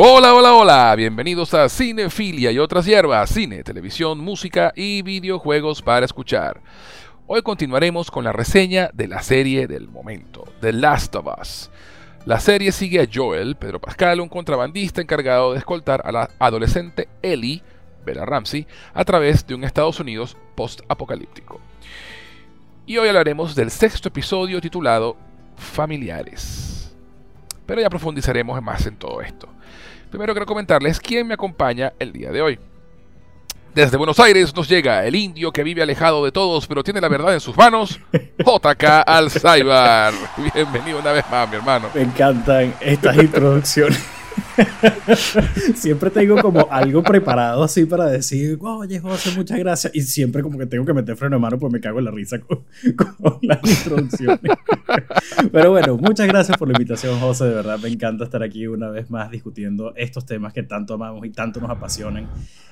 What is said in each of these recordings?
Hola, hola, hola, bienvenidos a Cinefilia y otras hierbas, cine, televisión, música y videojuegos para escuchar. Hoy continuaremos con la reseña de la serie del momento, The Last of Us. La serie sigue a Joel, Pedro Pascal, un contrabandista encargado de escoltar a la adolescente Ellie, Bella Ramsey, a través de un Estados Unidos post-apocalíptico. Y hoy hablaremos del sexto episodio titulado Familiares. Pero ya profundizaremos más en todo esto. Primero quiero comentarles quién me acompaña el día de hoy. Desde Buenos Aires nos llega el indio que vive alejado de todos, pero tiene la verdad en sus manos, JK Alzheimer. Bienvenido una vez más, mi hermano. Me encantan estas introducciones. siempre tengo como algo preparado así para decir, oye José, muchas gracias. Y siempre como que tengo que meter freno de mano porque me cago en la risa con, las introducciones. Pero bueno, muchas gracias por la invitación José, de verdad me encanta estar aquí una vez más discutiendo estos temas que tanto amamos y tanto nos apasionan.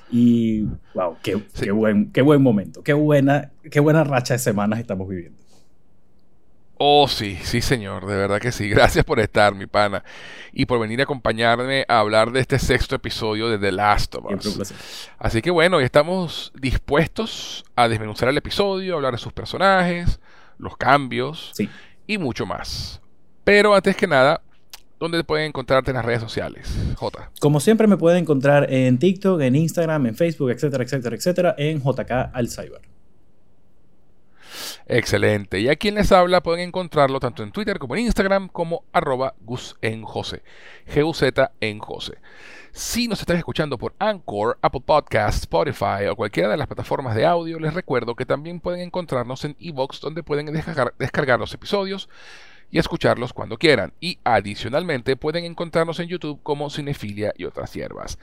Y wow, qué, qué, buen, qué buen momento, qué buena, qué buena racha de semanas estamos viviendo. Oh, sí, sí, señor, de verdad que sí. Gracias por estar, mi pana, y por venir a acompañarme a hablar de este sexto episodio de The Last of Us. Así que bueno, estamos dispuestos a desmenuzar el episodio, hablar de sus personajes, los cambios y mucho más. Pero antes que nada, ¿dónde pueden encontrarte en las redes sociales, J? Como siempre, me pueden encontrar en TikTok, en Instagram, en Facebook, etcétera, etcétera, etcétera, en JK Alzheimer. Excelente. Y a quien les habla pueden encontrarlo tanto en Twitter como en Instagram como arroba Gus en Jose. G-U-Z en Jose. Si nos están escuchando por Anchor, Apple Podcasts, Spotify o cualquiera de las plataformas de audio, les recuerdo que también pueden encontrarnos en Evox donde pueden descargar los episodios y escucharlos cuando quieran. Y adicionalmente pueden encontrarnos en YouTube como Cinefilia y otras hierbas.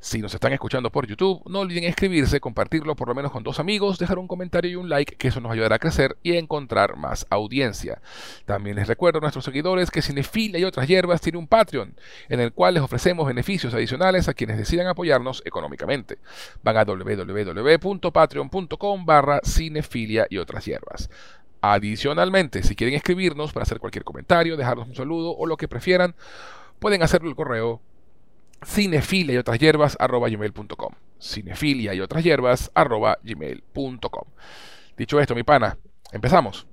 Si nos están escuchando por YouTube, no olviden escribirse, compartirlo por lo menos con dos amigos, dejar un comentario y un like, que eso nos ayudará a crecer y a encontrar más audiencia. También les recuerdo a nuestros seguidores que Cinefilia y otras hierbas tiene un Patreon, en el cual les ofrecemos beneficios adicionales a quienes decidan apoyarnos económicamente. Van a www.patreon.com barra cinefilia y otras hierbas. Adicionalmente, si quieren escribirnos para hacer cualquier comentario, dejarnos un saludo o lo que prefieran, pueden hacerlo el correo cinefilia y otras hierbas gmail.com. Cinefilia y otras hierbas gmail.com. Dicho esto, mi pana, empezamos.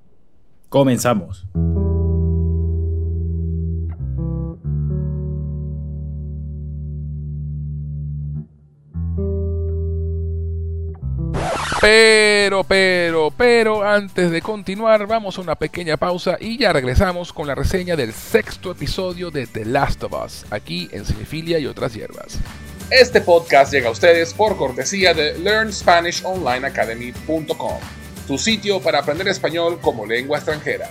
Comenzamos. Pero, pero, pero, antes de continuar, vamos a una pequeña pausa y ya regresamos con la reseña del sexto episodio de The Last of Us, aquí en Cinefilia y otras hierbas. Este podcast llega a ustedes por cortesía de LearnSpanishOnlineAcademy.com, tu sitio para aprender español como lengua extranjera.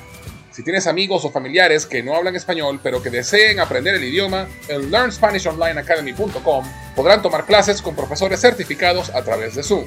Si tienes amigos o familiares que no hablan español pero que deseen aprender el idioma, en LearnSpanishOnlineAcademy.com podrán tomar clases con profesores certificados a través de Zoom.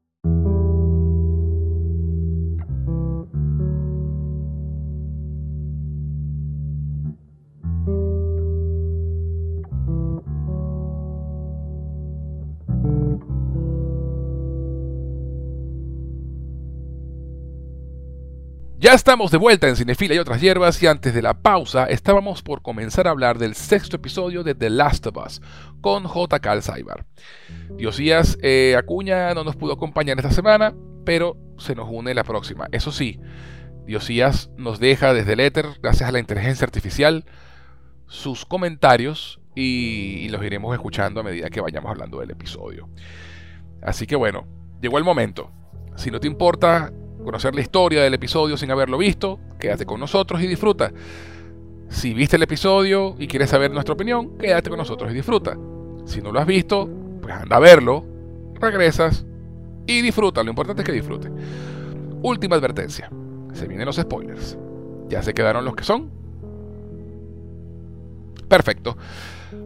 Ya estamos de vuelta en Cinefila y otras hierbas y antes de la pausa estábamos por comenzar a hablar del sexto episodio de The Last of Us con J. Alzheimer. Diosías eh, Acuña no nos pudo acompañar esta semana, pero se nos une la próxima. Eso sí, Diosías nos deja desde el éter, gracias a la inteligencia artificial, sus comentarios y los iremos escuchando a medida que vayamos hablando del episodio. Así que bueno, llegó el momento. Si no te importa conocer la historia del episodio sin haberlo visto, quédate con nosotros y disfruta. Si viste el episodio y quieres saber nuestra opinión, quédate con nosotros y disfruta. Si no lo has visto, pues anda a verlo, regresas y disfruta. Lo importante es que disfrute. Última advertencia. Se vienen los spoilers. ¿Ya se quedaron los que son? Perfecto.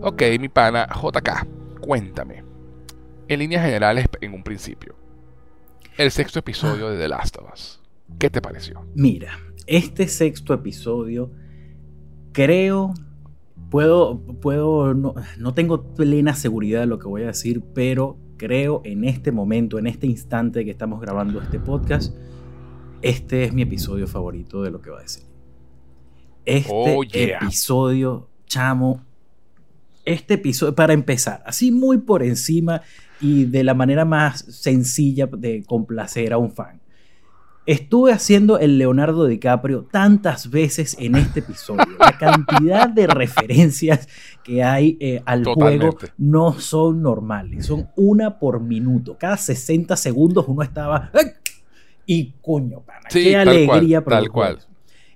Ok, mi pana JK, cuéntame. En líneas generales, en un principio el sexto episodio de The Last of Us. ¿Qué te pareció? Mira, este sexto episodio creo, puedo, puedo, no, no, tengo plena seguridad de lo que voy a decir, pero creo en este momento, en este instante que estamos grabando este podcast, este es mi episodio favorito de lo que va a decir. Este oh, episodio, chamo, este episodio, para empezar, así muy por encima, y de la manera más sencilla de complacer a un fan. Estuve haciendo el Leonardo DiCaprio tantas veces en este episodio. La cantidad de referencias que hay eh, al juego no son normales. Son una por minuto. Cada 60 segundos uno estaba. Y coño, pana, qué alegría. tal cual.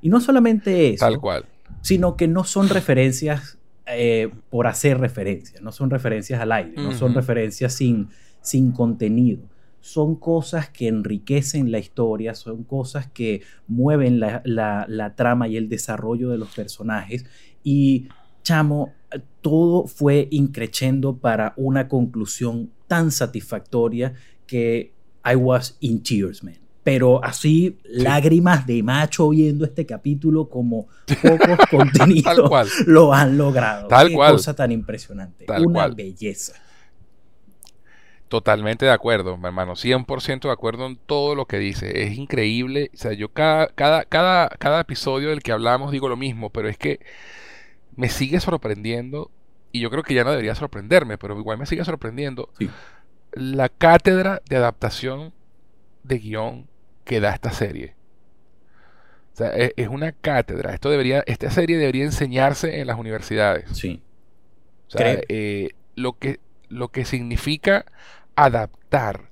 Y no solamente eso. Tal cual. Sino que no son referencias eh, por hacer referencias, no son referencias al aire, no son referencias sin, sin contenido. Son cosas que enriquecen la historia, son cosas que mueven la, trama y el desarrollo de los personajes. Y, chamo, todo fue increchendo para una conclusión tan satisfactoria que I was in tears, man pero así lágrimas de macho viendo este capítulo como pocos contenidos lo han logrado. Tal Qué cual. cosa tan impresionante. Una belleza. Totalmente de acuerdo, mi hermano. 100% de acuerdo en todo lo que dice. Es increíble. O sea, yo cada, cada, cada, cada episodio del que hablamos digo lo mismo, pero es que me sigue sorprendiendo. Y yo creo que ya no debería sorprenderme, pero igual me sigue sorprendiendo. La cátedra de adaptación de guion que da esta serie. O sea, es, una cátedra. Esto debería, esta serie debería enseñarse en las universidades. Sí. O sea, eh, lo, que, lo que significa adaptar.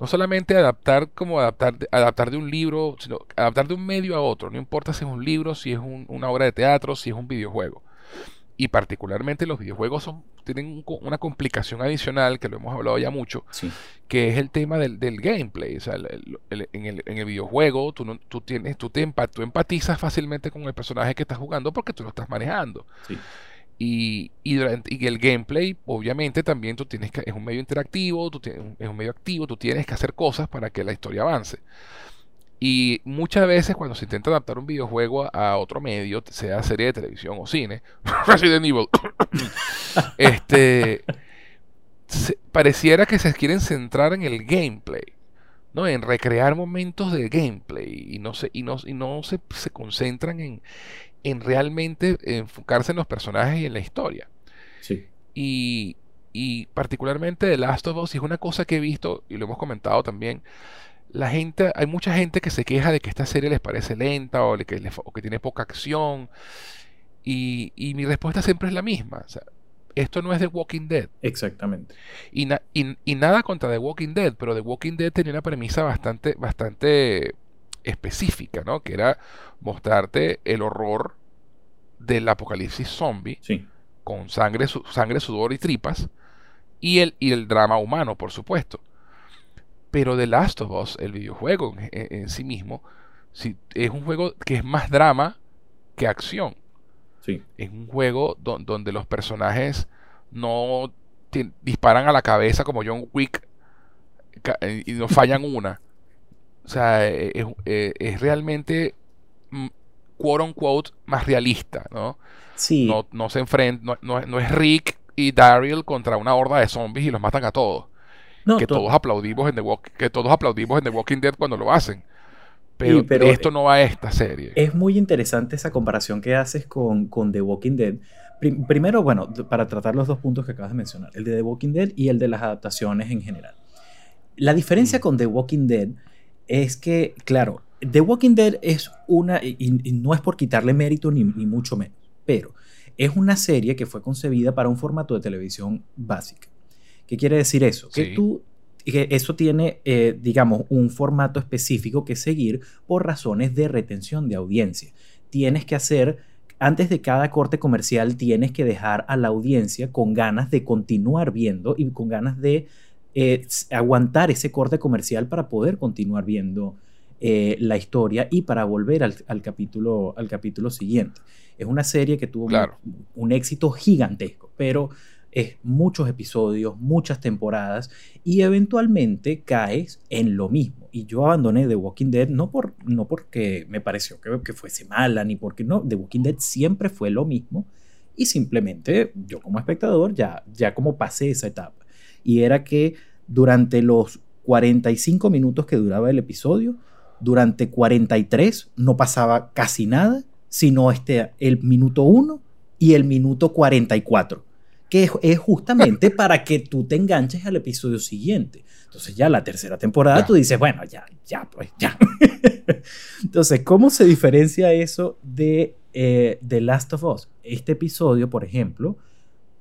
No solamente adaptar como adaptar, adaptar de un libro, sino adaptar de un medio a otro. No importa si es un libro, si es una obra de teatro, si es un videojuego y particularmente los videojuegos son, tienen una complicación adicional, que lo hemos hablado ya mucho, que es el tema del, gameplay. O sea, en, el, videojuego tú, no, tú, tienes, tú, te empatizas fácilmente con el personaje que estás jugando porque tú lo estás manejando. Y, y, y, el gameplay, obviamente, también tú tienes que, es un medio interactivo, tú tienes, es un medio activo, tú tienes que hacer cosas para que la historia avance. Y muchas veces cuando se intenta adaptar un videojuego a otro medio, sea serie de televisión o cine, Resident Evil, este, pareciera que se quieren centrar en el gameplay, ¿no? En recrear momentos de gameplay y no se, y no, y no se, se concentran en, en realmente enfocarse en los personajes y en la historia. Sí. Y, y particularmente The Last of Us es una cosa que he visto y lo hemos comentado también la gente, hay mucha gente que se queja de que esta serie les parece lenta o, que, que tiene poca acción. Y, mi respuesta siempre es la misma. esto no es The Walking Dead. Exactamente. Y, y, nada contra The Walking Dead, pero The Walking Dead tenía una premisa bastante, bastante específica, ¿no? Que era mostrarte el horror del apocalipsis zombie. Con sangre, sangre, sudor y tripas. Y el, y el drama humano, por supuesto. Pero The Last of Us, el videojuego en, sí mismo, es un juego que es más drama que acción. Sí. Es un juego donde los personajes no disparan a la cabeza como John Wick eh, y no fallan una. O sea, e, e, e, es, realmente mm, quote unquote más realista, ¿no? Sí. No, no se enfrenta, no, no, es Rick y Daryl contra una horda de zombies y los matan a todos que todos aplaudimos en The que todos aplaudimos en The Walking Dead cuando lo hacen. Pero, esto no va a esta serie. Es muy interesante esa comparación que haces con, con The Walking Dead. primero, bueno, para tratar los dos puntos que acabas de mencionar, el de The Walking Dead y el de las adaptaciones en general. La diferencia mm. con The Walking Dead es que, claro, The Walking Dead es una, y, no es por quitarle mérito ni, ni mucho menos, pero es una serie que fue concebida para un formato de televisión básica. ¿Qué quiere decir eso? Que tú que eso tiene, eh, digamos, un formato específico que seguir por razones de retención de audiencia. Tienes que hacer, antes de cada corte comercial, tienes que dejar a la audiencia con ganas de continuar viendo y con ganas de eh, aguantar ese corte comercial para poder continuar viendo eh, la historia y para volver al, capítulo, al capítulo siguiente. Es una serie que tuvo un éxito gigantesco, pero es muchos episodios, muchas temporadas y eventualmente caes en lo mismo. Y yo abandoné The Walking Dead no, por, no porque me pareció que, que fuese mala ni porque no, The Walking Dead siempre fue lo mismo y simplemente yo como espectador ya, ya como pasé esa etapa. Y era que durante los 45 minutos que duraba el episodio, durante 43 no pasaba casi nada, sino este, el minuto 1 y el minuto 44 que es justamente para que tú te enganches al episodio siguiente. Entonces ya la tercera temporada tú dices, bueno, ya, ya, pues ya. Entonces, ¿cómo se diferencia eso de eh, The Last of Us? Este episodio, por ejemplo,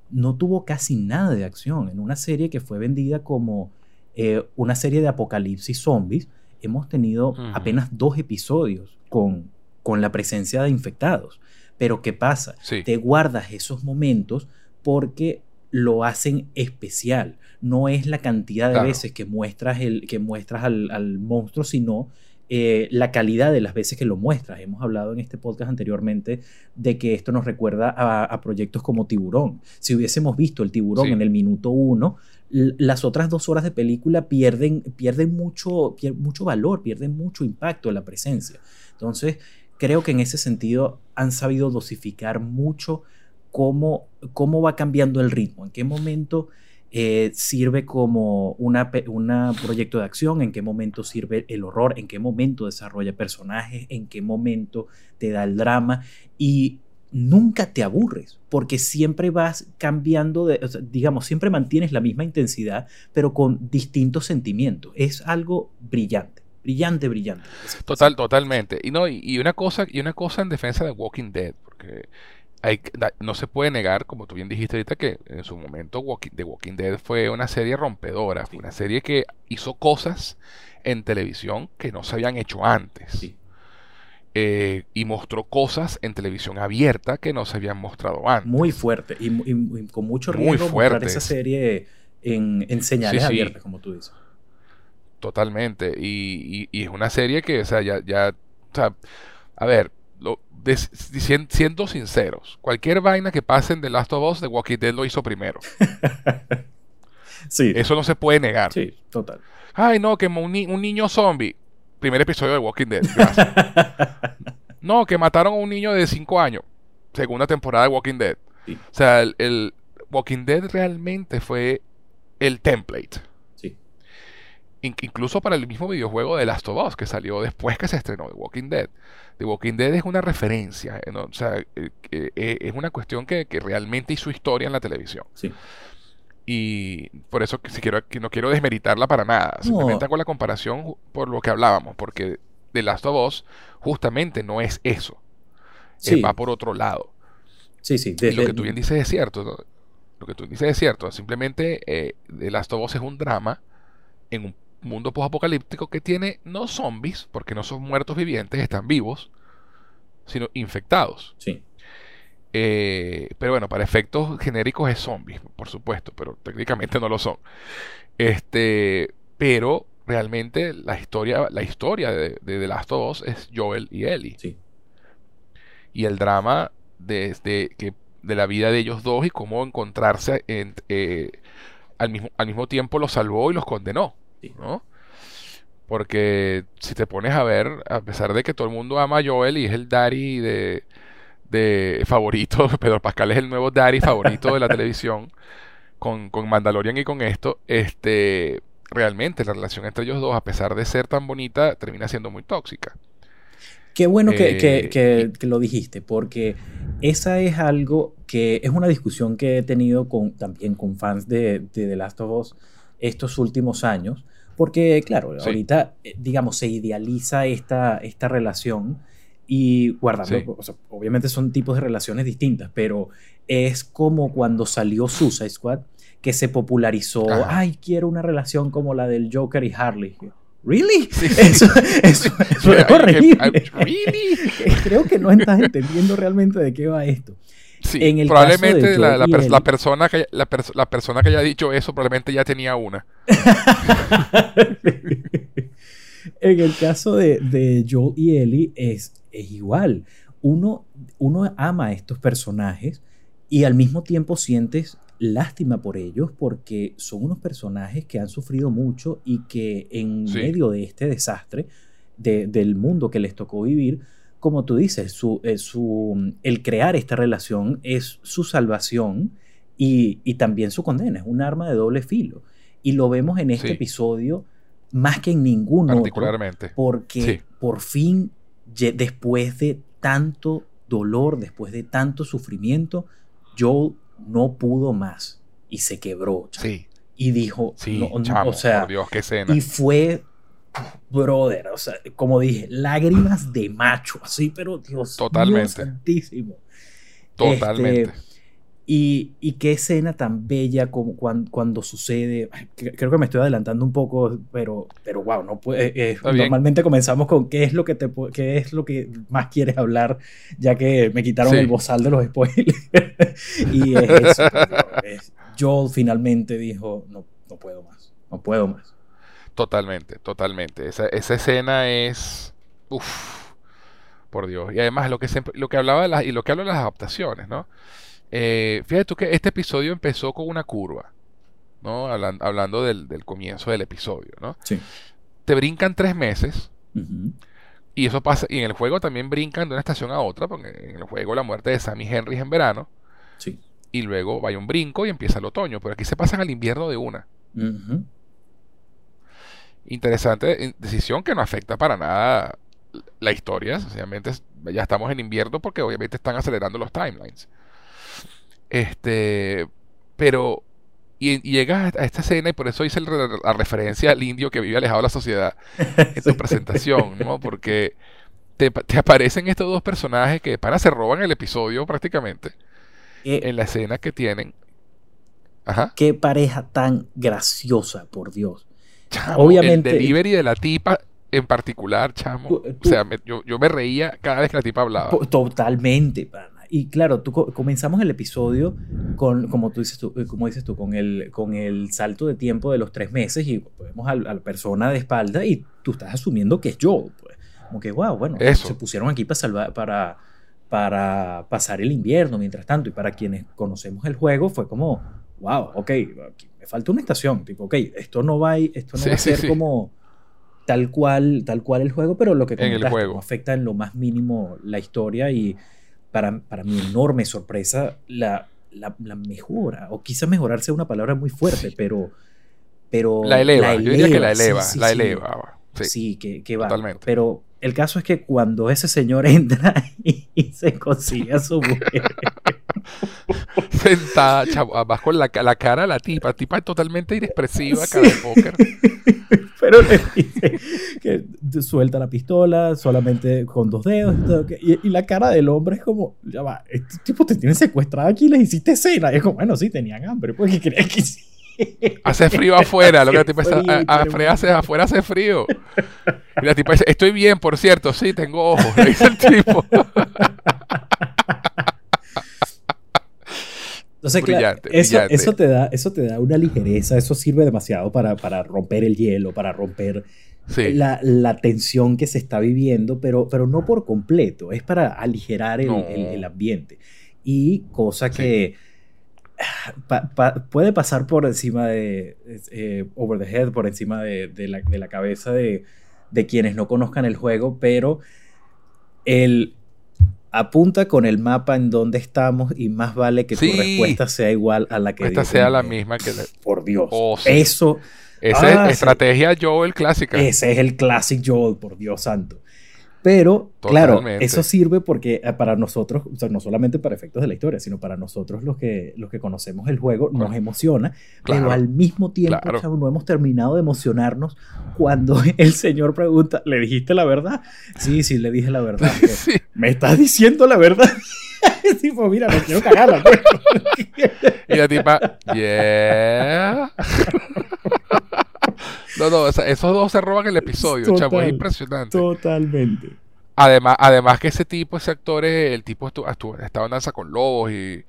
no tuvo casi nada de acción. En una serie que fue vendida como eh, una serie de apocalipsis zombies, hemos tenido apenas dos episodios con, con la presencia de infectados. Pero ¿qué pasa? Te guardas esos momentos porque lo hacen especial. No es la cantidad de veces que muestras, el, que muestras al, monstruo, sino eh, la calidad de las veces que lo muestras. Hemos hablado en este podcast anteriormente de que esto nos recuerda a, proyectos como Tiburón. Si hubiésemos visto el tiburón en el minuto uno, las otras dos horas de película pierden, pierden mucho, mucho valor, pierden mucho impacto en la presencia. Entonces, creo que en ese sentido han sabido dosificar mucho cómo, cómo va cambiando el ritmo, en qué momento eh, sirve como un una proyecto de acción, en qué momento sirve el horror, en qué momento desarrolla personajes, en qué momento te da el drama y nunca te aburres porque siempre vas cambiando de, digamos, siempre mantienes la misma intensidad pero con distintos sentimientos. Es algo brillante. Brillante, brillante. Total, totalmente. Y no, y una cosa, y una cosa en defensa de Walking Dead, porque no se puede negar, como tú bien dijiste ahorita, que en su momento The Walking Dead fue una serie rompedora, fue una serie que hizo cosas en televisión que no se habían hecho antes. Eh, y mostró cosas en televisión abierta que no se habían mostrado antes. Muy fuerte y, con mucho riesgo Muy fuerte. esa serie en, señales abiertas, como tú dices. Totalmente. Y, y, es una serie que, o sea, ya, ya o sea, a ver, lo, siendo sinceros, cualquier vaina que pasen de Last of Us, The Walking Dead lo hizo primero. sí. Eso no se puede negar. Sí, total. Ay, no, que un, niño zombie. Primer episodio de Walking Dead. Gracias. no, que mataron a un niño de 5 años. Segunda temporada de Walking Dead. O sea, el, Walking Dead realmente fue el template. Incluso para el mismo videojuego de Last of Us que salió después que se estrenó The Walking Dead. The Walking Dead es una referencia, ¿no? o sea, eh, eh, es una cuestión que, realmente hizo historia en la televisión. Sí. Y por eso que, si quiero, que no quiero desmeritarla para nada. Simplemente hago la comparación por lo que hablábamos, porque The Last of Us justamente no es eso. Sí. va por otro lado. Sí, sí. y lo que tú bien dices es cierto. Lo que tú dices es cierto. Simplemente eh, The Last of Us es un drama en un mundo post-apocalíptico que tiene no zombies, porque no son muertos vivientes, están vivos, sino infectados. Sí. Eh, pero bueno, para efectos genéricos es zombies, por supuesto, pero técnicamente no lo son. Este, pero realmente la historia, la historia de, de The Last of Us es Joel y Ellie. Sí. Y el drama desde que de la vida de ellos dos y cómo encontrarse en, eh, al, mismo, al mismo tiempo los salvó y los condenó. ¿No? Porque si te pones a ver, a pesar de que todo el mundo ama a Joel y es el daddy de, de favorito, Pedro Pascal es el nuevo daddy favorito de la televisión con, con Mandalorian y con esto, este realmente la relación entre ellos dos, a pesar de ser tan bonita, termina siendo muy tóxica. Qué bueno que, que, que, lo dijiste, porque esa es algo que es una discusión que he tenido con, también con fans de, de The Last of Us estos últimos años, porque claro, ahorita, eh, digamos, se idealiza esta, esta relación y guardando, obviamente son tipos de relaciones distintas, pero es como cuando salió Suicide Squad, que se popularizó, ay, quiero una relación como la del Joker y Harley. ¿Really? Eso, eso, es horrible. Creo que no estás entendiendo realmente de qué va esto. Sí, en el probablemente la, la, persona que, la, persona que haya dicho eso probablemente ya tenía una. en el caso de, de, Joel y Ellie es, es igual. Uno, uno ama a estos personajes y al mismo tiempo sientes lástima por ellos porque son unos personajes que han sufrido mucho y que en medio de este desastre del mundo que les tocó vivir, como tú dices, su, eh, su, el crear esta relación es su salvación y, y, también su condena, es un arma de doble filo. Y lo vemos en este episodio más que en ningún Particularmente. porque por fin, después de tanto dolor, después de tanto sufrimiento, Joel no pudo más y se quebró. Sí. Y dijo, sí, o sea, por Dios, qué escena. Y fue, brother, o sea, como dije, lágrimas de macho, así, pero Dios Totalmente. santísimo. Totalmente. Este, y, y, qué escena tan bella como cuando, cuando, sucede. Creo que me estoy adelantando un poco, pero, pero wow, no puede, eh, eh, normalmente comenzamos con qué es lo que te qué es lo que más quieres hablar, ya que me quitaron el bozal de los spoilers. y es eso. Joel finalmente dijo, no, no puedo más, no puedo más. Totalmente, totalmente. Esa, esa escena es. Uff, por Dios. Y además lo que lo que hablaba de y lo que hablo de las adaptaciones, ¿no? Eh, fíjate tú que este episodio empezó con una curva, ¿no? hablando del, comienzo del episodio, ¿no? Sí. Te brincan tres meses. Y eso pasa, y en el juego también brincan de una estación a otra, porque en el juego la muerte de Sammy Henry es en verano. Sí. Y luego vaya un brinco y empieza el otoño. Pero aquí se pasan al invierno de una. Interesante eh, decisión que no afecta para nada la historia. Sencillamente ya estamos en invierno porque obviamente están acelerando los timelines. Este, pero y, llegas a esta escena y por eso hice la referencia al indio que vive alejado de la sociedad en tu presentación, ¿no? Porque te, aparecen estos dos personajes que para se roban el episodio prácticamente eh, en la escena que tienen. Ajá. Qué pareja tan graciosa, por Dios. Obviamente. El delivery de la tipa en particular, chamo. o sea, yo, yo, me reía cada vez que la tipa hablaba. Totalmente, pana. Y claro, tú, comenzamos el episodio con, como tú dices tú, eh, como dices tú, con el, con el salto de tiempo de los tres meses y vemos a, la persona de espalda y tú estás asumiendo que es yo. Pues. Como que, wow, bueno, se pusieron aquí para salvar, para, para pasar el invierno mientras tanto. Y para quienes conocemos el juego fue como, wow, ok, me falta una estación. Tipo, ok, esto no va esto no va a ser como tal cual, tal cual el juego, pero lo que En el juego. no afecta en lo más mínimo la historia y para, para mi enorme sorpresa, la, la, la mejora, o quizá mejorar sea una palabra muy fuerte, pero, pero... La eleva, yo diría que la eleva, sí, la eleva. Sí, Sí, que, que va. totalmente. Pero el caso es que cuando ese señor entra y, y se consigue a su mujer, Sentada, chavo, con la, la cara de la tipa, tipa totalmente inexpresiva, cara de póker. pero le dice que suelta la pistola solamente con dos dedos y, todo, y, y la cara del hombre es como, ya va, este tipo te tiene secuestrada aquí y les hiciste cena. Y es como, bueno, sí, tenían hambre, pues que querían que hiciera? Hace frío afuera, lo que la tipa dice, frío, "A- a- afuera hace, afuera hace frío. Y la tipa dice, estoy bien, por cierto, sí, tengo ojos, le dice el tipo. Entonces, claro, eso, brillante. eso, te da, eso te da una ligereza, eso sirve demasiado para, para romper el hielo, para romper Sí, la, la tensión que se está viviendo, pero, pero no por completo, es para aligerar el, No. el- el ambiente. Y cosa que pa- pa- puede pasar por encima de, eh, over the head, por encima de, de la, de la cabeza de, de quienes no conozcan el juego, pero el apunta con el mapa en donde estamos y más vale que Sí. tu respuesta sea igual a la que esta sea la misma que... la- Por Dios. Oh, sí. Eso, Esa Ah, es estrategia Joel clásica. ese es el classic Joel, por Dios santo. Pero, claro, Totalmente. eso sirve porque eh, para nosotros, o sea, no solamente para efectos de la historia, sino para nosotros los que, los que conocemos el juego, nos Claro. emociona, pero Claro. al mismo tiempo, Claro. no hemos terminado de emocionarnos cuando el señor pregunta, ¿le dijiste la verdad? Sí, sí, le dije la verdad. Pues, Sí. ¿Me estás diciendo la verdad? Es tipo, mira, no quiero cagarla. pues. Y la tipa, yeah. No, no, o sea, esos dos se roban el episodio, Total, es impresionante. Totalmente. Además, además que ese tipo, ese actor, es- el tipo estaba en Danza con Lobos y,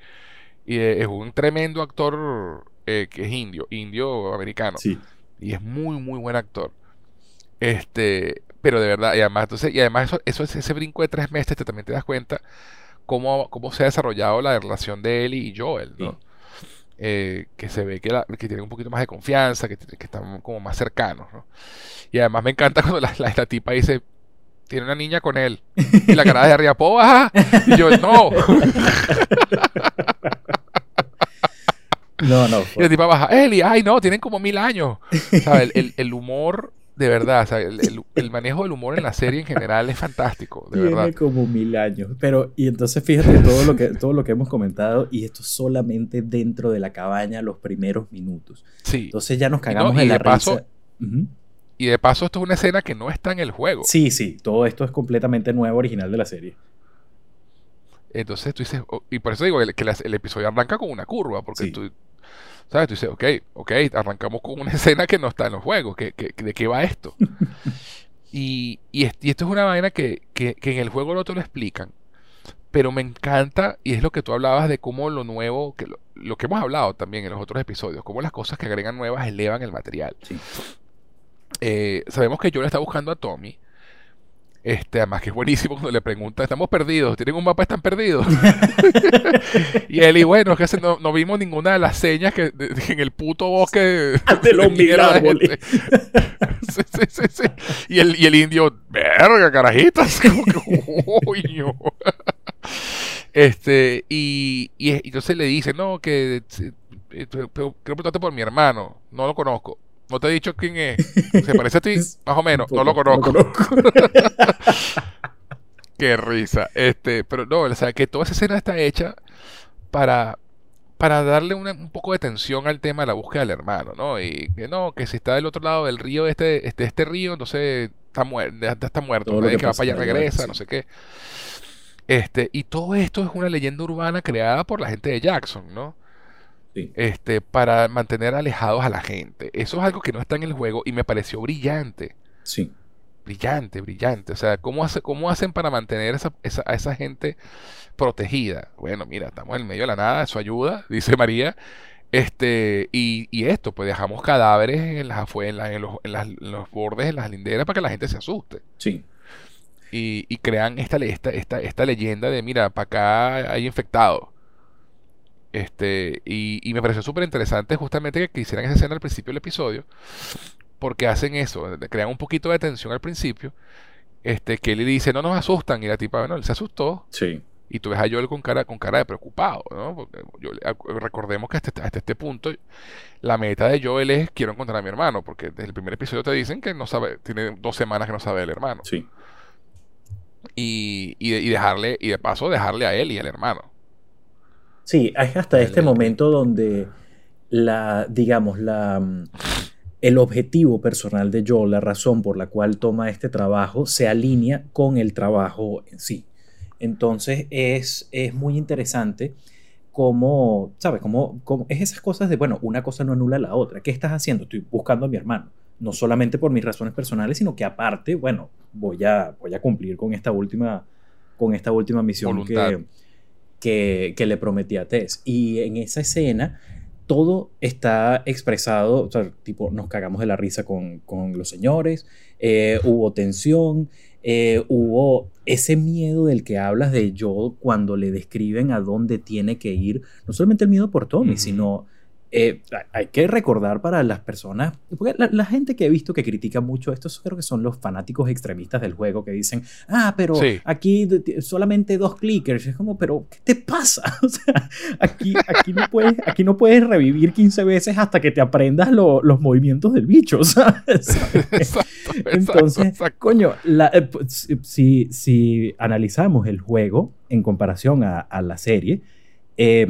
y es un tremendo actor eh, que es indio, indio americano. Sí. Y es muy, muy buen actor. Este, pero de verdad, y además, entonces, y además eso, eso es ese brinco de tres meses, te también te das cuenta cómo, cómo se ha desarrollado la relación de él y Joel, ¿no? Eh, que se ve que, la- que tienen un poquito más de confianza, que, que están como más cercanos, ¿no? Y además me encanta cuando la, la- la tipa dice, tiene una niña con él. Y la cara de arriba, ¿puedo bajar? Y yo, no. No, no. Y la tipa baja, Eli, ay no, tienen como mil años. ¿Sabes? El, el- el humor, de verdad, o sea, el, el- el manejo del humor en la serie en general es fantástico, de Tiene verdad. como mil años. Pero, y entonces fíjate todo lo que, todo lo que hemos comentado, y esto solamente dentro de la cabaña los primeros minutos. Sí. Entonces ya nos cagamos no, en la paso- risa. Y de paso, esto es una escena que no está en el juego. Sí, sí, todo esto es completamente nuevo, original de la serie. Entonces tú dices, oh, y por eso digo el- que el episodio arranca con una curva, porque Sí. tú, ¿sabes? Tú dices, ok, ok, arrancamos con una escena que no está en los juegos, que, que- ¿de qué va esto? y, y, y esto es una vaina que, que, que en el juego no te lo explican, pero me encanta, y es lo que tú hablabas de cómo lo nuevo, que lo, lo que hemos hablado también en los otros episodios, cómo las cosas que agregan nuevas elevan el material. Sí. Eh, sabemos que Joel está buscando a Tommy. Este, además que es buenísimo cuando le pregunta, estamos perdidos, tienen un mapa, están perdidos. y él, y bueno, es que no, no vimos ninguna de las señas que de- de- en el puto bosque De los mil mierda de árboles. gente. sí, sí, sí, sí. Y el, y el indio, verga, carajitas. Como que, "Coño". este, y, y, es- y entonces le dice, no, que eh, eh, quiero preguntarte por mi hermano, no lo conozco. No te he dicho quién es. ¿Se parece a ti? Más o menos. No lo conozco. Qué risa. Este, pero no, o sea, que toda esa escena está hecha para, para darle una- un poco de tensión al tema de la búsqueda del hermano, ¿no? Y que no, que si está del otro lado del río, este, este, este río, entonces está, muer- está muerto. Todo lo que que va para allá allá, regresa, sí. no sé qué. Este, y todo esto es una leyenda urbana creada por la gente de Jackson, ¿no? Sí. Este, para mantener alejados a la gente. Eso es algo que no está en el juego y me pareció brillante Sí. brillante, brillante. O sea, ¿cómo, hace, cómo hacen para mantener esa, esa- a esa gente protegida? Bueno, mira, estamos en medio de la nada, eso ayuda, dice María. Este, y, y esto, pues dejamos cadáveres en las afue- en, la- en los, en las- en los bordes, en las linderas, para que la gente se asuste. Sí. Y, y crean esta, esta, esta, esta leyenda de, mira, para acá hay infectados. Este, y, y me pareció súper interesante justamente que, que hicieran esa escena al principio del episodio, porque hacen eso, crean un poquito de tensión al principio. Este, que él dice, no nos asustan, y la tipa, bueno, él se asustó. Sí. Y tú ves a Joel con cara, con cara de preocupado, ¿no? Porque recordemos que hasta, este punto la meta de Joel es quiero encontrar a mi hermano, porque desde el primer episodio te dicen que no sabe, tiene dos semanas que no sabe del hermano. Sí. Y, y, dejarle, y de paso dejarle a él y al hermano. Sí, es hasta este momento donde la, digamos, la el objetivo personal de Joel, la razón por la cual toma este trabajo, se alinea con el trabajo en sí. Entonces es, es muy interesante cómo, ¿sabes? Cómo, cómo, es esas cosas de, bueno, una cosa no anula la otra. ¿Qué estás haciendo? Estoy buscando a mi hermano. No solamente por mis razones personales, sino que aparte, bueno, voy a, voy a cumplir con esta última, con esta última misión que, que, que, le prometí a Tess. Y en esa escena todo está expresado, o sea, tipo, nos cagamos de la risa con, con los señores, eh, hubo tensión, eh, hubo ese miedo del que hablas de Joel cuando le describen a dónde tiene que ir, no solamente el miedo por Tommy, sino eh, hay que recordar para las personas, porque la, gente que he visto que critica mucho esto, creo que son los fanáticos extremistas del juego que dicen, ah, pero aquí solamente dos clickers. Es como, pero ¿qué te pasa? O sea, aquí, aquí, no, puedes, aquí no puedes revivir 15 veces hasta que te aprendas los movimientos del bicho, ¿sabes? Entonces, coño, eh, si, si analizamos el juego en comparación a, a la serie, eh,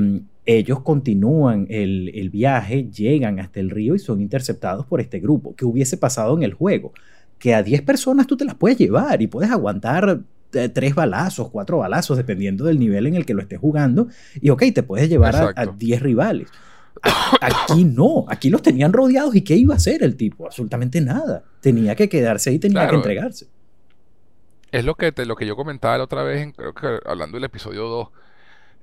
ellos continúan el, viaje, llegan hasta el río y son interceptados por este grupo. ¿Qué hubiese pasado en el juego? Que a 10 personas tú te las puedes llevar y puedes aguantar eh, tres balazos, cuatro balazos, dependiendo del nivel en el que lo estés jugando. Y ok, te puedes llevar a 10 rivales. aquí no, aquí los tenían rodeados y ¿qué iba a hacer el tipo? Absolutamente nada. Tenía que quedarse ahí, tenía que entregarse. Es lo que, te, lo que yo comentaba la otra vez, creo que hablando del episodio 2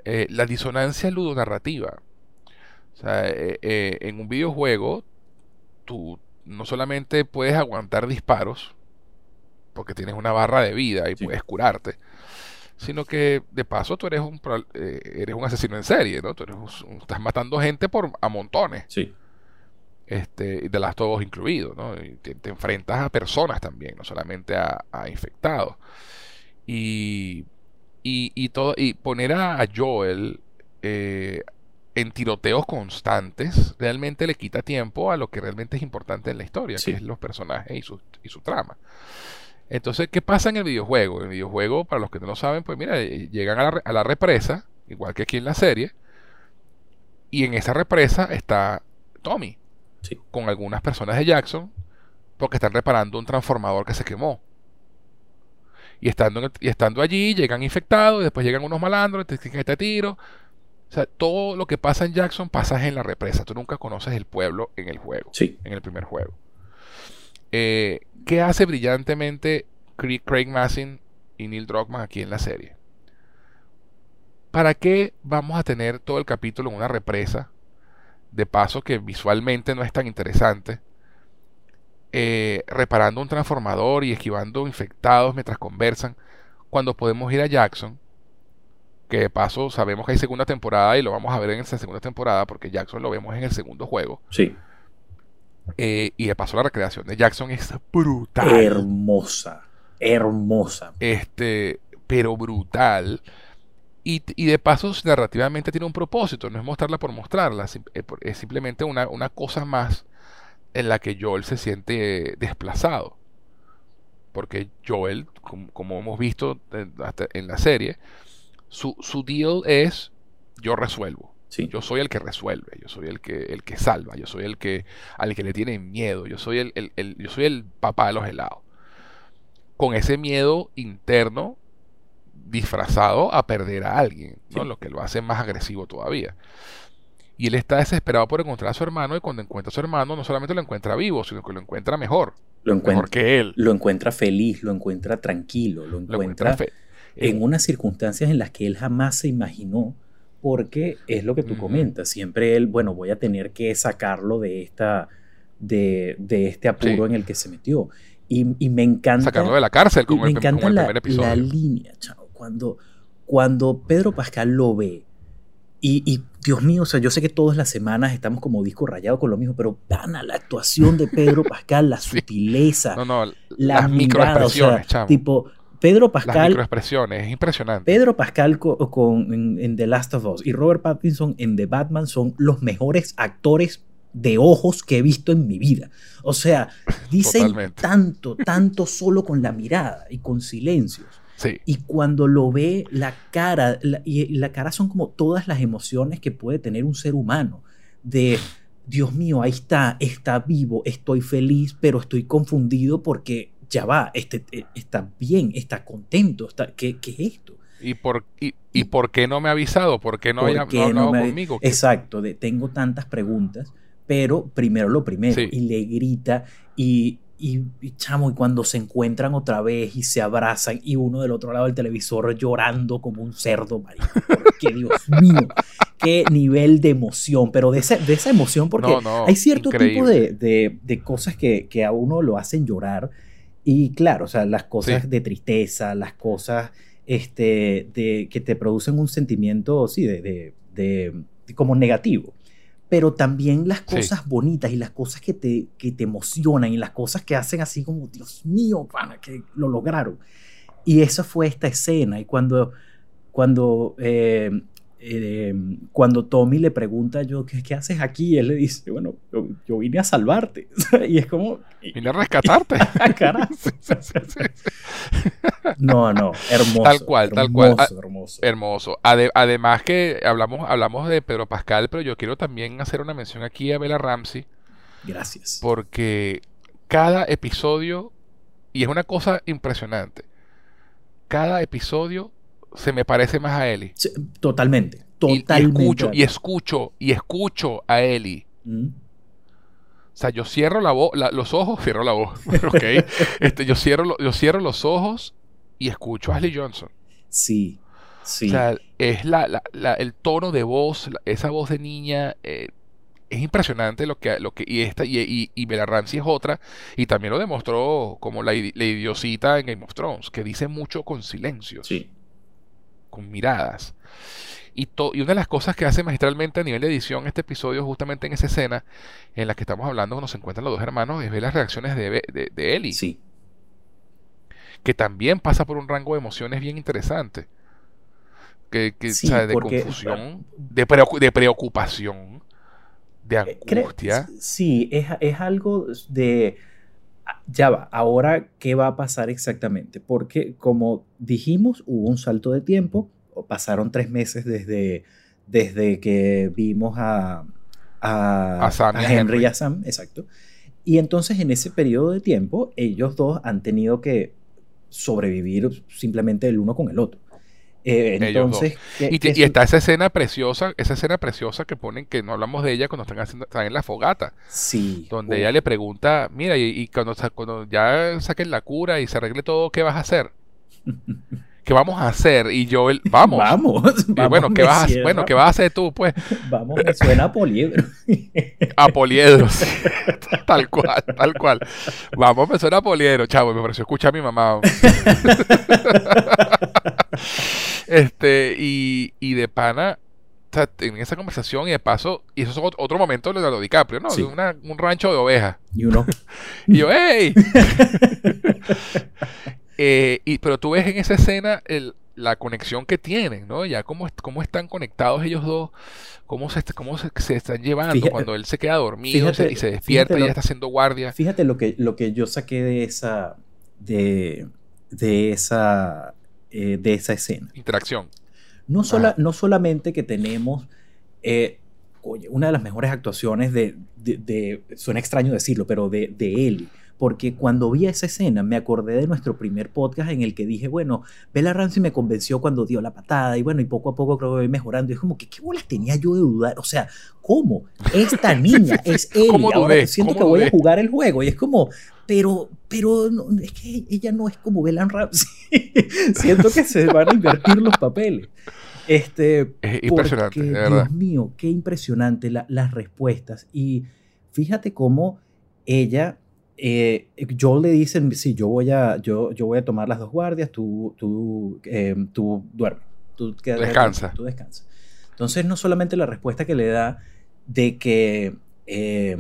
eh, la disonancia ludonarrativa. O sea, eh, eh, en un videojuego, tú no solamente puedes aguantar disparos, porque tienes una barra de vida y puedes curarte, sino que de paso tú eres un, eres un asesino en serie, ¿no? Tú eres estás matando gente por a montones. Sí. Este, de las todos incluidos, ¿no? Y te, enfrentas a personas también, no solamente a, a infectados. Y y, todo, y poner a, Joel eh, en tiroteos constantes realmente le quita tiempo a lo que realmente es importante en la historia, que es los personajes y su, y su trama. Entonces, ¿qué pasa en el videojuego? En el videojuego, para los que no lo saben, pues mira, eh, llegan a la, a la represa, igual que aquí en la serie, y en esa represa está Tommy, con algunas personas de Jackson, porque están reparando un transformador que se quemó. Y estando, y estando allí, llegan infectados, y después llegan unos malandros, te que este tiro. O sea, todo lo que pasa en Jackson pasa en la represa. Tú nunca conoces el pueblo en el juego. Sí. En el primer juego. Eh, ¿Qué hace brillantemente Craig Massin y Neil Druckmann aquí en la serie? ¿Para qué vamos a tener todo el capítulo en una represa? De paso que visualmente no es tan interesante eh, reparando un transformador y esquivando infectados mientras conversan, cuando podemos ir a Jackson, que de paso sabemos que hay segunda temporada y lo vamos a ver en esa segunda temporada porque Jackson lo vemos en el segundo juego. Sí. Eh, y de paso la recreación de Jackson es brutal. Hermosa, hermosa. Este, pero brutal. Y, de paso narrativamente tiene un propósito, no es mostrarla por mostrarla, eh, es simplemente una, una cosa más en la que Joel se siente desplazado. Porque Joel, como, hemos visto en la serie, su, su, deal es yo resuelvo. Yo soy el que resuelve, yo soy el que, el que salva, yo soy el que al que le tiene miedo, yo soy el, yo soy el papá de los helados. Con ese miedo interno disfrazado a perder a alguien, ¿no? lo que lo hace más agresivo todavía. Y él está desesperado por encontrar a su hermano y cuando encuentra a su hermano no solamente lo encuentra vivo, sino que lo encuentra mejor. Lo encuentra, mejor que él. Lo encuentra feliz, lo encuentra tranquilo, lo encuentra, en unas circunstancias en las que él jamás se imaginó, porque es lo que tú comentas, siempre él, bueno, voy a tener que sacarlo de, esta, de, de este apuro en el que se metió. Y, y, me encanta... Sacarlo de la cárcel, como, me el, encanta la, la línea, chao, cuando, cuando Pedro Pascal lo ve Y, Dios mío, o sea, yo sé que todas las semanas estamos como disco rayado con lo mismo, pero pana, la actuación de Pedro Pascal, la sutileza, no, no, las microexpresiones, tipo, Pedro Pascal. Las microexpresiones, es impresionante. Pedro Pascal con, en, The Last of Us y Robert Pattinson en The Batman son los mejores actores de ojos que he visto en mi vida. O sea, dicen tanto, tanto solo con la mirada y con silencios. Y cuando lo ve, la cara, y la cara son como todas las emociones que puede tener un ser humano. De, Dios mío, ahí está, está vivo, estoy feliz, pero estoy confundido porque ya va, este, eh, está bien, está contento, está, ¿qué, qué es esto? ¿Y por, y, por qué no me ha avisado? ¿Por qué no, ha hablado conmigo? Exacto, de, tengo tantas preguntas, pero primero lo primero, y le grita, y, y, chamo, y cuando se encuentran otra vez y se abrazan y uno del otro lado del televisor llorando como un cerdo, marico. Que Dios mío, qué nivel de emoción, pero de, esa, de esa emoción, porque hay cierto tipo de, de, de cosas que, que, a uno lo hacen llorar. Y claro, o sea, las cosas de tristeza, las cosas este, de, que te producen un sentimiento, sí, de, de como negativo pero también las cosas bonitas y las cosas que te, que te emocionan y las cosas que hacen así como, Dios mío, pana, que lo lograron. Y esa fue esta escena. Y cuando, cuando eh, eh, cuando Tommy le pregunta yo, ¿qué, ¿qué, haces aquí? él le dice, bueno, yo, vine a salvarte. y es como... Vine a rescatarte. no, no, hermoso. Tal cual, tal cual. Hermoso. Hermoso. además que hablamos, hablamos de Pedro Pascal, pero yo quiero también hacer una mención aquí a Bella Ramsey. Gracias. Porque cada episodio, y es una cosa impresionante, cada episodio se me parece más a Ellie. totalmente, totalmente. Y, escucho, y escucho, y escucho a Ellie. Mm. O sea, yo cierro la los ojos, cierro la voz, ok. este, yo, cierro, yo cierro los ojos y escucho a Ashley Johnson. Sí, sí. O sea, es la, el tono de voz, esa voz de niña, eh, es impresionante lo que, lo que y esta y, y, y Bella Ramsey es otra y también lo demostró como la, la idiosita en Game of Thrones que dice mucho con silencios sí con miradas. Y, y, una de las cosas que hace magistralmente a nivel de edición este episodio, justamente en esa escena en la que estamos hablando, cuando se encuentran los dos hermanos, es ver las reacciones de, de, de Ellie. Sí. Que también pasa por un rango de emociones bien interesante. Que, que de confusión, de, de, preocupación, de eh, angustia. Sí, es, es algo de ya va, ahora, ¿qué va a pasar exactamente? Porque como dijimos, hubo un salto de tiempo, pasaron tres meses desde, desde que vimos a, a, Henry, y a Sam, exacto. Y entonces en ese periodo de tiempo, ellos dos han tenido que sobrevivir simplemente el uno con el otro. Eh, entonces, y, está esa escena preciosa, esa escena preciosa que ponen, que no hablamos de ella cuando están, haciendo, están en la fogata. Sí. Donde ella le pregunta, mira, y, cuando, cuando ya saquen la cura y se arregle todo, ¿qué vas a hacer? ¿Qué vamos a hacer? Y yo, vamos. Vamos. bueno, ¿qué vas, a, bueno, ¿qué vas a hacer tú, pues? Vamos, me suena a poliedro. a poliedro, tal cual, tal cual. Vamos, me suena a poliedro, chavo, me pareció escuchar a mi mamá. Este, y, y de pana, en esa conversación y de paso, y eso es otro momento de Leonardo DiCaprio, ¿no? un rancho de ovejas. Y uno. y yo, ¡hey! Eh, y, pero tú ves en esa escena la conexión que tienen, ¿no? Ya cómo, cómo están conectados ellos dos, cómo se, cómo se, están llevando cuando él se queda dormido y se despierta y ya está haciendo guardia. Fíjate lo que, lo que yo saqué de esa, de, de esa, eh, de esa escena. Interacción. No, no solamente que tenemos... Eh, oye, una de las mejores actuaciones de, de, suena extraño decirlo, pero de, de Ellie porque cuando vi esa escena me acordé de nuestro primer podcast en el que dije, bueno, Bella Ramsey me convenció cuando dio la patada y bueno, y poco a poco creo que voy mejorando. Y es como que, ¿qué bolas tenía yo de dudar? O sea, ¿cómo? Esta niña es él. Ahora siento que voy a jugar el juego y es como, pero, pero es que ella no es como Bella Ramsey. siento que se van a invertir los papeles. Este, es impresionante, Dios mío, qué impresionante las respuestas. Y fíjate cómo ella eh, Joel le dicen, sí, yo voy a, yo, yo voy a tomar las dos guardias, tú, tú, eh, tú duermes. Tú descansa. Tú descansa. Entonces, no solamente la respuesta que le da de que, eh,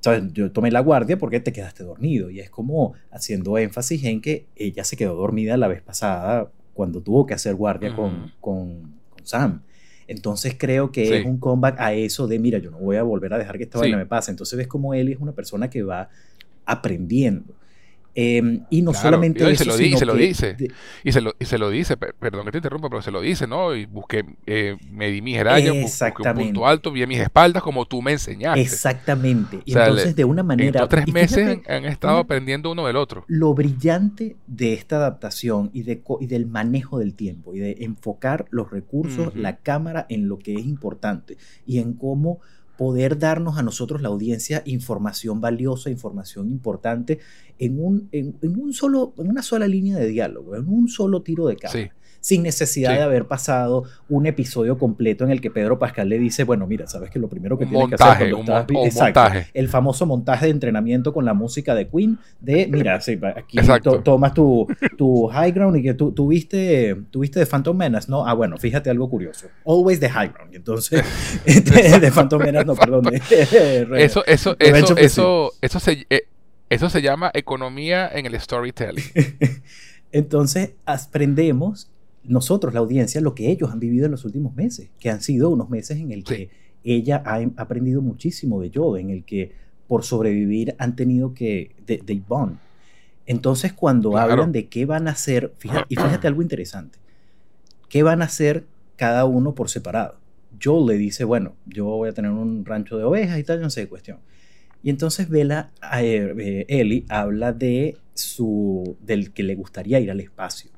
¿sabes? Yo tomé la guardia porque te quedaste dormido. Y es como haciendo énfasis en que ella se quedó dormida la vez pasada cuando tuvo que hacer guardia con, con, Sam. Entonces creo que es un comeback a eso de, mira, yo no voy a volver a dejar que esta vaina me pase. Entonces ves como él es una persona que va aprendiendo. Em, y no solamente y se lo, dice, se lo dice. y, se lo, y se lo dice, perdón que te interrumpa, pero se lo dice, ¿no? Y busqué, eh, me di mis rayas, busqué un punto alto, vi mis espaldas como tú me enseñaste. Exactamente. Y entonces, de una manera. En tres meses han, estado aprendiendo uno del otro. Lo brillante de esta adaptación y, de, y del manejo del tiempo y de enfocar los recursos, la cámara en lo que es importante y en cómo poder darnos a nosotros, la audiencia, información valiosa, información importante en, un, en, un solo, en una sola línea de diálogo, en un solo tiro de cámara. Sin necesidad de haber pasado un episodio completo en el que Pedro Pascal le dice, bueno, mira, sabes que lo primero que tienes que hacer cuando estás... montaje. el famoso montaje de entrenamiento con la música de Queen, de, mira, sí, aquí tomas tu, tu high ground y que tú tuviste, tuviste de Phantom Menace, ¿no? Ah, bueno, fíjate algo curioso. Always the high ground. Entonces, de, Phantom Menace, no, perdón. eso, eso, eso, eso, eso se... Eh, eso se llama economía en el storytelling. Entonces, aprendemos nosotros, la audiencia, lo que ellos han vivido en los últimos meses, que han sido unos meses en el que ella ha aprendido muchísimo de yo, en el que por sobrevivir han tenido que, de, de Entonces, cuando hablan de qué van a hacer, fíjate, y fíjate algo interesante, qué van a hacer cada uno por separado. Joel le dice, bueno, yo voy a tener un rancho de ovejas y tal, no sé de cuestión. Y entonces Bella, eh, eh, Ellie habla de su, del que le gustaría ir al espacio.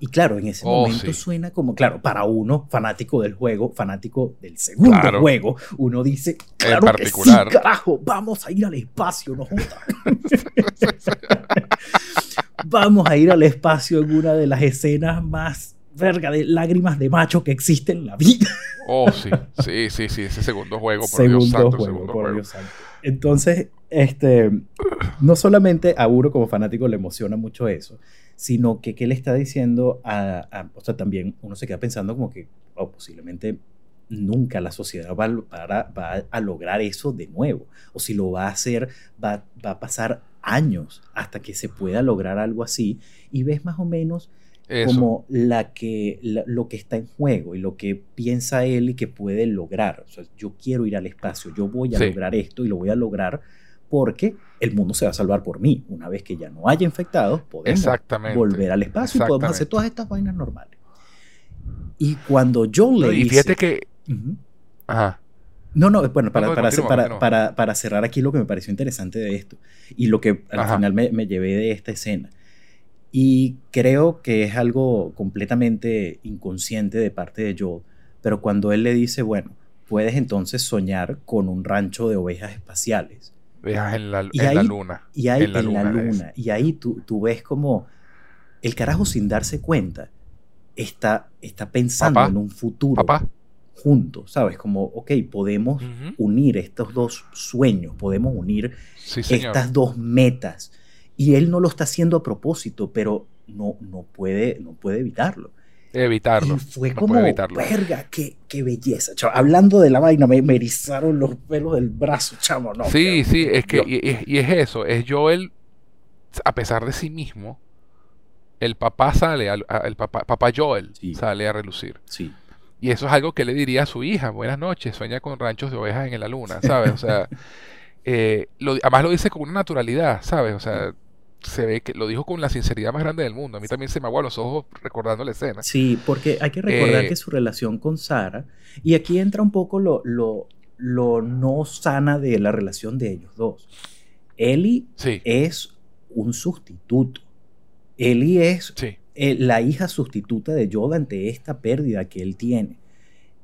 Y claro, en ese oh, momento suena como, claro, para uno, fanático del juego, fanático del segundo juego, uno dice, claro en particular. Que sí, carajo, vamos a ir al espacio, no vamos a ir al espacio en una de las escenas más verga de lágrimas de macho que existe en la vida. Oh, sí, sí, sí, sí, ese segundo juego, por segundo Dios santo, juego, segundo por juego. Dios santo. Entonces, este, no solamente a Uro como fanático le emociona mucho eso, sino que qué le está diciendo a, o sea, también uno se queda pensando como que oh, posiblemente nunca la sociedad va, va, a lograr eso de nuevo, o si lo va a hacer, va, va a pasar años hasta que se pueda lograr algo así, y ves más o menos como la que, lo que está en juego y lo que piensa él y que puede lograr. O sea, yo quiero ir al espacio, yo voy a lograr esto y lo voy a lograr porque el mundo se va a salvar por mí. Una vez que ya no haya infectados, podemos volver al espacio y podemos hacer todas estas vainas normales. Y cuando yo le y fíjate que... Ajá. No, no, bueno, para, para, para, cerrar aquí lo que me pareció interesante de esto y lo que al final me, me llevé de esta escena y creo que es algo completamente inconsciente de parte de Joel, pero cuando él le dice, bueno, puedes entonces soñar con un rancho de ovejas espaciales. Ovejas en la, luna. Y ahí en la luna. Y ahí tú, tú, ves como el carajo sin darse cuenta está, está pensando en un futuro juntos, ¿sabes? Como, ok, podemos unir estos dos sueños, podemos unir estas dos metas y él no lo está haciendo a propósito, pero no, no, puede, no puede evitarlo. Evitarlo. Y fue como, verga, qué, qué belleza. hablando de la vaina, me, erizaron los pelos del brazo, chamo. No, sí, sí, es que, y, es eso, es Joel, a pesar de sí mismo, el papá sale, el papá, papá Joel sale a relucir. Sí. Y eso es algo que le diría a su hija, buenas noches, sueña con ranchos de ovejas en la luna, ¿sabes? O sea, eh, además lo dice con una naturalidad, ¿sabes? O sea, se ve que lo dijo con la sinceridad más grande del mundo. A mí también se me aguan los ojos recordando la escena. Sí, porque hay que recordar eh, que su relación con Sara, y aquí entra un poco lo, lo, lo no sana de la relación de ellos dos. Ellie es un sustituto. Ellie es eh, la hija sustituta de Joel ante esta pérdida que él tiene.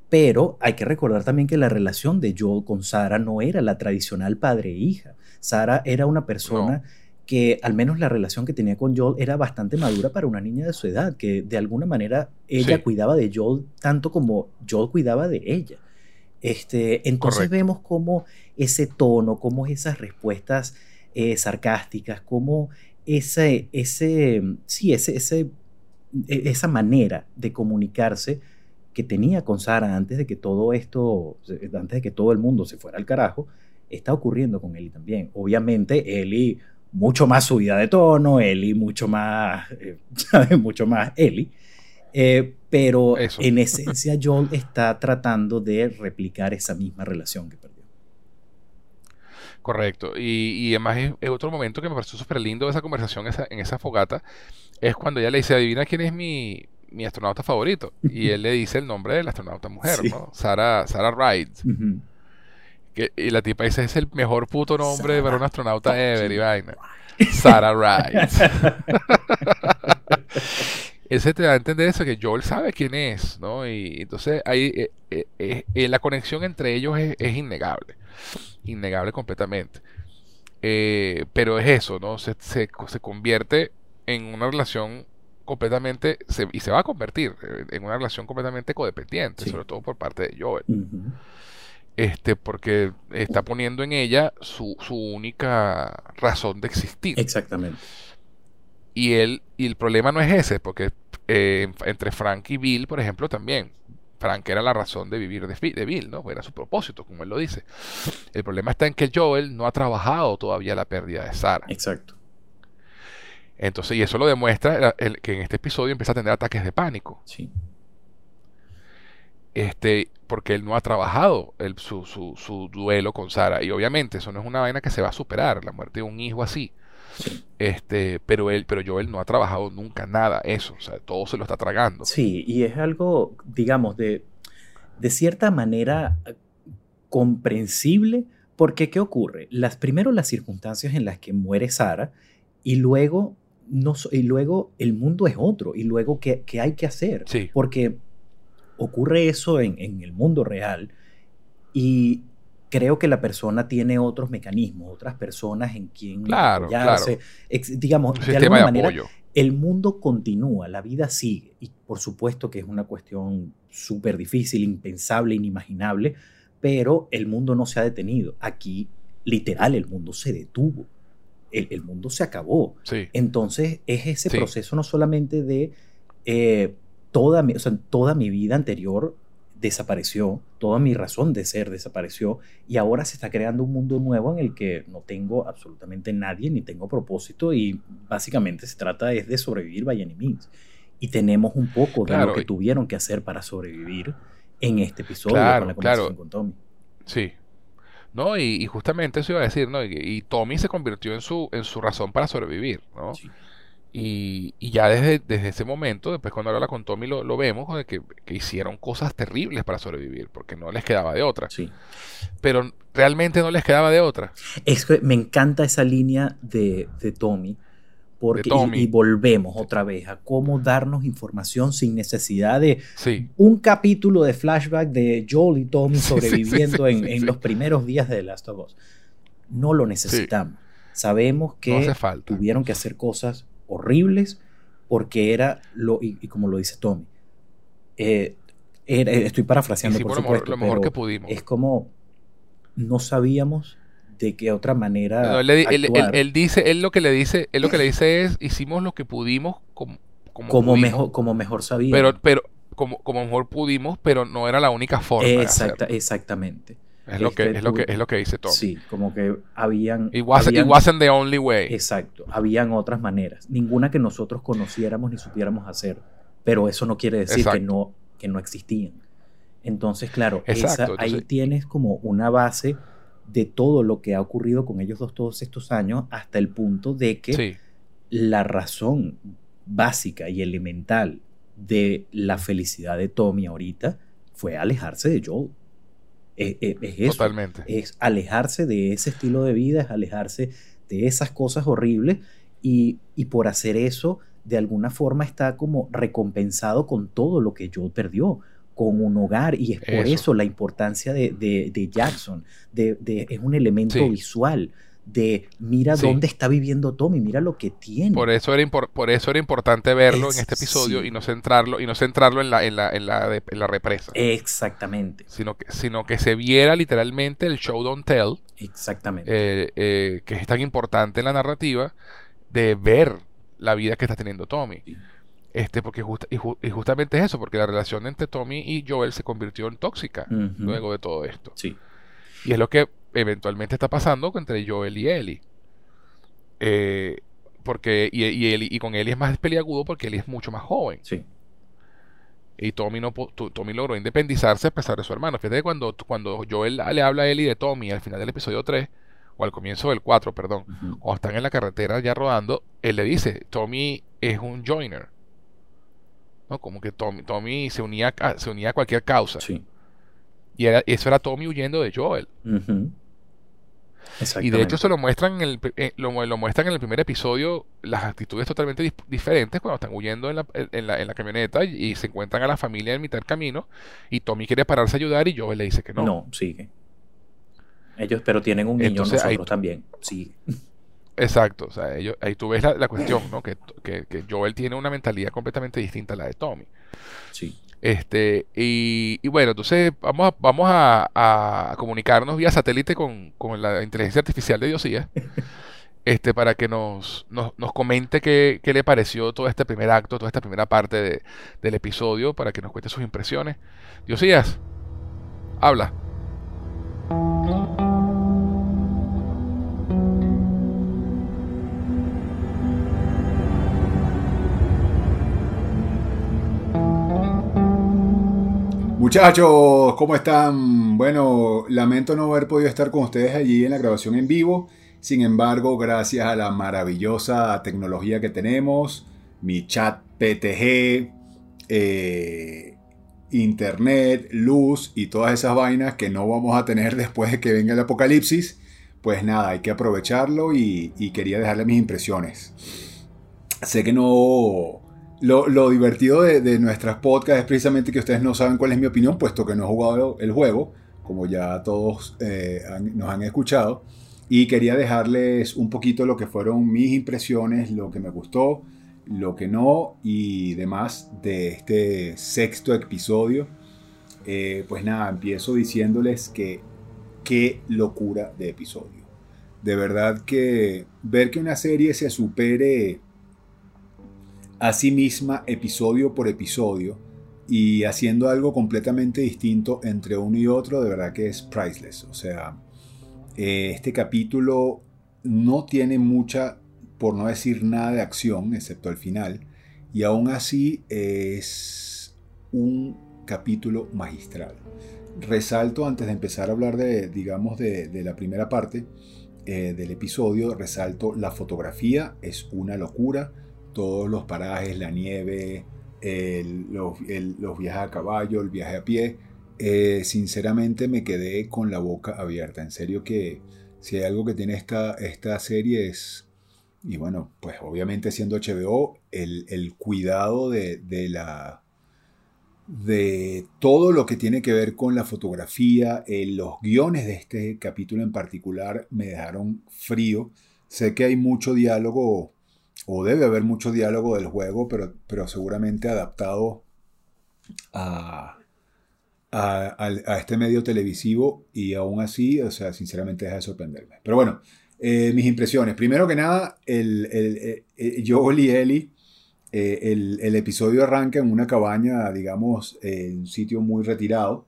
Pero hay que recordar también que la relación de Joel con Sara no era la tradicional padre-hija. Sara era una persona que al menos la relación que tenía con Joel era bastante madura para una niña de su edad, que de alguna manera ella cuidaba de Joel tanto como Joel cuidaba de ella. Este, entonces vemos cómo ese tono, cómo esas respuestas eh, sarcásticas, cómo ese, ese, sí, ese, ese, e, esa manera de comunicarse que tenía con Sara antes de que todo esto, antes de que todo el mundo se fuera al carajo, está ocurriendo con Ellie también. Obviamente, Ellie mucho más subida de tono, Ellie mucho más, eh, ¿sabes? Mucho más Ellie. Eh, pero en esencia Joel está tratando de replicar esa misma relación que perdió. Correcto. Y, además es, otro momento que me pareció súper lindo esa conversación en esa fogata. Es cuando ella le dice, adivina quién es mi, astronauta favorito. Y él le dice el nombre de la astronauta mujer, ¿no? Sarah, Sarah Wright y la tipa dice, es el mejor puto nombre para un astronauta ever y vaina. Sarah Wright. Ese te da a entender eso, que Joel sabe quién es, ¿no? Y entonces ahí eh, eh, eh, la conexión entre ellos es, innegable. Innegable completamente. pero es eso, ¿no? Se, se, convierte en una relación completamente, y se va a convertir en una relación completamente codependiente, sobre todo por parte de Joel este, porque está poniendo en ella su, única razón de existir. Exactamente. Y él, y el problema no es ese, porque eh, entre Frank y Bill, por ejemplo, también. Frank era la razón de vivir de, de, Bill, ¿no? Era su propósito, como él lo dice. El problema está en que Joel no ha trabajado todavía la pérdida de Sara. Exacto. Entonces, y eso lo demuestra que en este episodio empieza a tener ataques de pánico. Sí. Este, porque él no ha trabajado el, su, su, su, duelo con Sara. Y obviamente eso no es una vaina que se va a superar, la muerte de un hijo así. Este, pero él, pero Joel no ha trabajado nunca nada eso, o sea, todo se lo está tragando. Sí, y es algo, digamos, de, de cierta manera comprensible, porque ¿qué ocurre? Las, primero las circunstancias en las que muere Sara y luego, no, y luego el mundo es otro y luego ¿qué, qué hay que hacer? Sí. Porque ocurre eso en, el mundo real y creo que la persona tiene otros mecanismos, otras personas en quien claro, digamos, de alguna manera, el mundo continúa, la vida sigue y por supuesto que es una cuestión súper difícil, impensable, inimaginable, pero el mundo no se ha detenido. Aquí, literal, el mundo se detuvo. El, mundo se acabó. Entonces, es ese proceso no solamente de eh, toda mi, toda mi vida anterior desapareció, toda mi razón de ser desapareció y ahora se está creando un mundo nuevo en el que no tengo absolutamente nadie ni tengo propósito y básicamente se trata es de sobrevivir by any means. Y tenemos un poco de lo que tuvieron que hacer para sobrevivir en este episodio con la conversación con Tommy. Sí. No, y, justamente eso iba a decir, ¿no? Y, Tommy se convirtió en su, en su razón para sobrevivir, ¿no? Sí. Y, ya desde, desde ese momento, después cuando habla con Tommy lo, lo vemos, de que, hicieron cosas terribles para sobrevivir, porque no les quedaba de otra. Sí. Pero realmente no les quedaba de otra. Es que me encanta esa línea de, Tommy, porque, Y, volvemos otra vez a cómo darnos información sin necesidad de un capítulo de flashback de Joel y Tommy sobreviviendo en, los primeros días de The Last of Us. No lo necesitamos. Sabemos que tuvieron que hacer cosas horribles porque era lo, y, como lo dice Tommy, eh, estoy parafraseando por, supuesto, lo mejor, que pudimos. Es como no sabíamos de qué otra manera. él, dice, él lo que le dice, él lo que le dice es hicimos lo que pudimos como, como, mejor, como mejor sabíamos. Pero, pero como, como mejor pudimos, pero no era la única forma. Exacta, exactamente. Es, lo que, este, es, lo que, es lo que dice todo. Sí, como que habían... It wasn't, the only way. Exacto, habían otras maneras. Ninguna que nosotros conociéramos ni supiéramos hacer. Pero eso no quiere decir que no, que no existían. Entonces, claro, ahí tienes como una base de todo lo que ha ocurrido con ellos dos todos estos años hasta el punto de que la razón básica y elemental de la felicidad de Tommy ahorita fue alejarse de Joel. Es, eso. Totalmente. Es alejarse de ese estilo de vida, es alejarse de esas cosas horribles y, por hacer eso, de alguna forma está como recompensado con todo lo que Joe perdió con un hogar y es por eso, la importancia de, Jackson, de, es un elemento visual, de mira dónde está viviendo Tommy, mira lo que tiene. Por eso era, por eso era importante verlo en este episodio y no centrarlo, y no centrarlo en la, en la, en la, en la represa. Exactamente. Sino que, sino que se viera literalmente el show don't tell. Exactamente. Eh, eh, que es tan importante en la narrativa de ver la vida que está teniendo Tommy. Este, porque y, justamente es eso, porque la relación entre Tommy y Joel se convirtió en tóxica luego de todo esto. Sí. Y es lo que eventualmente está pasando entre Joel y Ellie. Eh, porque, y, y, y con Ellie es más peliagudo porque Ellie es mucho más joven. Sí. Y Tommy, no, Tommy logró independizarse a pesar de su hermano. Fíjate que cuando, cuando Joel le habla a Ellie de Tommy al final del episodio 3, o al comienzo del 4, perdón, o están en la carretera ya rodando, él le dice, Tommy es un joiner. ¿no? Como que Tommy, Tommy se, unía a, se unía a cualquier causa. Sí. Y eso era Tommy huyendo de Joel. Y de hecho se lo muestran en el, eh, lo, muestran en el primer episodio las actitudes totalmente diferentes cuando están huyendo en la, en la, en la camioneta y, se encuentran a la familia en mitad del camino y Tommy quiere pararse a ayudar y Joel le dice que no. No, sigue. Ellos pero tienen un niño, nosotros también. Sigue. Exacto, o sea, ellos, ahí tú ves la, cuestión, ¿no? Que, que, que, Joel tiene una mentalidad completamente distinta a la de Tommy. Sí. Este, y, y bueno, entonces vamos a, vamos a, comunicarnos vía satélite con, la inteligencia artificial de Diosía. este, para que nos, nos, nos comente qué, qué, le pareció todo este primer acto, toda esta primera parte de, del episodio, para que nos cuente sus impresiones. Diosías, habla. Muchachos, ¿cómo están? Bueno, lamento no haber podido estar con ustedes allí en la grabación en vivo. Sin embargo, gracias a la maravillosa tecnología que tenemos, mi chat PTG, eh, internet, luz y todas esas vainas que no vamos a tener después de que venga el apocalipsis, pues nada, hay que aprovecharlo y, y quería dejarle mis impresiones. Sé que no lo, divertido de, nuestras podcasts es precisamente que ustedes no saben cuál es mi opinión, puesto que no he jugado el juego, como ya todos eh, nos han escuchado. Y quería dejarles un poquito lo que fueron mis impresiones, lo que me gustó, lo que no y demás de este sexto episodio. Eh, pues nada, empiezo diciéndoles que qué locura de episodio. De verdad que ver que una serie se supere a misma episodio por episodio y haciendo algo completamente distinto entre uno y otro, de verdad que es priceless. O sea, eh, este capítulo no tiene mucha, por no decir nada de acción, excepto el final, y aún así es un capítulo magistral. Resalto, antes de empezar a hablar de, digamos, de, la primera parte eh, del episodio, resalto la fotografía, es una locura todos los parajes, la nieve, los, viajes a caballo, el viaje a pie. Eh, sinceramente me quedé con la boca abierta. En serio que si hay algo que tiene esta, esta serie es, y bueno, pues obviamente siendo HBO, el, cuidado de, de, la de todo lo que tiene que ver con la fotografía, eh, los guiones de este capítulo en particular me dejaron frío. Sé que hay mucho diálogo o debe haber mucho diálogo del juego, pero, pero seguramente adaptado a, a, este medio televisivo y aún así, o sea, sinceramente deja de sorprenderme. Pero bueno, eh, mis impresiones. Primero que nada, el, el, el Joel y Ellie, eh, el, episodio arranca en una cabaña, digamos, en un sitio muy retirado.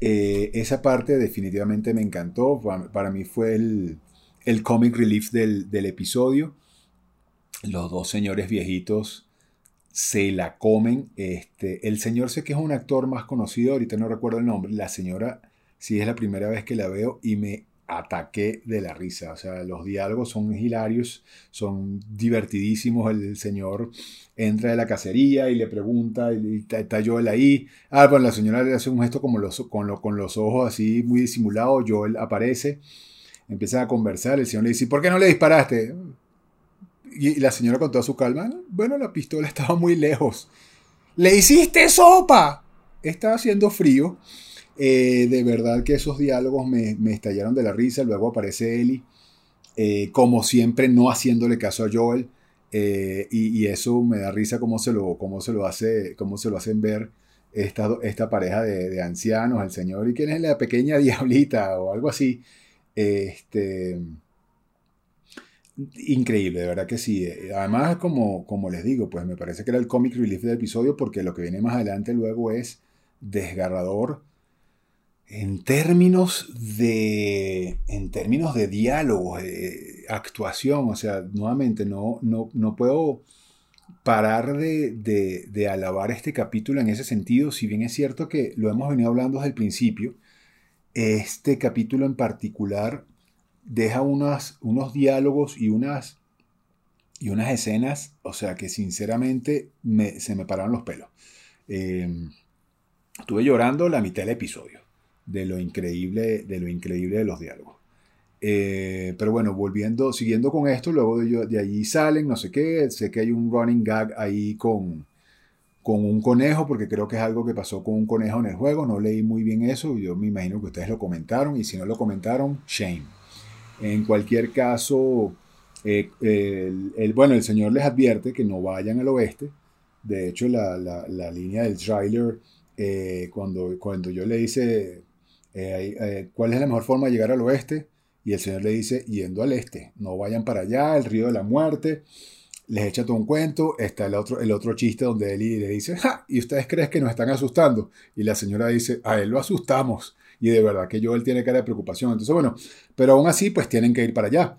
Eh, esa parte definitivamente me encantó. Para, mí fue el, el comic relief del, del episodio los dos señores viejitos se la comen. Este, el señor sé que es un actor más conocido, ahorita no recuerdo el nombre. La señora sí es la primera vez que la veo y me ataqué de la risa. O sea, los diálogos son hilarios, son divertidísimos. El, señor entra de la cacería y le pregunta, y está, Joel ahí. Ah, pues la señora le hace un gesto como los, con, con los ojos así muy disimulados. Joel aparece, empiezan a conversar. El señor le dice, ¿por qué no le disparaste? Y la señora con toda su calma, bueno, la pistola estaba muy lejos. ¡Le hiciste sopa! Estaba haciendo frío. Eh, de verdad que esos diálogos me, estallaron de la risa. Luego aparece Ellie, eh, como siempre, no haciéndole caso a Joel. Eh, y, eso me da risa cómo se lo, cómo se lo, hace, cómo se lo hacen ver esta, esta pareja de, de, ancianos, el señor y quién es la pequeña diablita o algo así. Este, increíble, de verdad que sí. Además, como, como les digo, pues me parece que era el comic relief del episodio porque lo que viene más adelante luego es desgarrador en términos de, en términos de diálogo, actuación. O sea, nuevamente, no, no, no puedo parar de, de, de, alabar este capítulo en ese sentido, si bien es cierto que lo hemos venido hablando desde el principio, este capítulo en particular deja unos diálogos y unas, y unas escenas, o sea que sinceramente se me pararon los pelos. Em, estuve llorando la mitad del episodio, de lo increíble de, lo increíble de los diálogos. Eh, pero bueno, volviendo, siguiendo con esto, luego de, de, allí salen, no sé qué, sé que hay un running gag ahí con, con un conejo, porque creo que es algo que pasó con un conejo en el juego, no leí muy bien eso, yo me imagino que ustedes lo comentaron, y si no lo comentaron, shame. En cualquier caso, eh, el, bueno, el señor les advierte que no vayan al oeste, de hecho la, la, línea del trailer, eh, cuando, cuando yo le hice, ¿cuál es la mejor forma de llegar al oeste? Y el Señor le dice, yendo al este, no vayan para allá, el río de la muerte. Les echa todo un cuento. Está el otro, el otro chiste donde él le dice, ¡ja! ¿Y ustedes creen que nos están asustando? Y la señora dice, a él lo asustamos. Y de verdad que yo él tiene cara de preocupación. Entonces, bueno, pero aún así, pues tienen que ir para allá.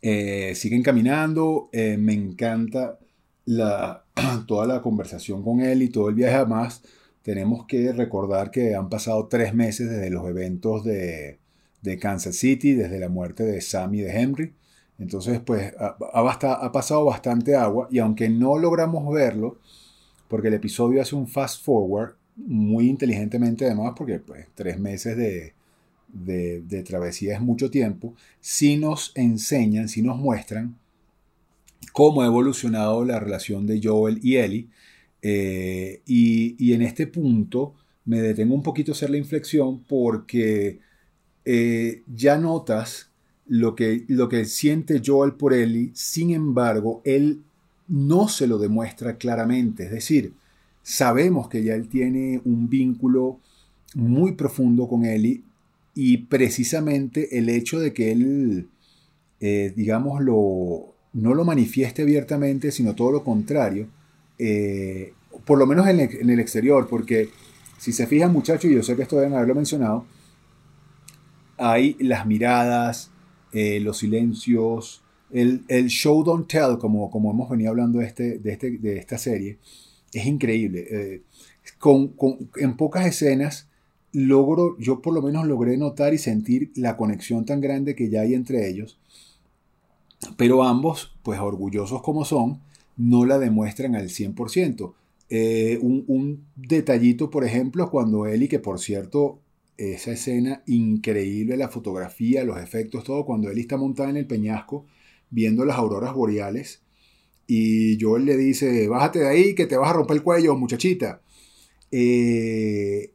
Eh, siguen caminando. Eh, me encanta toda la conversación con él y todo el viaje. Además, tenemos que recordar que han pasado tres meses desde los eventos de, de Kansas City desde la muerte de Sammy de Henry. Entonces, pues ha, ha, pasado bastante agua y aunque no logramos verlo, porque el episodio hace un fast forward muy inteligentemente además, porque pues tres meses de, de, travesía es mucho tiempo, sí nos enseñan, sí nos muestran cómo ha evolucionado la relación de Joel y Ellie. Eh, y, y en este punto me detengo un poquito a hacer la inflexión porque eh, ya notas lo que, lo que siente Joel por Ellie, sin embargo, él no se lo demuestra claramente. Es decir, sabemos que ya él tiene un vínculo muy profundo con Ellie y precisamente el hecho de que él, eh, digamos, lo, no lo manifieste abiertamente, sino todo lo contrario, eh, por lo menos en el, exterior, porque si se fijan muchachos, y yo sé que esto deben haberlo mencionado, hay las miradas, eh, los silencios, el, show don't tell, como, hemos venido hablando de, este, de, este, de esta serie, es increíble. Eh, con, en pocas escenas logro, yo por lo menos logré notar y sentir la conexión tan grande que ya hay entre ellos, pero ambos, pues orgullosos como son, no la demuestran al 100%. Eh, un, un, detallito, por ejemplo, cuando Eli, que por cierto esa escena increíble, la fotografía, los efectos, todo, cuando él está montada en el peñasco viendo las auroras boreales y Joel le dice, bájate de ahí que te vas a romper el cuello, muchachita. Eh,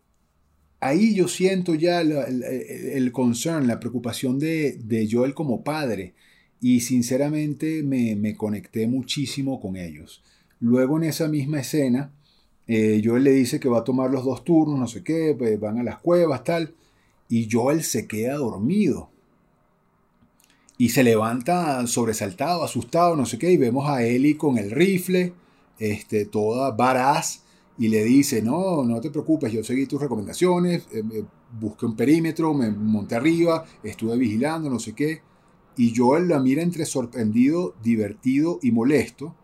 ahí yo siento ya el, concern, la preocupación de, de, Joel como padre y sinceramente me, me conecté muchísimo con ellos. Luego en esa misma escena, eh, Joel le dice que va a tomar los dos turnos, no sé qué, pues, van a las cuevas, tal. Y Joel se queda dormido. Y se levanta sobresaltado, asustado, no sé qué, y vemos a Ellie con el rifle, este, toda varaz, y le dice, no, no te preocupes, yo seguí tus recomendaciones, eh, busqué un perímetro, me monté arriba, estuve vigilando, no sé qué. Y Joel la mira entre sorprendido, divertido y molesto,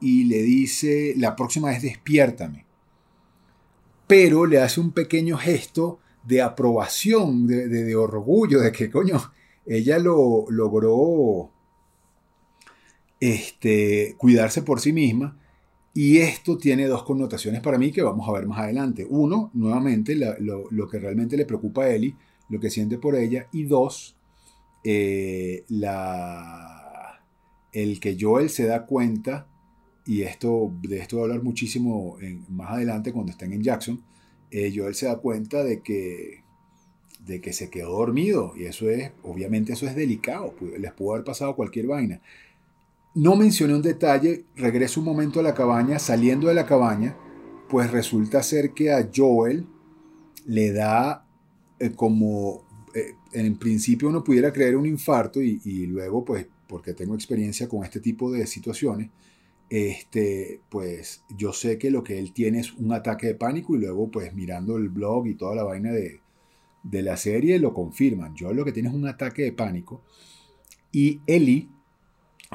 y le dice, la próxima vez despiértame. Pero le hace un pequeño gesto de aprobación, de, orgullo, de que, coño, ella lo logró este, cuidarse por sí misma. Y esto tiene dos connotaciones para mí que vamos a ver más adelante. Uno, nuevamente, lo, que realmente le preocupa a Ellie, lo que siente por ella. Y dos, eh, la, el que Joel se da cuenta y esto, de esto voy a hablar muchísimo más adelante cuando estén en Jackson, eh, Joel se da cuenta de que, de que se quedó dormido y eso es, obviamente eso es delicado, les pudo haber pasado cualquier vaina. No mencioné un detalle, regreso un momento a la cabaña, saliendo de la cabaña, pues resulta ser que a Joel le da eh, como, eh, en principio uno pudiera creer un infarto y, y luego pues porque tengo experiencia con este tipo de situaciones, este, pues yo sé que lo que él tiene es un ataque de pánico y luego pues mirando el blog y toda la vaina de, de la serie lo confirman. Yo lo que tiene es un ataque de pánico y Eli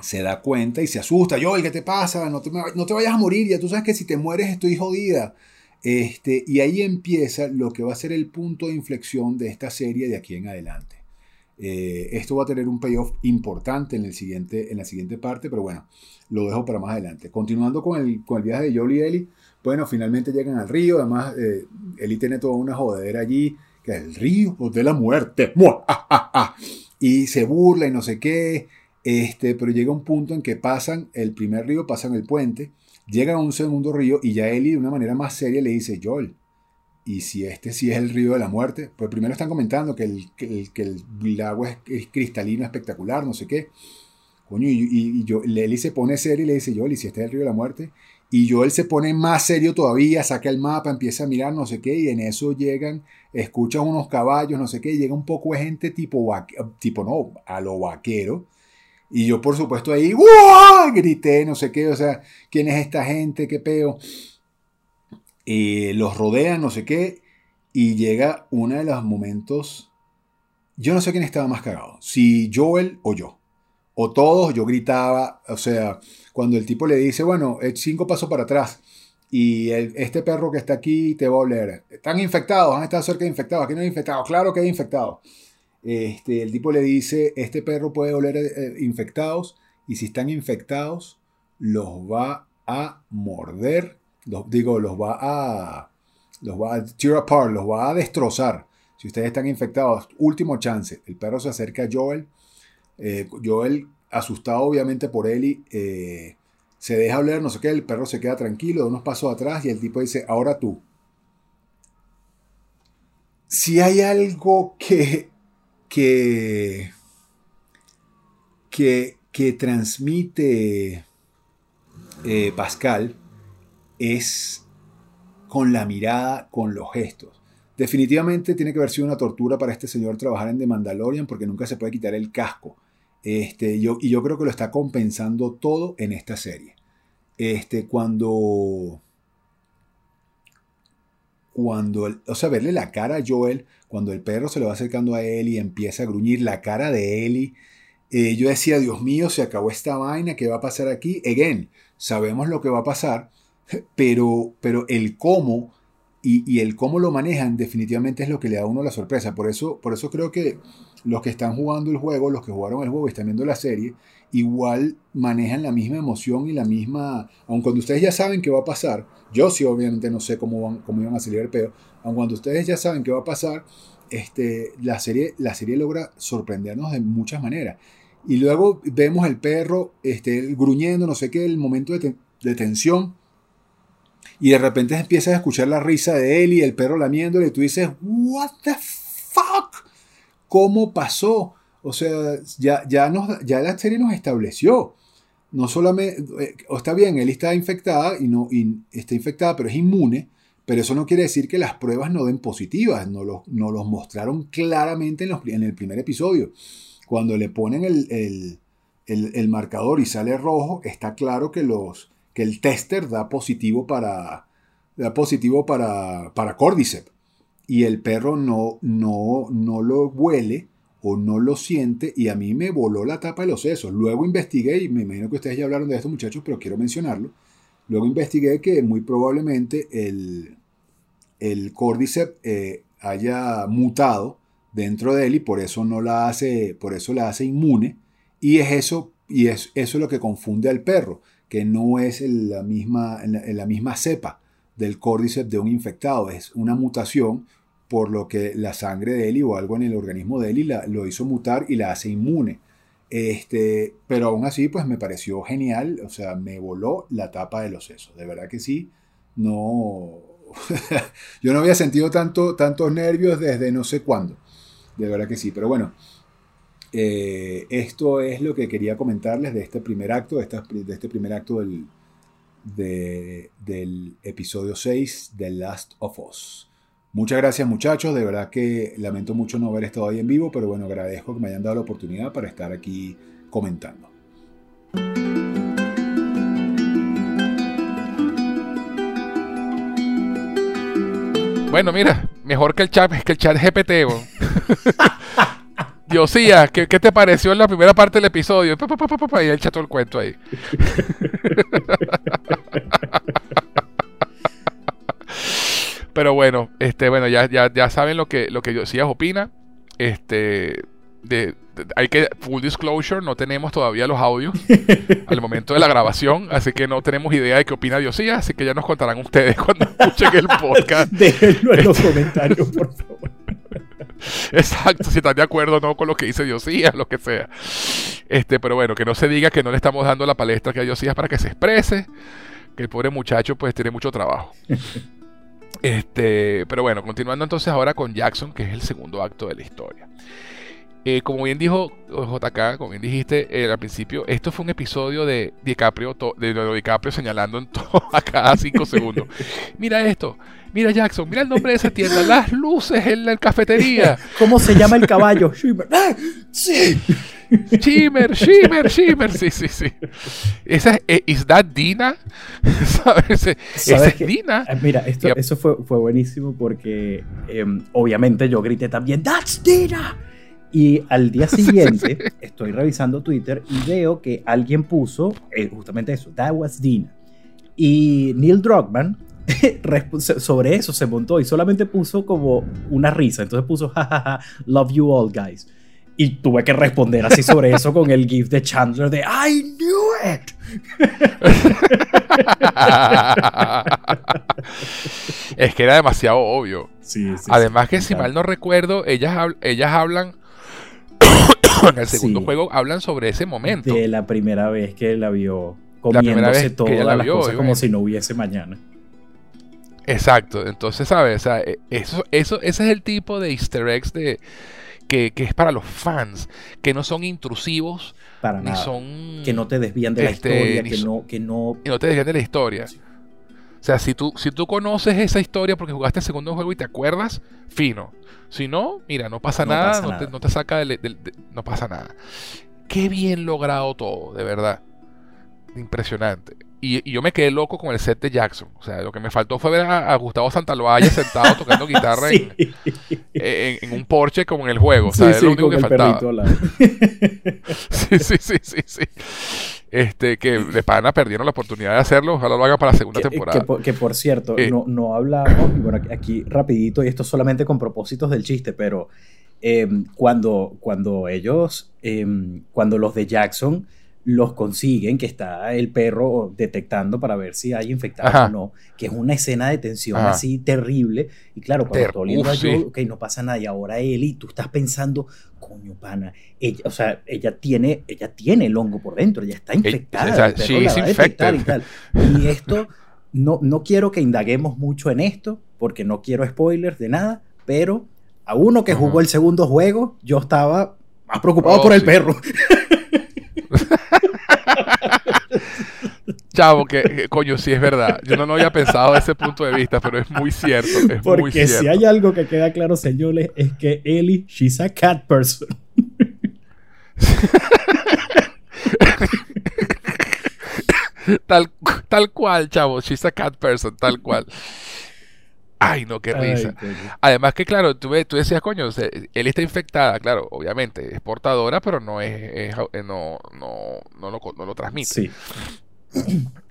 se da cuenta y se asusta. Yo, ¿qué te pasa? No te, no te vayas a morir. Ya tú sabes que si te mueres estoy jodida. Este, y ahí empieza lo que va a ser el punto de inflexión de esta serie de aquí en adelante. Eh, esto va a tener un payoff importante en, el siguiente, en la siguiente parte, pero bueno, lo dejo para más adelante. Continuando con el, con el viaje de Joel y Ellie, bueno, finalmente llegan al río, además eh, Ellie tiene toda una jodedera allí, que es el río de la muerte, y se burla y no sé qué, este, pero llega un punto en que pasan el primer río, pasan el puente, llegan a un segundo río y ya Ellie de una manera más seria le dice, Joel, y si este sí es el río de la muerte, pues primero están comentando que el, que el, agua es, cristalino, espectacular, no sé qué. Coño, y, y, yo, Eli se pone serio y le dice, Joel, ¿y si este es el río de la muerte? Y Joel se pone más serio todavía, saca el mapa, empieza a mirar, no sé qué, y en eso llegan, escuchan unos caballos, no sé qué, llega un poco de gente tipo, tipo no, a lo vaquero, y yo, por supuesto, ahí grité, no sé qué, o sea, ¿quién es esta gente? ¿Qué peo? los rodean, no sé qué, y llega uno de los momentos. Yo no sé quién estaba más cagado, si Joel o yo. O todos, yo gritaba, o sea, cuando el tipo le dice, bueno, cinco pasos para atrás, y este perro que está aquí te va a oler. Están infectados, han estado cerca de infectados, aquí no hay infectados, claro que hay infectados. Este, el tipo le dice, este perro puede oler eh, infectados y si están infectados los va a morder, digo, los va a, los va a tear apart, los va a destrozar. Si ustedes están infectados, último chance. El perro se acerca a Joel. Eh, Joel, asustado obviamente por él, eh, se deja oler, no sé qué, el perro se queda tranquilo, da unos pasos atrás y el tipo dice, ahora tú. Si hay algo que que, que, transmite eh, Pascal es con la mirada, con los gestos. Definitivamente tiene que haber sido una tortura para este señor trabajar en The Mandalorian porque nunca se puede quitar el casco. Este, yo, y yo creo que lo está compensando todo en esta serie. Este, cuando cuando, o sea, verle la cara a Joel, cuando el perro se le va acercando a él y empieza a gruñir la cara de Ellie, eh, yo decía, Dios mío, se acabó esta vaina, ¿qué va a pasar aquí? Again, sabemos lo que va a pasar, pero, pero el cómo y, el cómo lo manejan definitivamente es lo que le da a uno la sorpresa. Por eso, por eso creo que los que están jugando el juego, los que jugaron el juego y están viendo la serie, igual manejan la misma emoción y la misma, aun cuando ustedes ya saben qué va a pasar, yo sí obviamente no sé cómo, van, cómo iban a salir el pedo, aun cuando ustedes ya saben qué va a pasar, este, la, serie, la serie logra sorprendernos de muchas maneras. Y luego vemos el perro este, gruñendo, no sé qué, el momento de, de tensión. Y de repente empiezas a escuchar la risa de él y el perro lamiéndole y tú dices, ¿What the fuck? ¿Cómo pasó? O sea, ya, ya, nos, ya la serie nos estableció. No solamente, eh, está bien, él está infectada y no está infectada, pero es inmune. Pero eso no quiere decir que las pruebas no den positivas. No los, no los mostraron claramente en, los, en, el primer episodio. Cuando le ponen el, el, marcador y sale rojo, está claro que, los, que el tester da positivo para, da positivo para, para Cordyceps. Y el perro no, no, no lo huele o no lo siente y a mí me voló la tapa de los sesos. Luego investigué, y me imagino que ustedes ya hablaron de esto muchachos, pero quiero mencionarlo. Luego investigué que muy probablemente el, el Cordyceps eh, haya mutado dentro de él y por eso no la hace, por eso la hace inmune. Y es eso, y es, eso lo que confunde al perro, que no es la misma, la misma cepa del Cordyceps de un infectado, es una mutación por lo que la sangre de Eli o algo en el organismo de Eli la, lo hizo mutar y la hace inmune. Este, pero aún así, pues me pareció genial, o sea, me voló la tapa de los sesos. De verdad que sí, no. Yo no había sentido tanto, tantos nervios desde no sé cuándo. De verdad que sí, pero bueno, eh, esto es lo que quería comentarles de este primer acto, de, de este primer acto del, del episodio 6 de Last of Us. Muchas gracias muchachos, de verdad que lamento mucho no haber estado ahí en vivo, pero bueno, agradezco que me hayan dado la oportunidad para estar aquí comentando. Bueno, mira, mejor que el chat, que el chat GPT. Diosía, ¿qué, ¿qué, te pareció en la primera parte del episodio? y él echó el cuento ahí. Pero bueno, este, bueno, ya, ya, ya saben lo que, lo que Diosías opina. Este, de, hay que full disclosure, no tenemos todavía los audios al momento de la grabación, así que no tenemos idea de qué opina Diosías, así que ya nos contarán ustedes cuando escuchen el podcast. Déjenlo en los comentarios, por favor. Exacto, si están de acuerdo o no con lo que dice Diosías, lo que sea. Este, pero bueno, que no se diga que no le estamos dando la palestra que a Diosías para que se exprese, que el pobre muchacho pues tiene mucho trabajo. Este, pero bueno, continuando entonces ahora con Jackson, que es el segundo acto de la historia. Eh, como bien dijo JK, como bien dijiste eh, al principio, esto fue un episodio de DiCaprio, de, DiCaprio señalando en todo a cada cinco segundos. Mira esto, mira Jackson, mira el nombre de esa tienda, las luces en la cafetería. ¿Cómo se llama el caballo? Shimmer. ¡Ah! Sí. Shimmer, Shimmer, Shimmer. Sí, sí, sí. Esa es, eh, that Dina? ¿Sabes? Esa es Dina. Mira, esto, eso fue, fue buenísimo porque em, obviamente yo grité también, That's Dina. Y al día siguiente estoy revisando Twitter y veo que alguien puso eh, justamente eso, That was Dina. Y Neil Druckmann sobre eso se montó y solamente puso como una risa. Entonces puso, jajaja, love you all guys. Y tuve que responder así sobre eso con el GIF de Chandler de I knew it. es que era demasiado obvio. Además que si mal no recuerdo, ellas, ellas hablan en el segundo juego hablan sobre ese momento. De la primera vez que la vio comiéndose la todas que la las cosas como si no hubiese mañana. Exacto, entonces, ¿sabes? E, eso, eso, ese es el tipo de easter eggs de, que, es para los fans, que no son intrusivos, para ni son... Que no te desvían de la este, historia, que no, que no... no te desvían de la historia. Sea, si tú, si tú conoces esa historia porque jugaste el segundo juego y te acuerdas, fino. Si no, mira, no pasa nada, no, Te, saca del, No pasa nada. Qué bien logrado todo, de verdad. Impresionante. Y, yo me quedé loco con el set de Jackson. O sea, lo que me faltó fue ver a, Gustavo Santaloaya sentado tocando guitarra en, un porche como en el juego. O sea, es lo único que faltaba. sí, sí, sí, sí, sí este, que de pana perdieron la oportunidad de hacerlo, ojalá lo haga para la segunda temporada. Que, por cierto, eh, no, no hablamos, bueno, aquí rapidito, y esto solamente con propósitos del chiste, pero em, cuando, cuando ellos, em, cuando los de Jackson los consiguen, que está el perro detectando para ver si hay infectados o no, que es una escena de tensión así terrible. Y claro, cuando Ter tú yo, ok, no pasa nada, y ahora Eli, tú estás pensando, coño, pana, ella, o sea, ella tiene, ella tiene el hongo por dentro, ella está infectada. sí, y, y esto, no, no quiero que indaguemos mucho en esto, porque no quiero spoilers de nada, pero a uno que jugó el segundo juego, yo estaba más preocupado oh, por el perro. Chavo, que, coño, sí es verdad. Yo no, había pensado de ese punto de vista, pero es muy cierto. Porque si hay algo que queda claro, señores, es que Ellie, she's a cat person. tal, tal cual, chavo, she's a cat person, tal cual. Ay, no, qué risa. Además que, claro, tú, tú decías, coño, él está infectada, claro, obviamente, es portadora, pero no es, eh, no, no, no, lo, no lo transmite. Sí.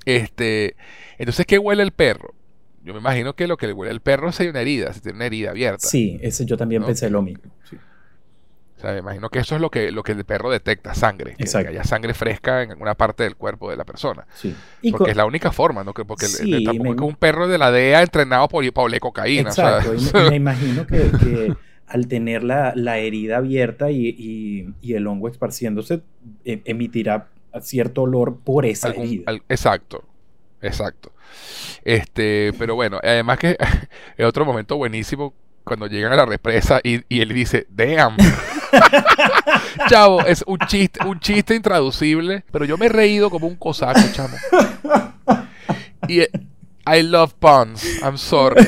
Este, entonces, ¿qué huele el perro? Yo me imagino que lo que le huele al perro es una herida, si tiene una herida abierta. Sí, ese yo también pensé lo mismo. Sí. O sea, me imagino que eso es lo que, lo que el perro detecta, sangre. Que, haya sangre fresca en alguna parte del cuerpo de la persona. Sí. porque es la única forma, ¿no? porque tampoco es un perro de la DEA entrenado por, para cocaína. Exacto. me, imagino que, al tener la, herida abierta y, el hongo esparciéndose, e, emitirá cierto olor por esa herida. exacto. Exacto. Este, pero bueno, además que es otro momento buenísimo cuando llegan a la represa y, y él dice, damn. chavo, es un chiste, un chiste intraducible, pero yo me he reído como un cosaco, chamo. Y, I love puns, I'm sorry.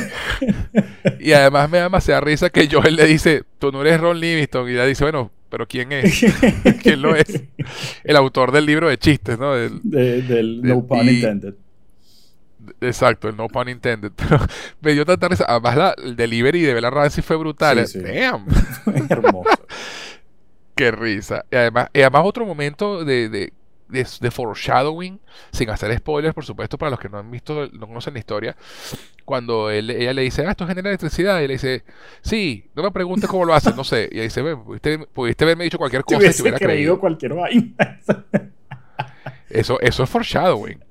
y además me da demasiada risa que Joel le dice, tú no eres Ron Livingston. Y ella dice, bueno, pero ¿quién es? ¿Quién lo es? El autor del libro de chistes, ¿no? Del, del No Pun Intended. Exacto, el no pun intended. Pero me dio tanta risa. Además, la, el delivery de Bella Ramsey fue brutal. Sí, Damn. Hermoso. Qué risa. Y además, y además otro momento de, de, de, foreshadowing, sin hacer spoilers, por supuesto, para los que no han visto, no conocen la historia. Cuando él, ella le dice, ah, esto genera electricidad. Y le dice, sí, no me preguntes cómo lo haces, no sé. Y ella dice, pudiste, pudiste haberme dicho cualquier cosa. Si hubiera creído cualquier vaina. Eso, eso es foreshadowing.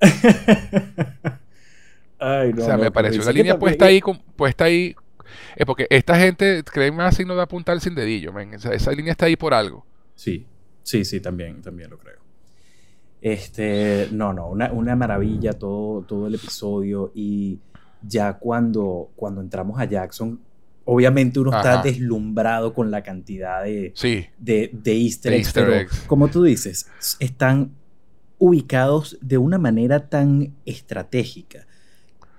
o sea, me pareció una línea puesta ahí, puesta ahí. Es porque esta gente cree más signo de apuntar sin dedillo, esa línea está ahí por algo. Sí, sí, sí, también, también lo creo. Este, no, no, una, maravilla todo, todo el episodio. Y ya cuando, cuando entramos a Jackson, obviamente uno está deslumbrado con la cantidad de, de, easter, eggs, pero como tú dices, están ubicados de una manera tan estratégica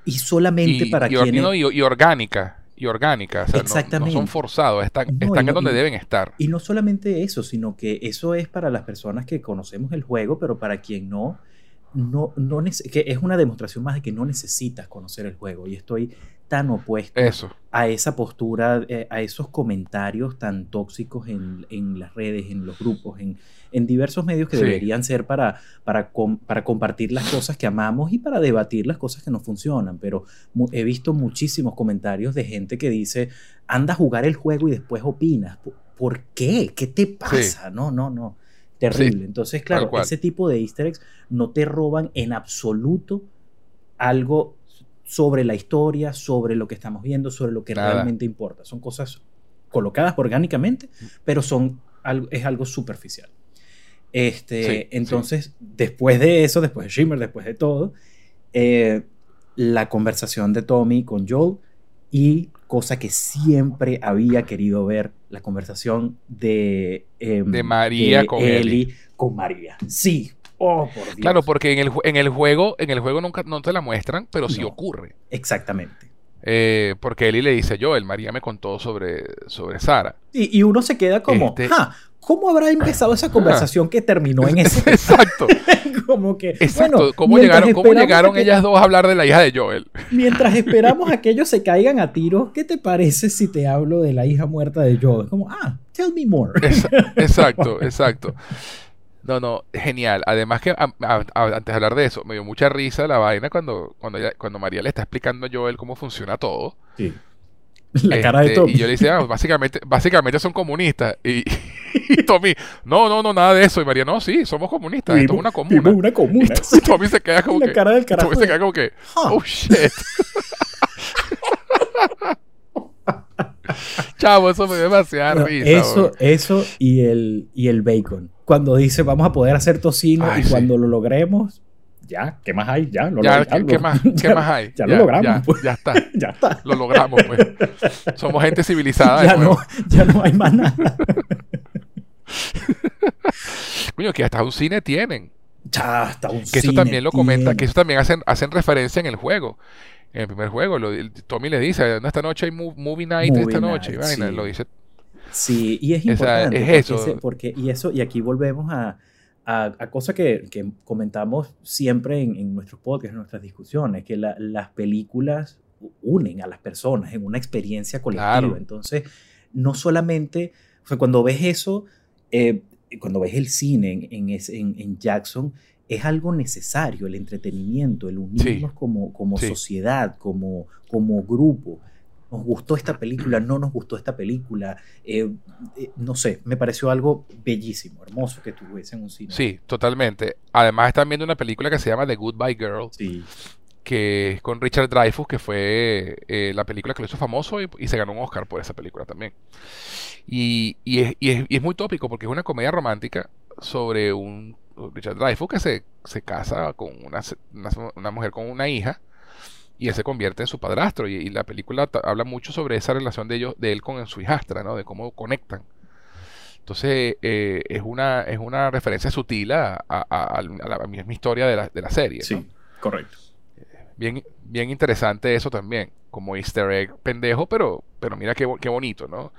y solamente para y, quienes... y, orgánica. Y orgánica. Exactamente. No, son forzados, están, están en donde deben estar. Y no solamente eso, sino que eso es para las personas que conocemos el juego, pero para quien no, no, no que es una demostración más de que no necesitas conocer el juego. Y estoy tan opuesto a esa postura, eh, a esos comentarios tan tóxicos en, en, las redes, en los grupos, en, en diversos medios que deberían ser para, para, para, compartir las cosas que amamos y para debatir las cosas que no funcionan. Pero he visto muchísimos comentarios de gente que dice, anda a jugar el juego y después opinas. ¿Por qué? ¿Qué te pasa? No, no, no. Terrible. Entonces, claro, ese tipo de easter eggs no te roban en absoluto algo sobre la historia, sobre lo que estamos viendo, sobre lo que realmente importa. Son cosas colocadas orgánicamente, pero son es algo superficial. Este, entonces, después de eso, después de Shimmer, después de todo, eh, la conversación de Tommy con Joel y cosa que siempre había querido ver, la conversación de, em, de María con Ellie, con María. Sí. Oh, por Dios. Claro, porque en el, en el juego, en el juego nunca no te la muestran, pero sí ocurre. Exactamente. Eh, porque Ellie le dice yo, el María me contó sobre, sobre Sara. Y, y uno se queda como, este, ¿cómo habrá empezado esa conversación que terminó en ese? Exacto. como que, Exacto. ¿Cómo llegaron, cómo llegaron ellas dos a hablar de la hija de Joel? Mientras esperamos a que ellos se caigan a tiro, ¿qué te parece si te hablo de la hija muerta de Joel? Como, ah, tell me more. exacto, exacto. No, no, genial. Además que antes de hablar de eso, me dio mucha risa la vaina cuando, cuando, cuando María le está explicando a Joel cómo funciona todo. Sí. La cara de este, Tommy. Y yo le decía, ah, básicamente, básicamente son comunistas. Y, Tommy, no, no, no, nada de eso. Y María, no, sí, somos comunistas. esto es una comuna. una comuna. Y Tommy se queda como la que. Cara del carajo Tommy se queda como que. Oh shit. Chavo, eso me dio demasiada risa. Eso, eso y el, y el bacon. Cuando dice vamos a poder hacer tocino y cuando lo logremos, ya, ¿qué más hay? Ya, lo, ya, ¿qué, más, ¿qué más hay? Ya, lo logramos. Ya, pues. ya, está. ya está. Lo logramos, pues. Somos gente civilizada. ya, no, ya no hay más nada. Coño, que hasta un cine tienen. Ya, hasta un que cine. Que eso también lo comenta, que eso también hacen, hacen referencia en el juego. En el primer juego, lo, Tommy le dice, esta noche hay movie night, esta noche, vaina, lo dice. Sí, y es importante. es eso. porque, y eso, y aquí volvemos a a, cosa que, comentamos siempre en, nuestros podcasts, en nuestras discusiones, que las películas unen a las personas en una experiencia colectiva. Entonces, no solamente, o cuando ves eso, eh, cuando ves el cine en, en, Jackson, es algo necesario, el entretenimiento, el unirnos como, como sociedad, como, como grupo nos gustó esta película, no nos gustó esta película. Eh, eh, no sé, me pareció algo bellísimo, hermoso que estuviese en un cine. Sí, totalmente. Además están viendo una película que se llama The Goodbye Girl. Que es con Richard Dreyfuss, que fue eh, la película que lo hizo famoso y, se ganó un Oscar por esa película también. Y, es, muy tópico porque es una comedia romántica sobre un Richard Dreyfuss que se, se casa con una, una mujer con una hija y él se convierte en su padrastro y, la película habla mucho sobre esa relación de ellos de él con su hijastra no de cómo conectan entonces eh, es una es una referencia sutil a, a, la misma historia de la, de la serie sí correcto bien, bien interesante eso también. Como easter egg pendejo, pero, pero mira qué, qué bonito, ¿no?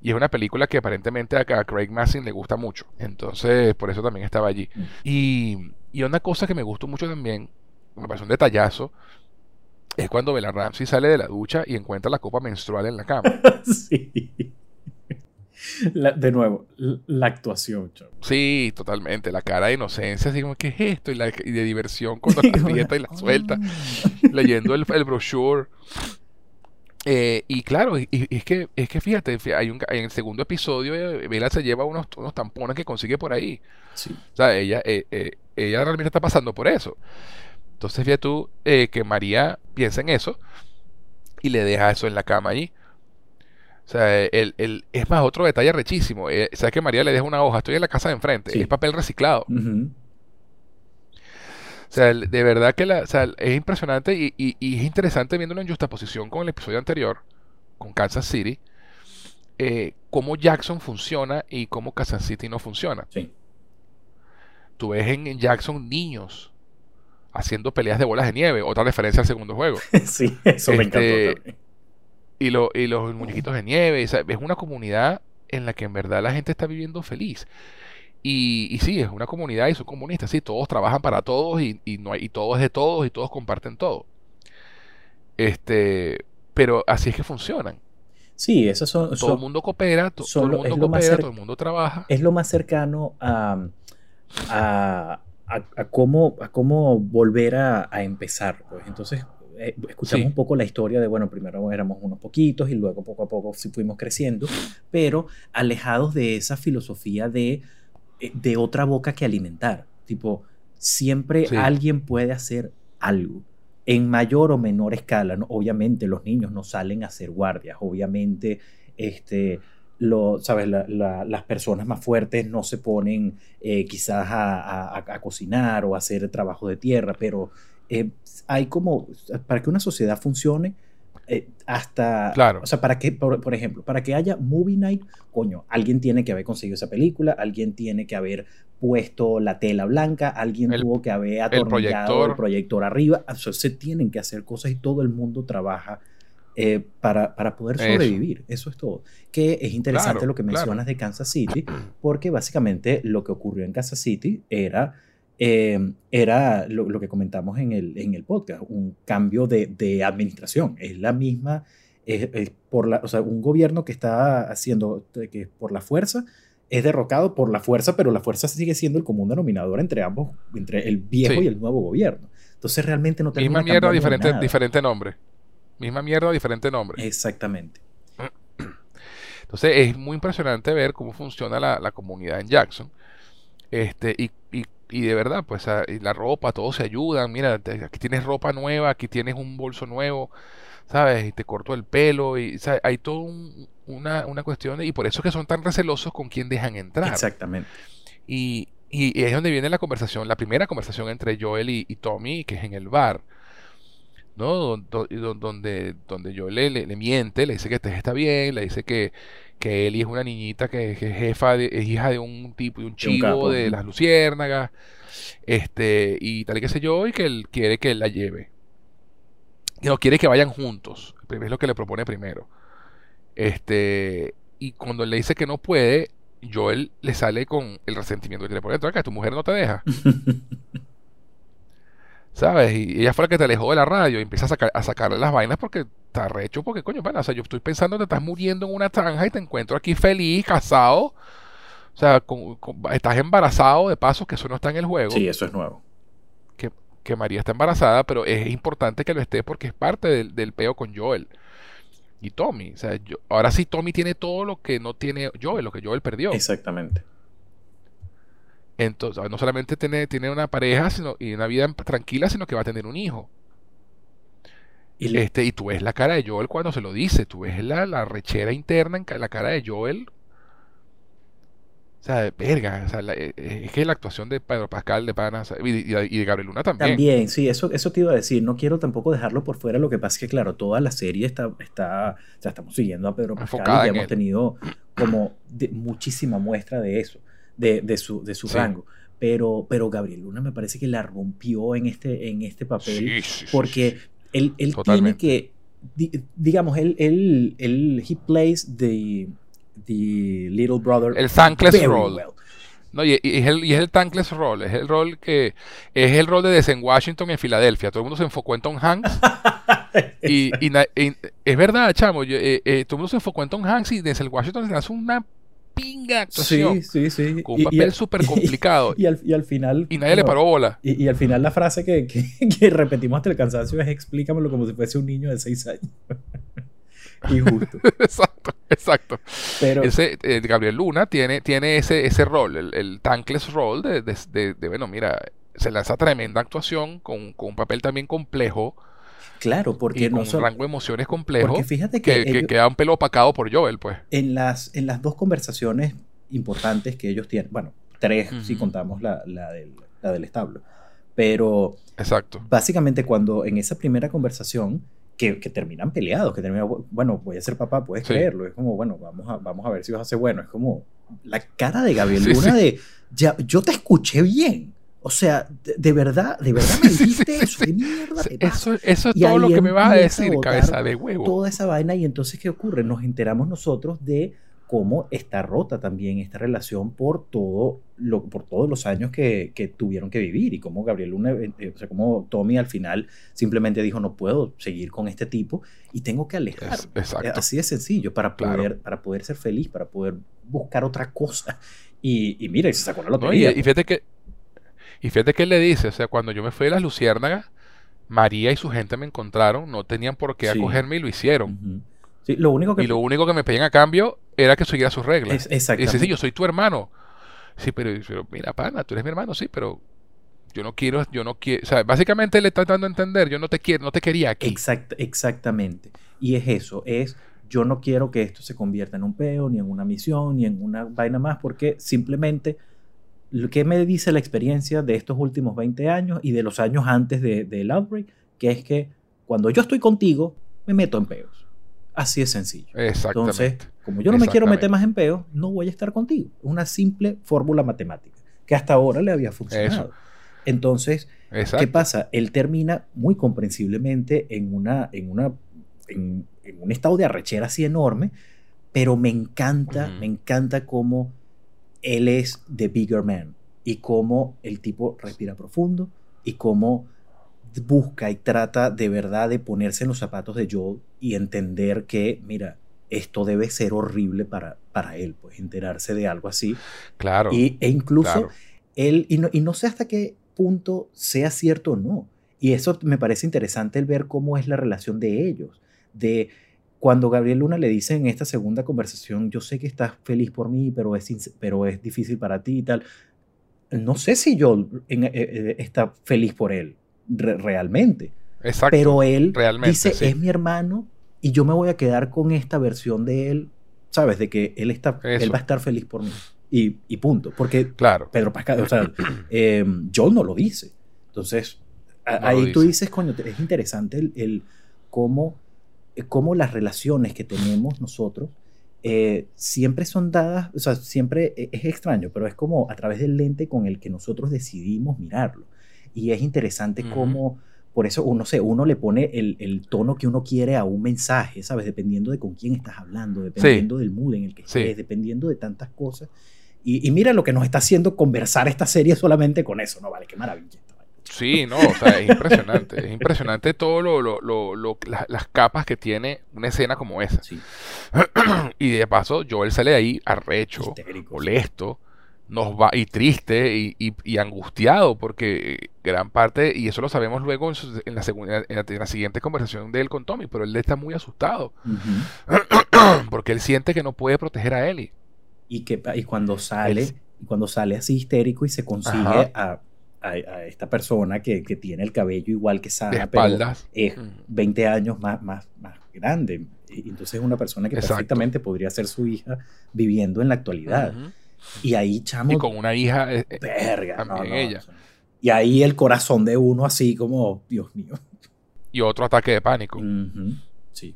Y es una película que aparentemente a, Craig Massin le gusta mucho. Entonces, por eso también estaba allí. Mm. Y, y una cosa que me gustó mucho también, me parece un detallazo, es cuando Bella Ramsey sale de la ducha y encuentra la copa menstrual en la cama. sí. de nuevo, la actuación. Sí, totalmente. La cara de inocencia, así como, ¿qué es esto? Y, la, de diversión cuando la aprieta y la suelta, leyendo el, brochure. Eh, y claro, y, es, que, es que fíjate, hay un, en el segundo episodio, Bella se lleva unos, unos tampones que consigue por ahí. Sí. O sea, ella, eh, eh, ella realmente está pasando por eso. Entonces, fíjate tú que María piensa en eso y le deja eso en la cama ahí. O sea, el, el, es más, otro detalle rechísimo. Eh, ¿Sabes que María le deja una hoja? Estoy en la casa de enfrente. Es papel reciclado. O sea, de verdad que la, o sea, es impresionante y, y, es interesante viéndolo en justaposición con el episodio anterior, con Kansas City, eh, cómo Jackson funciona y cómo Kansas City no funciona. Sí. Tú ves en, Jackson niños haciendo peleas de bolas de nieve, otra referencia al segundo juego. sí, eso me encantó este, también y, lo, y los muñequitos de nieve. Es una comunidad en la que en verdad la gente está viviendo feliz. Y, y sí, es una comunidad y son comunistas, sí, todos trabajan para todos y, y, no hay, y todo es de todos y todos comparten todo. Este, pero así es que funcionan. Sí, esos son... Todo el mundo coopera, todo el mundo coopera, todo el mundo trabaja. Es lo más cercano a, a, a, cómo, a cómo volver a, a empezar. Pues. Entonces, eh, escuchamos un poco la historia de, bueno, primero éramos unos poquitos y luego poco a poco fuimos creciendo, pero alejados de esa filosofía de, de otra boca que alimentar. Tipo, siempre alguien puede hacer algo en mayor o menor escala. Obviamente los niños no salen a hacer guardias, obviamente este, lo, ¿sabes? las personas más fuertes no se ponen eh, quizás a, a, cocinar o a hacer trabajo de tierra, pero eh, hay como, para que una sociedad funcione, eh, hasta, claro. o sea, para que, por, ejemplo, para que haya movie night, coño, alguien tiene que haber conseguido esa película, alguien tiene que haber puesto la tela blanca, alguien tuvo que haber atornillado el proyector, arriba, o sea, se tienen que hacer cosas y todo el mundo trabaja eh, para, para, poder sobrevivir, eso. es todo. Que es interesante lo que mencionas de Kansas City, porque básicamente lo que ocurrió en Kansas City era Em, era lo, que comentamos en el, en el podcast, un cambio de, de administración. Es la misma, es, por la, o sea, un gobierno que está haciendo, que por la fuerza, es derrocado por la fuerza, pero la fuerza sigue siendo el común denominador entre ambos, entre el viejo y el nuevo gobierno. Entonces realmente no tenemos Misma mierda, diferente, diferente nombre. Misma mierda, diferente nombre. Exactamente. Entonces es muy impresionante ver cómo funciona la, la comunidad en Jackson. Este, y y de verdad, pues la ropa, todos se ayudan. Mira, aquí tienes ropa nueva, aquí tienes un bolso nuevo, ¿sabes? Y te corto el pelo. Y hay toda una, una, cuestión. y por eso es que son tan recelosos con quién dejan entrar. Exactamente. Y, y, es donde viene la conversación, la primera conversación entre Joel y, Tommy, que es en el bar. ¿No? Donde, donde Joel le, le, miente, le dice que está bien, le dice que, que Eli es una niñita que, es jefa, de, es hija de un tipo, de un chivo de, las luciérnagas, este, y tal y qué sé yo, y que él quiere que él la lleve. Y no quiere que vayan juntos, es lo que le propone primero. Este, y cuando le dice que no puede, Joel le sale con el resentimiento que tiene por dentro, que tu mujer no te deja. ¿Sabes? Y ella fue la que te alejó de la radio y empieza a, sacar, a sacarle las vainas porque está recho, porque coño, bueno, o sea, yo estoy pensando que te estás muriendo en una tanja y te encuentro aquí feliz, casado. O sea, estás embarazado de paso, que eso no está en el juego. Sí, eso es nuevo. Que, que María está embarazada, pero es importante que lo esté porque es parte del, del peo con Joel y Tommy. O sea, ahora sí Tommy tiene todo lo que no tiene Joel, lo que Joel perdió. Exactamente. Entonces, no solamente tiene, tiene una pareja sino, y una vida tranquila, sino que va a tener un hijo. Y, este, y tú ves la cara de Joel cuando se lo dice, tú ves la, la rechera interna en la cara de Joel. O sea, verga, o sea, eh, eh, es que la actuación de Pedro Pascal, de Pana y, de Gabriel Luna también. También, sí, eso, eso te iba a decir. No quiero tampoco dejarlo por fuera. Lo que pasa es que, claro, toda la serie está, está o sea, estamos siguiendo a Pedro Pascal y hemos tenido como muchísima muestra de eso de, su, de su rango. Pero, pero Gabriel Luna me parece que la rompió en este, en este papel porque él, él tiene que, digamos, él, él, él, he plays the, the little brother. El thankless role. No, y, es el, y es el tankless role, es el rol que es el rol de Desen Washington en Filadelfia. Todo el mundo se enfocó en Tom Hanks. y, es verdad, chamo, eh, eh, todo el mundo se enfocó en Tom Hanks y Denzel Washington se hace una pinga actuación. Sí, sí, sí. Con un papel súper complicado. Y, al, y, al, final. Y nadie le paró bola. Y, al final la frase que, que, repetimos hasta el cansancio es explícamelo como si fuese un niño de seis años. Injusto. exacto, exacto. Pero, ese, eh, Gabriel Luna tiene, tiene ese, ese rol, el, el tankless role de, de, de, bueno, mira, se lanza tremenda actuación con, con un papel también complejo Claro, porque no un rango de emociones complejo. Porque fíjate que, queda un pelo opacado por Joel, pues. En las, en las dos conversaciones importantes que ellos tienen, bueno, tres si contamos la, la, del, la del establo, pero Exacto. básicamente cuando en esa primera conversación que, que, terminan peleados, que terminan, bueno, voy a ser papá, puedes creerlo, es como, bueno, vamos a, vamos a ver si vas a ser bueno, es como la cara de Gabriel Luna de, ya, yo te escuché bien, o sea, de, verdad, de verdad me dijiste eso, ¿qué mierda Eso, eso es todo lo que me vas a decir, cabeza de huevo. Toda esa vaina, y entonces, ¿qué ocurre? Nos enteramos nosotros de cómo está rota también esta relación por todo lo, por todos los años que, que tuvieron que vivir y cómo Gabriel Luna, eh, eh, o sea, cómo Tommy al final simplemente dijo no puedo seguir con este tipo y tengo que alejarme. exacto. Así de sencillo para poder, para poder ser feliz, para poder buscar otra cosa. Y, y mira, y se sacó la lotería. y, fíjate que y fíjate que él le dice, o sea, cuando yo me fui de las Luciérnagas, María y su gente me encontraron, no tenían por qué acogerme y lo hicieron. sí, lo único que... Y lo único que me pedían a cambio era que siguiera sus reglas. exacto. Y dice, sí, yo soy tu hermano. Sí, pero, mira, pana, tú eres mi hermano, sí, pero yo no quiero, yo no quiero, o sea, básicamente le está dando a entender, yo no te quiero, no te quería aquí. Exact, exactamente. Y es eso, es yo no quiero que esto se convierta en un peo, ni en una misión, ni en una vaina más, porque simplemente ¿Qué me dice la experiencia de estos últimos 20 años y de los años antes del de, outbreak? Que es que cuando yo estoy contigo, me meto en peos. Así es sencillo. Entonces, como yo no me quiero meter más en peos, no voy a estar contigo. Una simple fórmula matemática que hasta ahora le había funcionado. Entonces, ¿qué pasa? Él termina muy comprensiblemente en, una, en, una, en, un estado de arrechera así enorme, pero me encanta, me encanta cómo él es The Bigger Man y cómo el tipo respira profundo y cómo busca y trata de verdad de ponerse en los zapatos de Joel y entender que, mira, esto debe ser horrible para, para él, pues enterarse de algo así. Claro. Y, e incluso él, y no, y no sé hasta qué punto sea cierto o no. Y eso me parece interesante el ver cómo es la relación de ellos, de cuando Gabriel Luna le dice en esta segunda conversación, yo sé que estás feliz por mí, pero es, pero es difícil para ti y tal, no sé si yo eh, eh, está feliz por él realmente. Exacto. Pero él dice, es mi hermano y yo me voy a quedar con esta versión de él, ¿sabes? De que él, está, él va a estar feliz por mí. Y, y punto. Porque claro. Pedro Pascal, o sea, eh, John no lo dice. Entonces, ahí tú dices, coño, es interesante el, el cómo cómo las relaciones que tenemos nosotros eh, siempre son dadas, o sea, siempre e, es extraño, pero es como a través del lente con el que nosotros decidimos mirarlo. Y es interesante cómo, por eso uno, sé, uno le pone el, el, tono que uno quiere a un mensaje, ¿sabes? Dependiendo de con quién estás hablando, dependiendo del mood en el que estés, dependiendo de tantas cosas. Y, y, mira lo que nos está haciendo conversar esta serie solamente con eso, ¿no? Vale, qué maravilla. Sí, no, o sea, es impresionante. es impresionante todo lo, lo, lo, las capas que tiene una escena como esa. y de paso, Joel sale de ahí arrecho, molesto, nos va, y triste y, y, angustiado, porque gran parte, y eso lo sabemos luego en, la, segunda, en, la, siguiente conversación de él con Tommy, pero él está muy asustado. porque él siente que no puede proteger a Ellie. Y, que, y cuando sale, cuando sale así histérico y se consigue a a, esta persona que, que, tiene el cabello igual que Sara, pero es 20 años más, más, más grande. Entonces es una persona que perfectamente podría ser su hija viviendo en la actualidad. Y ahí, chamo. Y con una hija. Eh, eh, verga, ella. y ahí el corazón de uno, así como, Dios mío. Y otro ataque de pánico. Sí.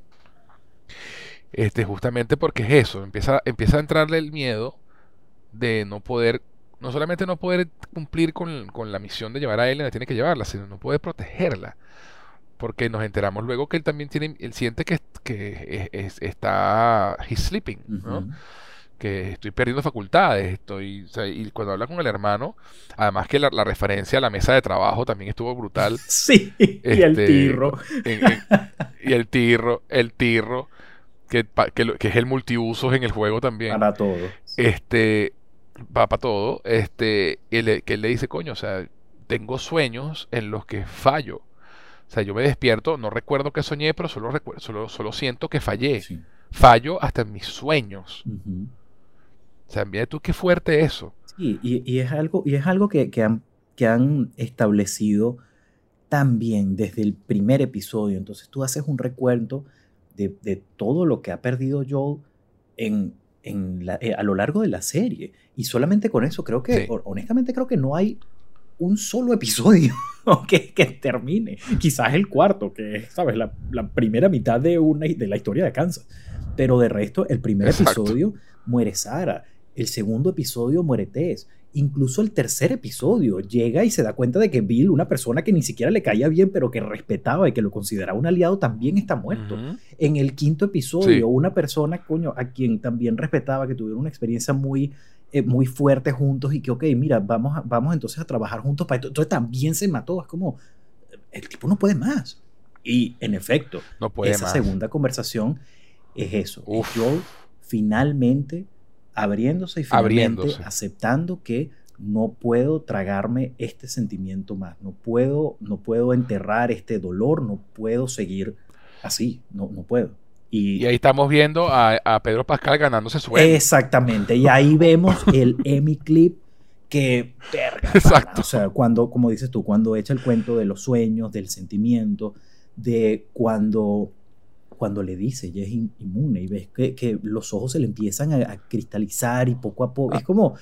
Este, justamente porque es eso. Empieza, empieza a entrarle el miedo de no poder no solamente no poder cumplir con, la misión de llevar a él donde tiene que llevarla, sino no puede protegerla. Porque nos enteramos luego que él también tiene, él siente que, que está, he's sleeping, ¿no? que estoy perdiendo facultades, estoy, y cuando habla con el hermano, además que la, referencia a la mesa de trabajo también estuvo brutal. Sí, y el este, tirro. y el tirro, el tirro, que, que, es el multiusos en el juego también. Para todo. Este, va para todo, este, que él le dice, coño, o sea, tengo sueños en los que fallo. O sea, yo me despierto, no recuerdo que soñé, pero solo, solo, solo siento que fallé. Fallo hasta en mis sueños. O sea, mira tú qué fuerte eso. Sí, y, es algo, y es algo que, han, que han establecido también desde el primer episodio. Entonces tú haces un recuento de, todo lo que ha perdido Joel en, en eh, a lo largo de la serie. Y solamente con eso creo que, honestamente creo que no hay un solo episodio que, que, termine. Quizás el cuarto, que es, ¿sabes? La, primera mitad de, una, de la historia de Kansas. Pero de resto, el primer episodio muere Sara. El segundo episodio muere Tess. Incluso el tercer episodio llega y se da cuenta de que Bill, una persona que ni siquiera le caía bien, pero que respetaba y que lo consideraba un aliado, también está muerto. En el quinto episodio, una persona, coño, a quien también respetaba, que tuvieron una experiencia muy, eh, muy fuerte juntos y que, ok, mira, vamos, vamos entonces a trabajar juntos para esto. Entonces también se mató. Es como, el tipo no puede más. Y en efecto, no puede esa segunda conversación es eso. Yo finalmente abriéndose y finalmente aceptando que no puedo tragarme este sentimiento más, no puedo, no puedo enterrar este dolor, no puedo seguir así, no, no puedo. Y, ahí estamos viendo a, Pedro Pascal ganándose su Exactamente, y ahí vemos el Emmy clip que, Exacto. o sea, cuando, como dices tú, cuando echa el cuento de los sueños, del sentimiento, de cuando cuando le dice, ya es inmune y ves que, los ojos se le empiezan a, cristalizar y poco a poco, es como,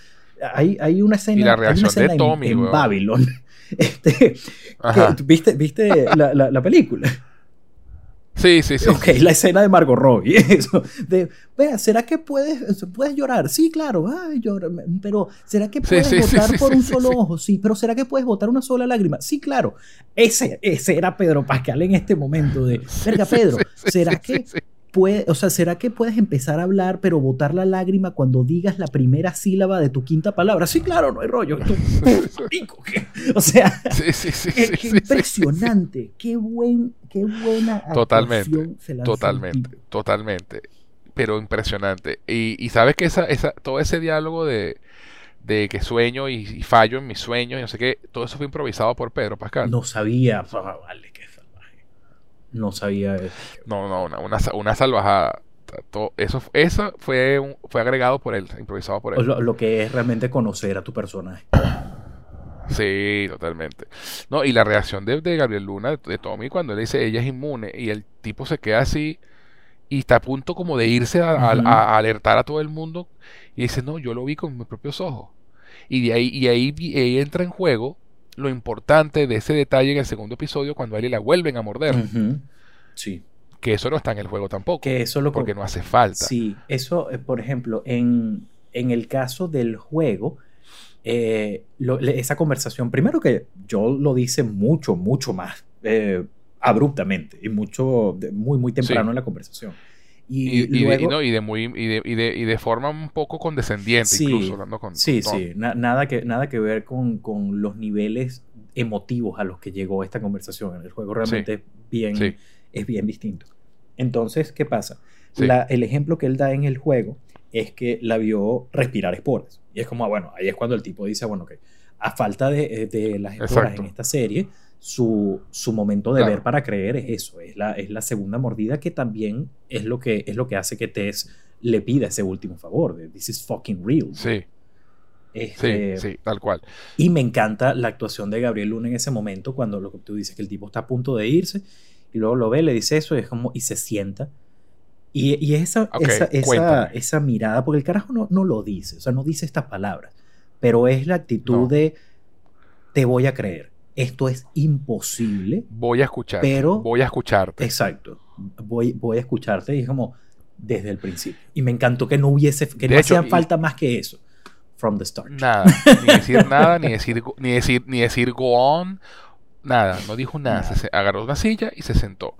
hay, hay una escena, y la reacción de Tommy, en, Babylon, este, ¿viste, viste la, la película? Sí, sí, sí. Ok, la escena de Margot Robbie. Eso, de, vea, ¿será que puedes, puedes llorar? Sí, claro, ay, llora, pero ¿será que puedes votar por un solo ojo? Sí, pero ¿será que puedes botar una sola lágrima? Sí, claro. Ese, ese era Pedro Pascal en este momento de, verga, Pedro, ¿será que puede, o sea, ¿será que puedes empezar a hablar pero botar la lágrima cuando digas la primera sílaba de tu quinta palabra? Sí, claro, no hay rollo. o sea, qué, impresionante, qué buen, qué buena Totalmente, totalmente, totalmente. Pero impresionante. Y, sabes que esa, esa, todo ese diálogo de, de que sueño y, fallo en mis sueños y no sé qué, todo eso fue improvisado por Pedro Pascal. No sabía, vale, no sabía eso. No, no, una, una, salvajada. Eso, eso fue, fue agregado por él, improvisado por él. Lo, que es realmente conocer a tu personaje. Sí, totalmente. No, y la reacción de, Gabriel Luna, de, Tommy, cuando él dice ella es inmune y el tipo se queda así y está a punto como de irse a, alertar a todo el mundo y dice, no, yo lo vi con mis propios ojos. Y de ahí, y ahí, y ahí entra en juego lo importante de ese detalle en el segundo episodio cuando a él la vuelven a morder. Sí. Que eso no está en el juego tampoco. Que eso lo porque no hace falta. Sí, eso, eh, por ejemplo, en, en el caso del juego, eh, esa conversación, primero que Joel lo dice mucho, mucho más eh, abruptamente y mucho, muy, muy temprano en la conversación. Y, de, muy y de, forma un poco condescendiente incluso hablando con sí sí. Nada que nada que ver con, los niveles emotivos a los que llegó esta conversación. En el juego realmente es bien es bien distinto. Entonces qué pasa el ejemplo que él da en el juego es que la vio respirar esporas. Y es como ah, bueno ahí es cuando el tipo dice bueno que a falta de, eh, las esporas en esta serie su, su momento de ver para creer es eso, es la, es la segunda mordida que también es lo que, es lo que hace que Tess le pida ese último favor, de this is fucking real. Sí. Este, sí, sí, tal cual. Y me encanta la actuación de Gabriel Luna en ese momento, cuando lo que tú dices que el tipo está a punto de irse, y luego lo ve, le dice eso, y, es como, y se sienta. Y, y esa, esa, esa, esa, mirada, porque el carajo no, no lo dice, o sea, no dice estas palabras, pero es la actitud de te voy a creer esto es imposible. Voy a escucharte. Pero, voy a escucharte. Exacto. Voy, voy a escucharte y es como desde el principio. Y me encantó que no hubiese, que no hacía falta más que eso. from the start. Nada, ni decir nada, ni decir, ni decir, ni decir go on, nada, no dijo nada. Se agarró una silla y se sentó.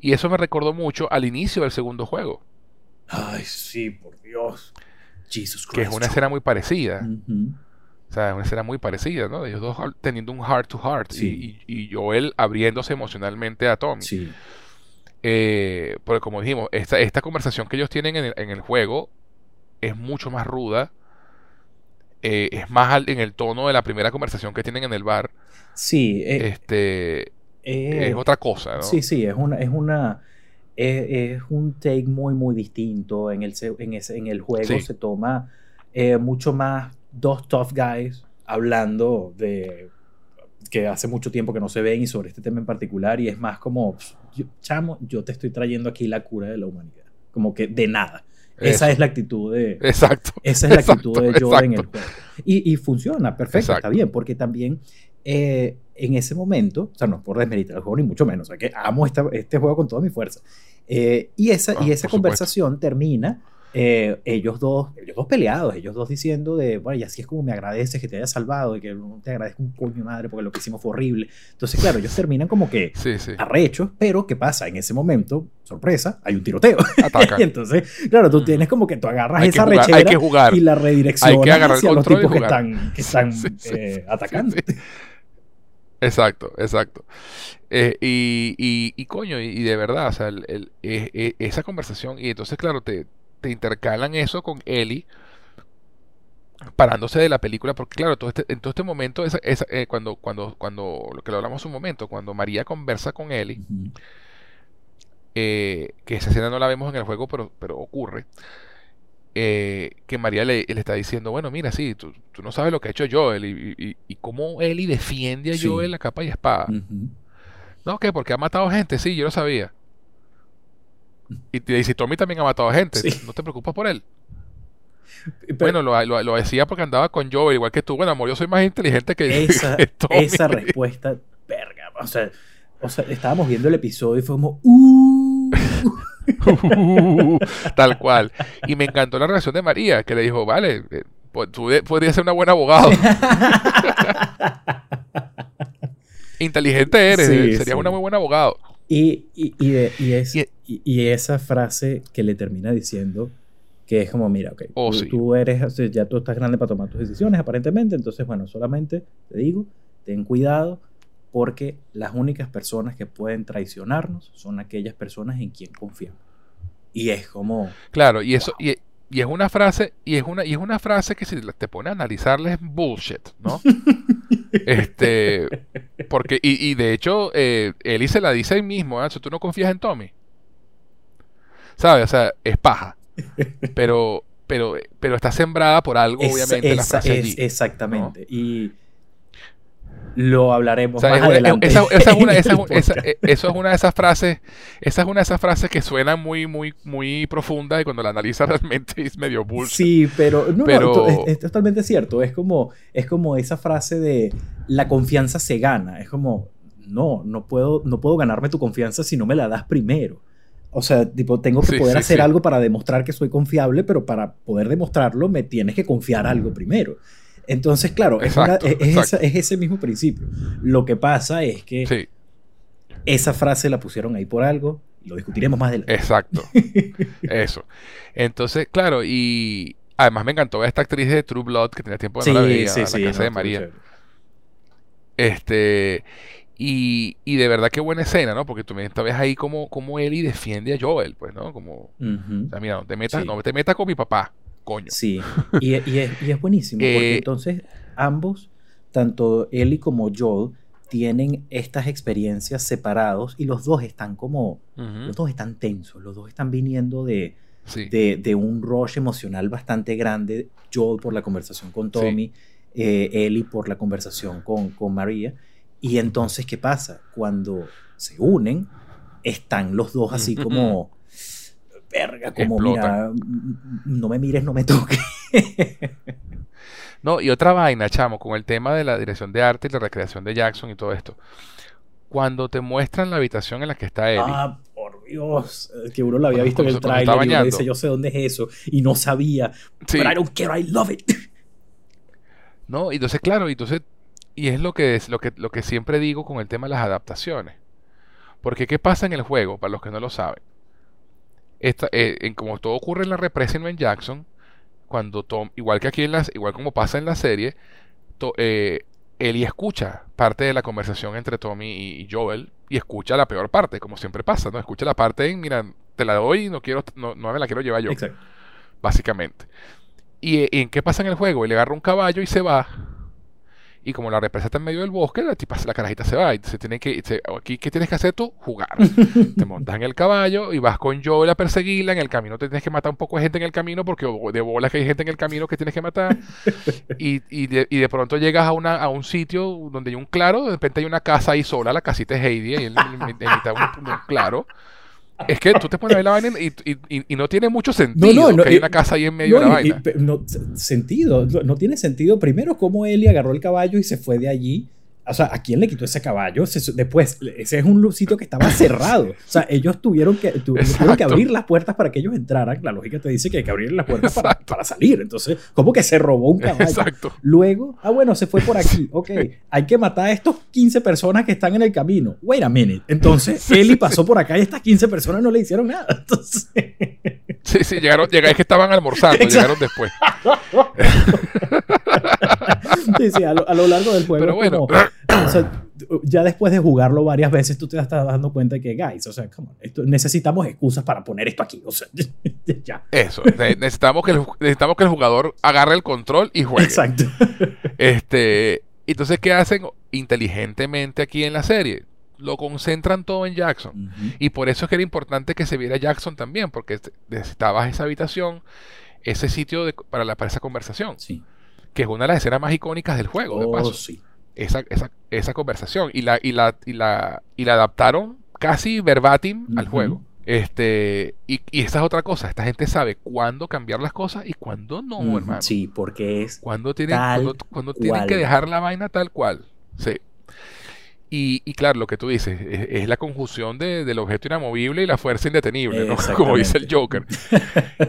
Y eso me recordó mucho al inicio del segundo juego. Ay, sí, por Dios. Jesus Christ. Que es una escena muy parecida. O sea, es una escena muy parecida, ¿no? Ellos dos teniendo un heart to heart. Y, y, Joel abriéndose emocionalmente a Tommy. Sí. Eh, porque como dijimos, esta, esta conversación que ellos tienen en el, en el juego es mucho más ruda. Eh, es más en el tono de la primera conversación que tienen en el bar. Sí. Eh, este, es otra cosa, ¿no? Sí, sí, es una... Es una es, un take muy, muy distinto. En el, en ese, en el juego se toma mucho más dos tough guys hablando de que hace mucho tiempo que no se ven y sobre este tema en particular y es más como, chamo, yo te estoy trayendo aquí la cura de la humanidad. Como que de nada. Esa es la actitud de... Exacto. Esa es la actitud de Joe en el juego. Y, y funciona, perfecto, está bien, porque también eh, en ese momento, o sea, no es por desmeritar el juego ni mucho menos, o sea, que amo este juego con toda mi fuerza. Eh, y esa, y ah, esa conversación termina eh, ellos dos, ellos dos peleados, ellos dos diciendo de, bueno, y así es como me agradeces que te haya salvado y que no te agradezco un coño madre porque lo que hicimos fue horrible. Entonces, claro, ellos terminan como que arrechos, pero ¿qué pasa? En ese momento, sorpresa, hay un tiroteo. y entonces, claro, tú tienes como que tú agarras esa rechera y la redireccionas hacia los tipos que están, que están eh, atacando. Exacto, exacto. Eh, y, y, y, coño, y, de verdad, o sea, el, esa conversación, y entonces, claro, te, te intercalan eso con Ellie parándose de la película, porque claro, todo este, en todo este momento, esa, eh, cuando, cuando, cuando, lo que lo hablamos un momento, cuando María conversa con Ellie, eh, que esa escena no la vemos en el juego, pero, pero ocurre, eh, que María le, está diciendo, bueno, mira, sí, tú, no sabes lo que ha hecho Joel y, y, cómo Ellie defiende a Joel la capa y espada. No, ¿qué? Porque ha matado gente, sí, yo lo sabía. Y dice, Tommy también ha matado a gente, no te preocupas por él. bueno, lo, lo, decía porque andaba con Joel, igual que tú. Bueno, amor, yo soy más inteligente que, esa, Esa respuesta, verga. O sea, o sea, estábamos viendo el episodio y fue como, uh". tal cual. Y me encantó la reacción de María, que le dijo, vale, eh, tú podrías ser una buena abogado. Inteligente eres, serías una muy buena abogado. Y, y, y, esa frase que le termina diciendo, que es como, mira, ok, oh, tú, eres, ya tú estás grande para tomar tus decisiones, aparentemente, entonces, bueno, solamente te digo, ten cuidado, porque las únicas personas que pueden traicionarnos son aquellas personas en quien confiamos. Y es como... Claro, y eso... Y, y es una frase, y es una, y es una frase que si te pone a analizarla es bullshit, ¿no? este, porque, y, y de hecho, eh, Eli se la dice ahí mismo, ¿eh? tú no confías en Tommy. ¿Sabes? O sea, es paja. Pero, pero, pero está sembrada por algo, obviamente, la frase es, Exactamente. Y lo hablaremos más adelante. Esa, es una, eso es una de esas frases, esa es una de esas frases que suenan muy, muy, muy profunda y cuando la analizas realmente es medio bullshit. Sí, pero no, es, totalmente cierto. Es como, es como esa frase de la confianza se gana. Es como, no, no puedo, no puedo ganarme tu confianza si no me la das primero. O sea, tipo, tengo que poder hacer algo para demostrar que soy confiable, pero para poder demostrarlo me tienes que confiar algo primero. Entonces, claro, es, ese mismo principio. Lo que pasa es que esa frase la pusieron ahí por algo, lo discutiremos más adelante. Exacto. Eso. Entonces, claro, y además me encantó esta actriz de True Blood que tenía tiempo de no la veía, la casa de María. Este, y, y, de verdad qué buena escena, ¿no? Porque tú ves ahí como, como Ellie defiende a Joel, pues, ¿no? Como, o sea, mira, no te metas, no te metas con mi papá. Sí, y, es, buenísimo, porque eh, entonces ambos, tanto Ellie como Joel, tienen estas experiencias separados y los dos están como, los dos están tensos, los dos están viniendo de, de, un rush emocional bastante grande, Joel por la conversación con Tommy, eh, Ellie por la conversación con, con María, y entonces, ¿qué pasa? Cuando se unen, están los dos así como verga, como mira, no me mires, no me toques. no, y otra vaina, chamo, con el tema de la dirección de arte y la recreación de Jackson y todo esto. Cuando te muestran la habitación en la que está Ellie. Ah, por Dios. Que uno la había visto en el trailer y uno dice, yo sé dónde es eso. Y no sabía. Sí. But I don't care, I love it. ¿No? Y entonces, claro, entonces, y es lo que, es, lo, que, lo que siempre digo con el tema de las adaptaciones. Porque, ¿qué pasa en el juego? Para los que no lo saben. Esta, eh, en, como todo ocurre en la represa en Jackson, cuando Tom, igual que aquí en las, igual como pasa en la serie, to, eh, Ellie escucha parte de la conversación entre Tommy y, Joel y escucha la peor parte, como siempre pasa, ¿no? Escucha la parte en, mira, te la doy y no quiero, no, no me la quiero llevar yo. Exacto. Básicamente. ¿Y, ¿Y en qué pasa en el juego? Él le agarra un caballo y se va y como la represa está en medio del bosque, la, tipa, la carajita se va. Y se tiene que, aquí, ¿qué tienes que hacer tú? Jugar. te montas en el caballo y vas con Joel a perseguirla. En el camino te tienes que matar un poco de gente en el camino porque de bolas que hay gente en el camino que tienes que matar. y, y, de, y de pronto llegas a, una, a un sitio donde hay un claro. De repente hay una casa ahí sola, la casita de Heidi, y en, mitad un, un claro. Es que tú te pones a ver la vaina y, no tiene mucho sentido que hay una casa ahí en medio de la vaina. no, sentido, no tiene sentido. Primero, cómo Eli agarró el caballo y se fue de allí o sea, ¿a quién le quitó ese caballo? después, ese es un sitio que estaba cerrado. O sea, ellos tuvieron que, tuvieron que abrir las puertas para que ellos entraran. La lógica te dice que hay que abrir las puertas para, para, salir. Entonces, ¿cómo que se robó un caballo? Exacto. Luego, ah, bueno, se fue por aquí. Ok, hay que matar a estos 15 personas que están en el camino. Wait a minute. Entonces, Eli pasó por acá y estas 15 personas no le hicieron nada. Entonces... Sí, sí, llegaron, llegaron, es que estaban almorzando, llegaron después. sí, sí, a lo, largo del juego. Pero bueno. ya después de jugarlo varias veces, tú te estás dando cuenta de que, guys, o sea, esto, necesitamos excusas para poner esto aquí. O sea, ya. Eso, necesitamos que, el, necesitamos que el jugador agarre el control y juegue. Exacto. Este, entonces, ¿qué hacen inteligentemente aquí en la serie? Lo concentran todo en Jackson. Y por eso es que era importante que se viera Jackson también, porque necesitabas esa habitación, ese sitio para, la, para esa conversación. Sí que es una de las escenas más icónicas del juego, de oh, paso. Sí. Esa, esa, esa, conversación. Y la, y, la, y, la, y la adaptaron casi verbatim al juego. Este, y, y, esa es otra cosa. Esta gente sabe cuándo cambiar las cosas y cuándo no, hermano. Sí, porque es. Cuando tienen, cuando, tienen que dejar la vaina tal cual. Sí. Y, y, claro, lo que tú dices es, la conjunción de, del objeto inamovible y la fuerza indetenible, ¿no? Como dice el Joker.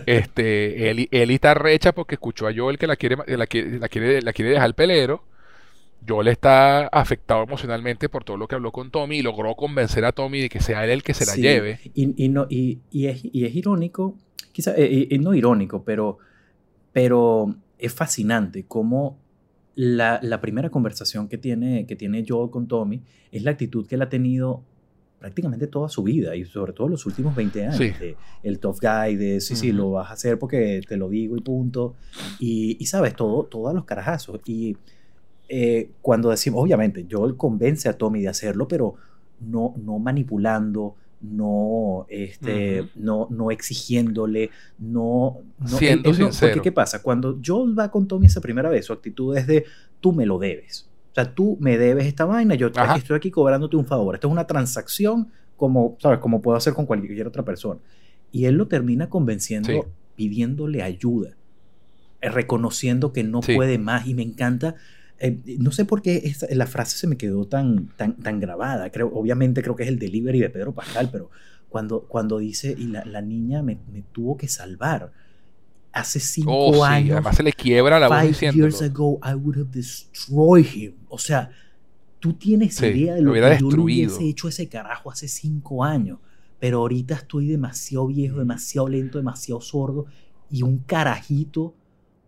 este, Eli, está recha porque escuchó a Joel que la quiere, la, quiere, la, quiere, la quiere dejar el pelero. Joel está afectado emocionalmente por todo lo que habló con Tommy y logró convencer a Tommy de que sea él el que se la lleve. Y, y, no, y, y, es, y es irónico, quizá, eh, no irónico, pero, pero es fascinante cómo la, la, primera conversación que tiene, que tiene Joel con Tommy es la actitud que él ha tenido prácticamente toda su vida y sobre todo los últimos 20 años. el tough guy, de sí, sí, lo vas a hacer porque te lo digo y punto. Y, y sabes, todo, todos los carajazos. Y eh, cuando decimos, obviamente, Joel convence a Tommy de hacerlo, pero no, no manipulando, no, este, no, no exigiéndole, no... no Siendo sincero. Porque, ¿qué pasa? Cuando Joel va con Tommy esa primera vez, su actitud es de, tú me lo debes. O sea, tú me debes esta vaina, yo estoy aquí cobrándote un favor. Esto es una transacción como, ¿sabes? Como puedo hacer con cualquier otra persona. Y él lo termina convenciendo, pidiéndole ayuda, eh, reconociendo que no puede más. Y me encanta eh, no sé por qué la frase se me quedó tan, tan, tan grabada. Creo, obviamente creo que es el delivery de Pedro Pascal, pero cuando, cuando dice, y la, la niña me, me, tuvo que salvar. Hace cinco oh, años. Además se le quiebra la voz diciendo. years ago I would have destroyed him. O sea, tú tienes idea de lo, que yo le hubiese hecho ese carajo hace cinco años. Pero ahorita estoy demasiado viejo, demasiado lento, demasiado sordo. Y un carajito,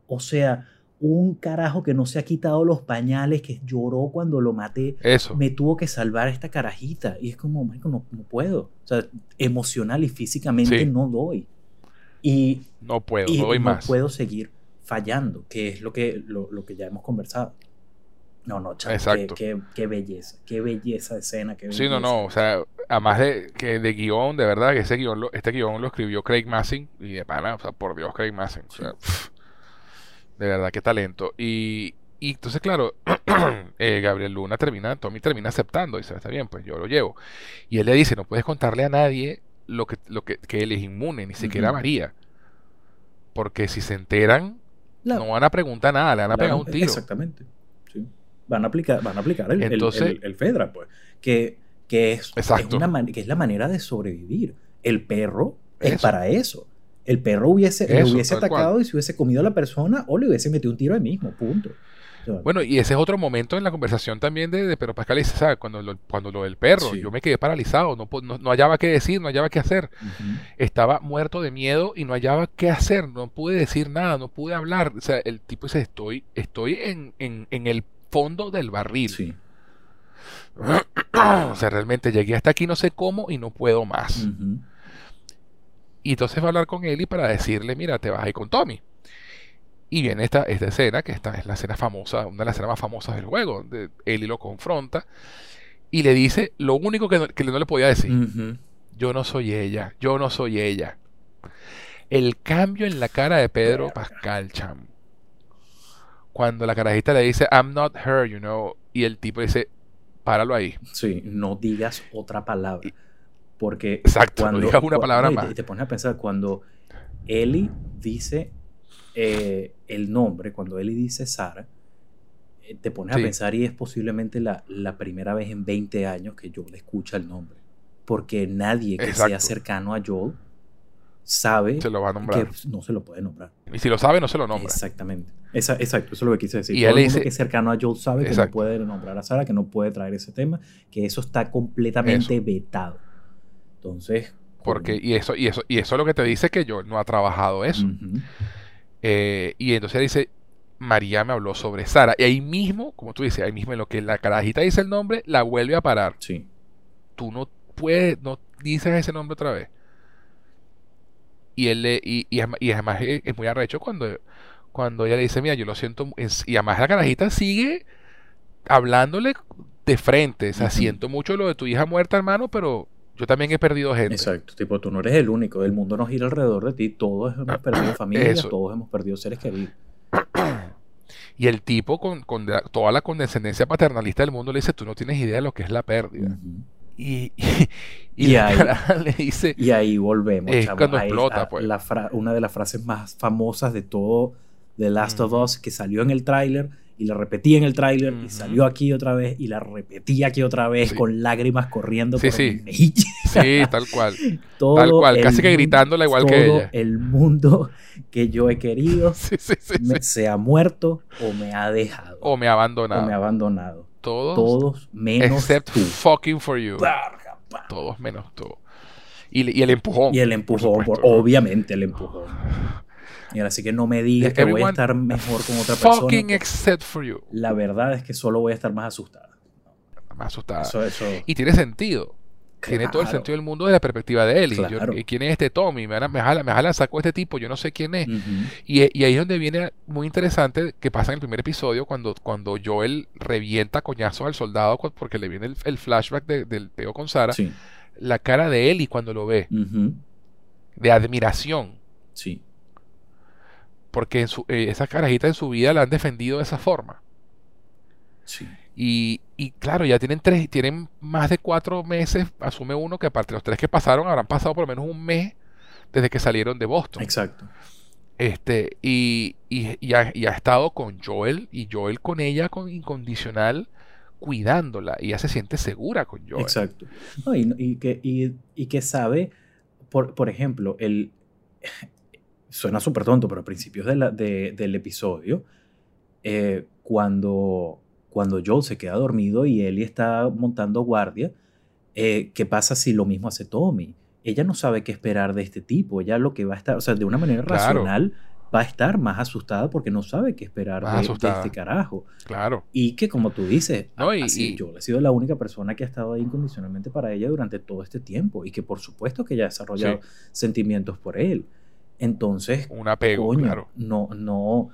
o sea, un carajo que no se ha quitado los pañales, que lloró cuando lo maté, Eso. me tuvo que salvar esta carajita. Y es como, no, no puedo. O sea, emocional y físicamente no doy. Y no puedo, no doy más. puedo seguir fallando, que es lo que, lo, que ya hemos conversado. No, no, chaval, qué, qué, belleza, qué belleza de escena. Qué sí, no, no, o sea, además de, que de guion, de verdad, que ese guion, este guion lo escribió Craig Massing, y de pana, o sea, por Dios, Craig Massing. O sea, de verdad, qué talento. Y, y entonces, claro, eh, Gabriel Luna termina, Tommy termina aceptando, y dice, está bien, pues yo lo llevo. Y él le dice, no puedes contarle a nadie lo que, lo que, que él es inmune, ni siquiera a María. Porque si se enteran, no van a preguntar nada, le van a pegar un tiro. Exactamente. Van a aplicar, van a aplicar el, el, Fedra, pues. Que, que es, es, una que es la manera de sobrevivir. El perro es para eso el perro hubiese, le hubiese atacado y se hubiese comido a la persona o le hubiese metido un tiro ahí mismo, punto. Bueno, y ese es otro momento en la conversación también de, de Pedro Pascal dice, ¿sabes? Cuando lo, cuando lo del perro, yo me quedé paralizado, no, no, no, hallaba qué decir, no hallaba qué hacer. Estaba muerto de miedo y no hallaba qué hacer, no pude decir nada, no pude hablar. O sea, el tipo dice, estoy, estoy en, en, en el fondo del barril. Sí. o sea, realmente llegué hasta aquí, no sé cómo y no puedo más. Y entonces va a hablar con Eli para decirle, mira, te vas a ir con Tommy. Y viene esta, esta escena, que esta es la escena famosa, una de las escenas más famosas del juego, donde Eli lo confronta y le dice lo único que no, no le podía decir. Yo no soy ella, yo no soy ella. El cambio en la cara de Pedro Pascal, cham. Cuando la carajita le dice, I'm not her, you know, y el tipo dice, páralo ahí. Sí, no digas otra palabra. Porque Exacto, cuando, no digas una palabra más. Y te pones a pensar, cuando Eli dice eh, el nombre, cuando Eli dice Sara, eh, te pones a pensar y es posiblemente la, la, primera vez en 20 años que Joel escucha el nombre. Porque nadie que sea cercano a Joel sabe que no se lo puede nombrar. Y si lo sabe, no se lo nombra. Exactamente. exacto, eso es lo que quise decir. Y Todo el mundo que es cercano a Joel sabe que no puede nombrar a Sara, que no puede traer ese tema, que eso está completamente vetado. Entonces. Porque, y eso, y eso, y eso es lo que te dice que Joel no ha trabajado eso. Eh, y entonces dice, María me habló sobre Sara. Y ahí mismo, como tú dices, ahí mismo en lo que la carajita dice el nombre, la vuelve a parar. Sí. Tú no puedes, no dices ese nombre otra vez. Y él le, y, y, además es, muy arrecho cuando, cuando ella le dice, mira, yo lo siento. y además la carajita sigue hablándole de frente. O sea, siento mucho lo de tu hija muerta, hermano, pero yo también he perdido gente. Exacto, tipo, tú no eres el único, el mundo no gira alrededor de ti, todos hemos ah, perdido familias, todos hemos perdido seres queridos. Y el tipo con, toda la condescendencia paternalista del mundo le dice, tú no tienes idea de lo que es la pérdida. Y, y, ahí, le dice... Y ahí volvemos. Es cuando explota, pues. una de las frases más famosas de todo The Last of Us que salió en el tráiler y la repetí en el tráiler y salió aquí otra vez y la repetí aquí otra vez con lágrimas corriendo sí, por sí. Sí, tal cual. tal cual, casi que gritándola igual que ella. El mundo que yo he querido se ha muerto o me ha dejado. O me ha abandonado. O me ha abandonado. Todos. Todos menos except fucking for you. Todos menos tú. Y, y, el empujón. Y el empujón, obviamente el empujón. Y ahora sí que no me digas que voy a estar mejor con otra persona. Fucking except for you. La verdad es que solo voy a estar más asustada. Más asustada. Y tiene sentido. Tiene todo el sentido del mundo desde la perspectiva de él. Y ¿Quién es este Tommy? Me, me, jala, me jala, sacó este tipo, yo no sé quién es. y, y, ahí es donde viene muy interesante que pasa en el primer episodio cuando, cuando Joel revienta coñazos al soldado porque le viene el, flashback del peo con Sara. La cara de y cuando lo ve. De admiración. Sí porque en su, eh, esa carajita en su vida la han defendido de esa forma. Sí. Y, y, claro, ya tienen tres, tienen más de cuatro meses, asume uno que aparte de los tres que pasaron, habrán pasado por lo menos un mes desde que salieron de Boston. Exacto. Este, y, y, y, ha, estado con Joel, y Joel con ella con incondicional, cuidándola, y ella se siente segura con Joel. Exacto. y, que, y, que sabe, por, por ejemplo, el, suena súper tonto, pero a principios del episodio, eh, cuando, cuando Joel se queda dormido y Ellie está montando guardia, eh, ¿qué pasa si lo mismo hace Tommy? Ella no sabe qué esperar de este tipo, ella lo que va a estar, o sea, de una manera racional va a estar más asustada porque no sabe qué esperar de, este carajo. Claro. Y que como tú dices, no, y, así, Joel ha sido la única persona que ha estado ahí incondicionalmente para ella durante todo este tiempo y que por supuesto que ella ha desarrollado sentimientos por él. Entonces, un apego, claro. No, no,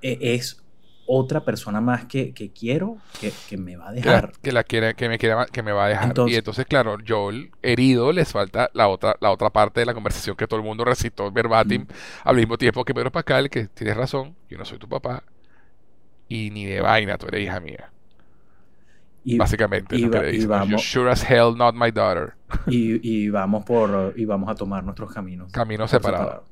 e, es otra persona más que, que quiero que, me va a dejar. Que, la, quiere, que me quiere, que me va a dejar. y entonces, claro, Joel, herido, les falta la otra, la otra parte de la conversación que todo el mundo recitó verbatim al mismo tiempo que Pedro Pascal, que tienes razón, yo no soy tu papá. Y ni de vaina, tú eres hija mía. Y, Básicamente, y, vamos, sure as hell not my daughter. Y, y, vamos por y vamos a tomar nuestros caminos. Caminos separados.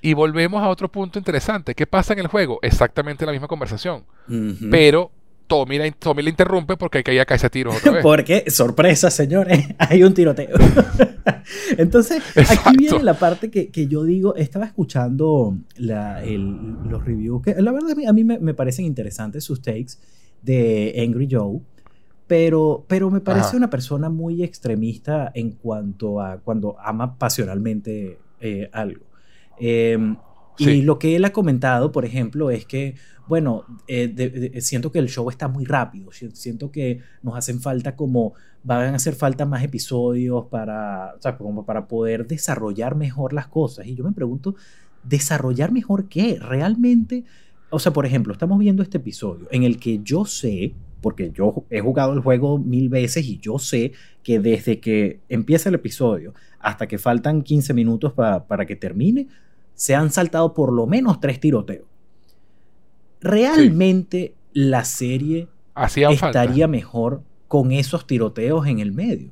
Y volvemos a otro punto interesante. ¿Qué pasa en el juego? Exactamente la misma conversación. Pero Tommy la, Tommy la interrumpe porque hay que ir a caerse tiros otra vez. Porque, sorpresa, señores, hay un tiroteo. Entonces, aquí viene la parte que, que, yo digo, estaba escuchando la, el, los reviews, que la verdad a mí, me, me, parecen interesantes sus takes de Angry Joe, pero, pero me parece una persona muy extremista en cuanto a cuando ama pasionalmente eh, algo. Eh, y lo que él ha comentado, por ejemplo, es que, bueno, eh, siento que el show está muy rápido, siento que nos hacen falta como, van a hacer falta más episodios para, o sea, como para poder desarrollar mejor las cosas. Y yo me pregunto, ¿desarrollar mejor qué? Realmente, o sea, por ejemplo, estamos viendo este episodio en el que yo sé, porque yo he jugado el juego mil veces y yo sé que desde que empieza el episodio hasta que faltan 15 minutos para que termine, se han saltado por lo menos tres tiroteos. ¿Realmente la serie estaría mejor con esos tiroteos en el medio?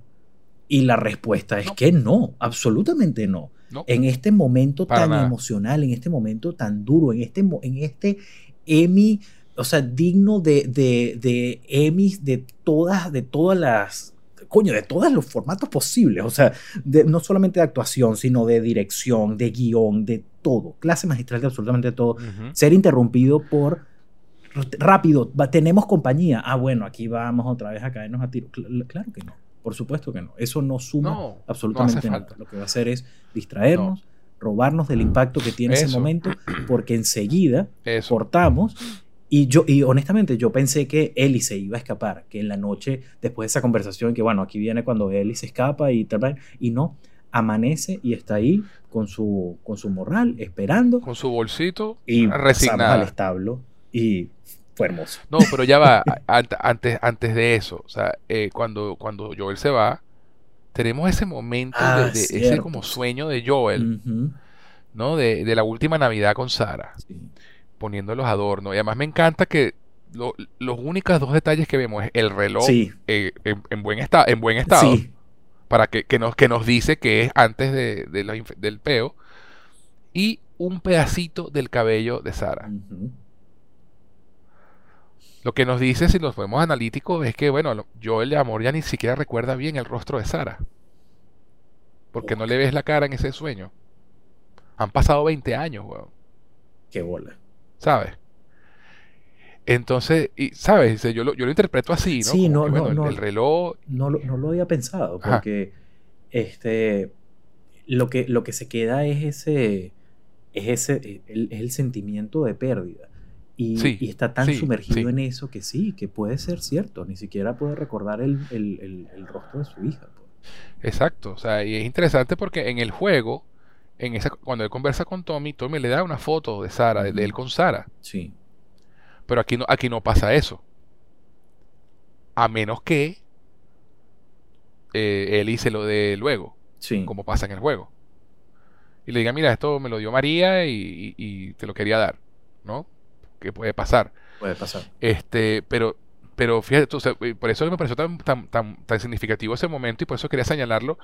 Y la respuesta es que no, absolutamente no. En este momento tan emocional, en este momento tan duro, en este, en este Emmy, o sea, digno de, de, de Emmys de todas, de todas las coño, de todos los formatos posibles, o sea, no solamente de actuación, sino de dirección, de guion, de todo, clase magistral de absolutamente todo, ser interrumpido por rápido, tenemos compañía, ah, bueno, aquí vamos otra vez a caernos a tiro. Claro que no, por supuesto que no, eso no suma absolutamente nada, lo que va a hacer es distraernos. robarnos del impacto que tiene ese momento, porque enseguida cortamos y yo, y honestamente, yo pensé que Ellie se iba a escapar, que en la noche, después de esa conversación, que bueno, aquí viene cuando Ellie se escapa y tal, y no, amanece y está ahí con su, con su morral, esperando. Con su bolsito, y resignada. al establo y fue hermoso. No, pero ya va, antes, antes de eso, o sea, eh, cuando, cuando Joel se va, tenemos ese momento de, ah, ese como sueño de Joel, ¿no? De, de, la última Navidad con Sara. Sí poniendo los adornos. Y además me encanta que los únicos dos detalles que vemos es el reloj eh, en, buen en buen estado. Para que, nos, que nos dice que es antes de, del peo. Y un pedacito del cabello de Sara. Lo que nos dice, si nos vemos analíticos, es que, bueno, Joel de Amor ya ni siquiera recuerda bien el rostro de Sara. Porque no le ves la cara en ese sueño. Han pasado 20 años, weón. Qué bola. ¿Sabes? Entonces, y, ¿sabes? Yo lo, yo lo interpreto así, ¿no? Sí, no, no, el, reloj... No, no, lo había pensado, porque este, lo, que, lo que se queda es ese, es ese, el, el sentimiento de pérdida. Y, y está tan sumergido en eso que sí, que puede ser cierto, ni siquiera puede recordar el, el rostro de su hija. Pues. Exacto, o sea, y es interesante porque en el juego en esa, cuando él conversa con Tommy, Tommy le da una foto de Sara, de, él con Sara. Sí. Pero aquí no, aquí no pasa eso. A menos que eh, él hice lo de luego. Sí. Como pasa en el juego. Y le diga, mira, esto me lo dio María y, te lo quería dar. ¿No? Que puede pasar. Puede pasar. Este, pero, pero fíjate, por eso me pareció tan, tan, tan, tan significativo ese momento y por eso quería señalarlo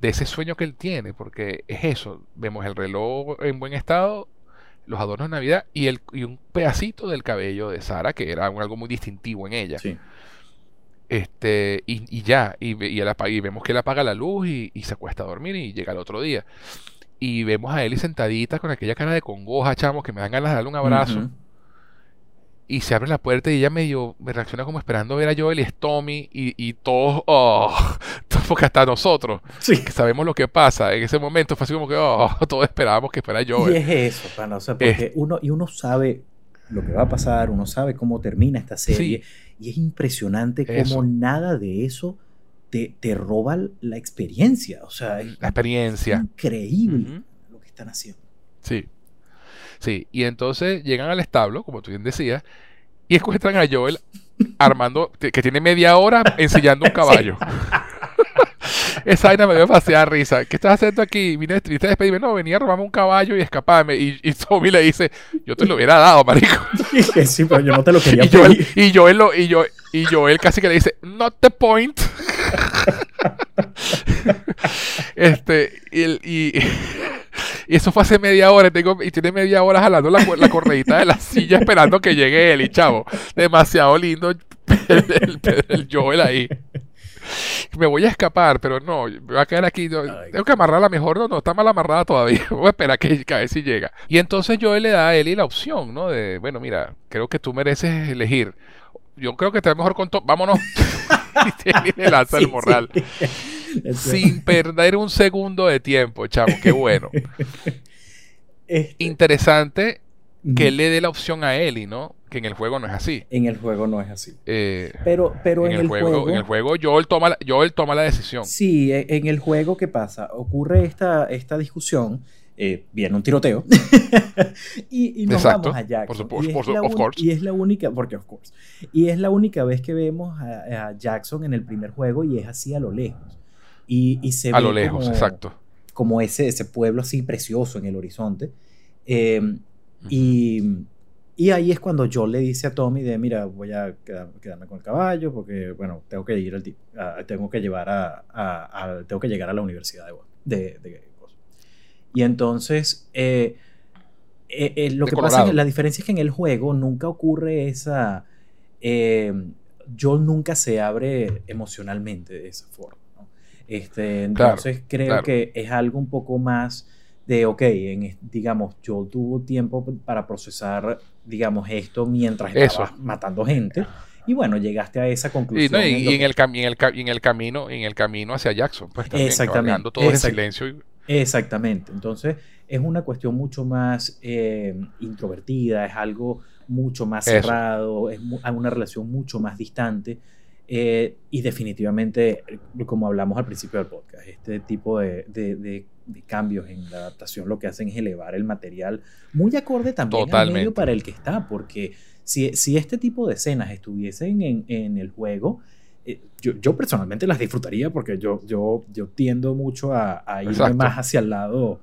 de ese sueño que él tiene, porque es eso, vemos el reloj en buen estado, los adornos de Navidad y, el, y un pedacito del cabello de Sara, que era algo muy distintivo en ella. Sí. Este, y, ya, y, y, vemos que él apaga la luz y, se acuesta a dormir y llega el otro día. Y vemos a Eli sentadita con aquella cara de congoja, chamos, que me dan ganas de darle un abrazo y se abre la puerta y ella medio me reacciona como esperando ver a Joel y es Tommy y, y todos, oh, porque hasta nosotros, que sabemos lo que pasa, en ese momento fue así como que, oh, todos esperábamos que fuera Joel. Y es eso, pana, o sea, porque uno, y uno sabe lo que va a pasar, uno sabe cómo termina esta serie, y es impresionante cómo nada de eso te, te, roba la experiencia, o sea, la experiencia. increíble lo que están haciendo. Sí. Sí, y entonces llegan al establo, como tú bien decías, y encuentran a Joel armando, que tiene media hora enseñando un caballo. Esa vaina me dio demasiada risa. ¿Qué estás haciendo aquí? Vine a despedirme. No, venía a robarme un caballo y escaparme. Y, y Tommy le dice, yo te lo hubiera dado, marico. sí, pero yo no te lo quería y Joel, y Joel, lo, y, yo, y Joel casi que le dice, not the point. este, y, y Y eso fue hace media hora y, tengo, y tiene media hora jalando la, la correita de la silla esperando que llegue él. Y chavo, demasiado lindo el, el, Joel ahí. Me voy a escapar, pero no, me voy a quedar aquí. tengo que amarrarla mejor. No, no, está mal amarrada todavía. Voy a esperar que, a ver si llega. Y entonces Joel le da a Eli la opción, ¿no? De, bueno, mira, creo que tú mereces elegir. Yo creo que está mejor con todo. Vámonos. y le lanza el morral. Sin perder un segundo de tiempo, chavo. Qué bueno. Este Interesante que le dé la opción a Eli, ¿no? Que en el juego no es así. En el juego no es así. Eh, pero pero en, el, juego, En el juego Joel toma, la, Joel toma la decisión. Sí, e, en el juego, ¿qué pasa? Ocurre esta, esta discusión. Eh, viene un tiroteo y, nos vamos a Jackson. Por supuesto, y es la única, porque of course, y es la única vez que vemos a, Jackson en el primer juego y es así a lo lejos. Y, y se a lo lejos, exacto. Como ese, ese pueblo así precioso en el horizonte. Eh, y, y, ahí es cuando Joel le dice a Tommy de, mira, voy a quedarme con el caballo porque, bueno, tengo que ir al tengo que llevar a, a, tengo que llegar a la universidad de, de, Y entonces, eh, eh, eh, lo que pasa es que la diferencia es que en el juego nunca ocurre esa, Joel nunca se abre emocionalmente de esa forma. Este, entonces creo que es algo un poco más de, ok, en, digamos, yo tuvo tiempo para procesar, digamos, esto mientras estaba matando gente. Y bueno, llegaste a esa conclusión. Y, en, el en, el en, el camino, en el camino hacia Jackson, pues también Exactamente. todo ese silencio. Exactamente. Entonces, es una cuestión mucho más eh, introvertida, es algo mucho más cerrado, es una relación mucho más distante. Eh, y definitivamente, como hablamos al principio del podcast, este tipo de de cambios en la adaptación lo que hacen es elevar el material muy acorde también al medio para el que está, porque si, si este tipo de escenas estuviesen en, en el juego, eh, yo, yo, personalmente las disfrutaría porque yo, yo, yo tiendo mucho a, a irme más hacia el lado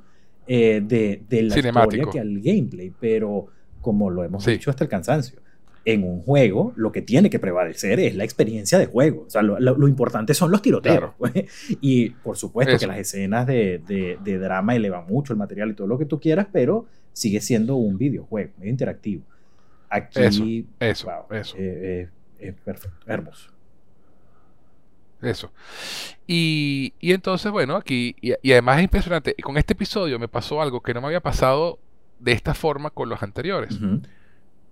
eh, de, de, la historia que al gameplay, pero como lo hemos dicho hasta el cansancio, en un juego lo que tiene que prevalecer es la experiencia de juego. O sea, lo, importante son los tiroteos. Pues. Y por supuesto que las escenas de, de, drama elevan mucho el material y todo lo que tú quieras, pero sigue siendo un videojuego, medio interactivo. Aquí, eso, eso, eh, eh, es perfecto, hermoso. Eso. Y, y, entonces, bueno, aquí, y, además es impresionante, con este episodio me pasó algo que no me había pasado de esta forma con los anteriores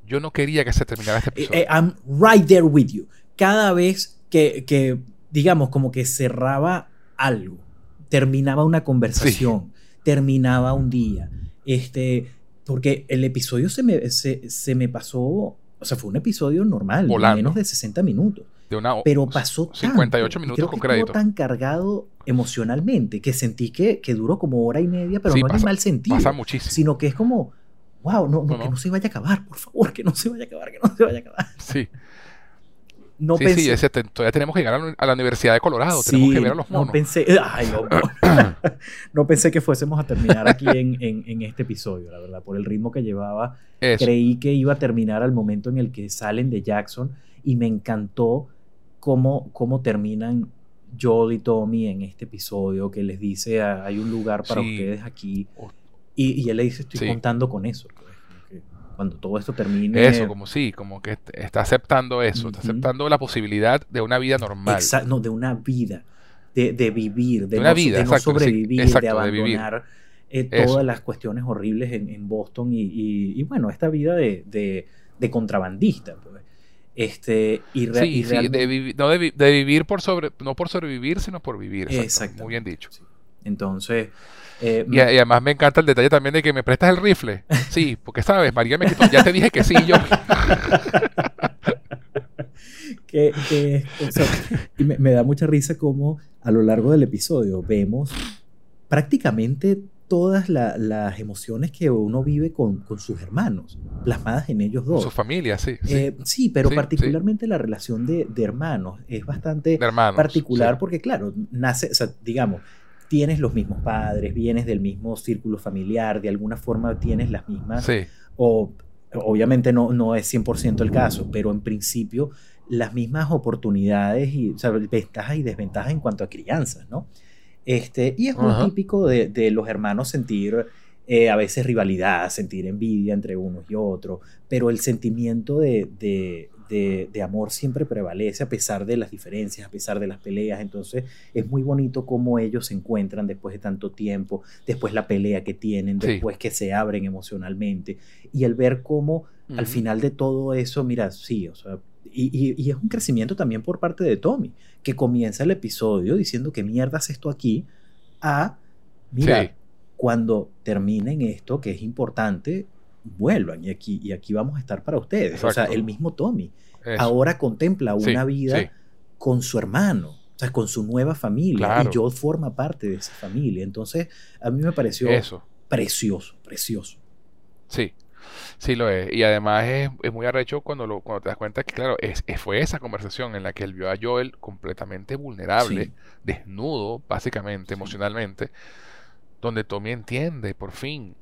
yo no quería que se terminara este episodio. Eh, eh, I'm right there with you. Cada vez que, digamos, como que cerraba algo, terminaba una conversación, terminaba un día, este, porque el episodio se me, se, me pasó, o sea, fue un episodio normal, menos de 60 minutos. De una, pero pasó 58 minutos con crédito. tan cargado emocionalmente que sentí que, que duró como hora y media, pero no en mal sentido. Pasa muchísimo. Sino que es como, wow, no, que no se vaya a acabar, por favor, que no se vaya a acabar, que no se vaya a acabar. Sí. No sí, pensé, sí, todavía tenemos que llegar a la Universidad de Colorado, tenemos que ver a los monos. No pensé, ay, no, no pensé que fuésemos a terminar aquí en, en, este episodio, la verdad, por el ritmo que llevaba. Creí que iba a terminar al momento en el que salen de Jackson y me encantó cómo, cómo terminan Joel y Tommy en este episodio, que les dice, ah, hay un lugar para ustedes aquí. Y, él le dice, estoy contando con eso. Cuando todo esto termine. Eso, como sí, como que está aceptando eso, está aceptando la posibilidad de una vida normal. Exacto, no, de una vida, de, vivir, de, no, de no, sobrevivir, de abandonar eh, todas las cuestiones horribles en, Boston y, bueno, esta vida de, contrabandista. Pues. Este, y, sí, sí, de, no de, vivir por sobre, no por sobrevivir, sino por vivir. Exacto, Muy bien dicho. Entonces, eh, y, además me encanta el detalle también de que me prestas el rifle. Sí, porque sabes, María me quitó. Ya te dije que sí, yo. que, y me, da mucha risa como a lo largo del episodio vemos prácticamente todas las emociones que uno vive con, sus hermanos, plasmadas en ellos dos. Con su familia, sí. Sí, eh, pero particularmente la relación de, hermanos es bastante particular porque, claro, nace, o sea, digamos, tienes los mismos padres, vienes del mismo círculo familiar, de alguna forma tienes las mismas, sí. o obviamente no, no es 100% el caso, pero en principio las mismas oportunidades y o sea, ventajas y desventajas en cuanto a crianza, ¿no? Este, y es muy típico de, de, los hermanos sentir eh, a veces rivalidad, sentir envidia entre unos y otros, pero el sentimiento de, de, amor siempre prevalece a pesar de las diferencias, a pesar de las peleas. Entonces es muy bonito cómo ellos se encuentran después de tanto tiempo, después la pelea que tienen, después que se abren emocionalmente. Y el ver cómo al final de todo eso, mira, sí, o sea, y, y, es un crecimiento también por parte de Tommy, que comienza el episodio diciendo que mierda es esto aquí, a, mira, cuando terminen esto, que es importante, vuelvan y aquí, y aquí vamos a estar para ustedes. O sea, el mismo Tommy ahora contempla una vida con su hermano, o sea, con su nueva familia. Y Joel forma parte de esa familia. Entonces, a mí me pareció precioso, precioso. Sí, Sí, lo es. Y además es, muy arrecho cuando, lo, cuando te das cuenta que, claro, es, fue esa conversación en la que él vio a Joel completamente vulnerable, desnudo, básicamente, emocionalmente, donde Tommy entiende, por fin,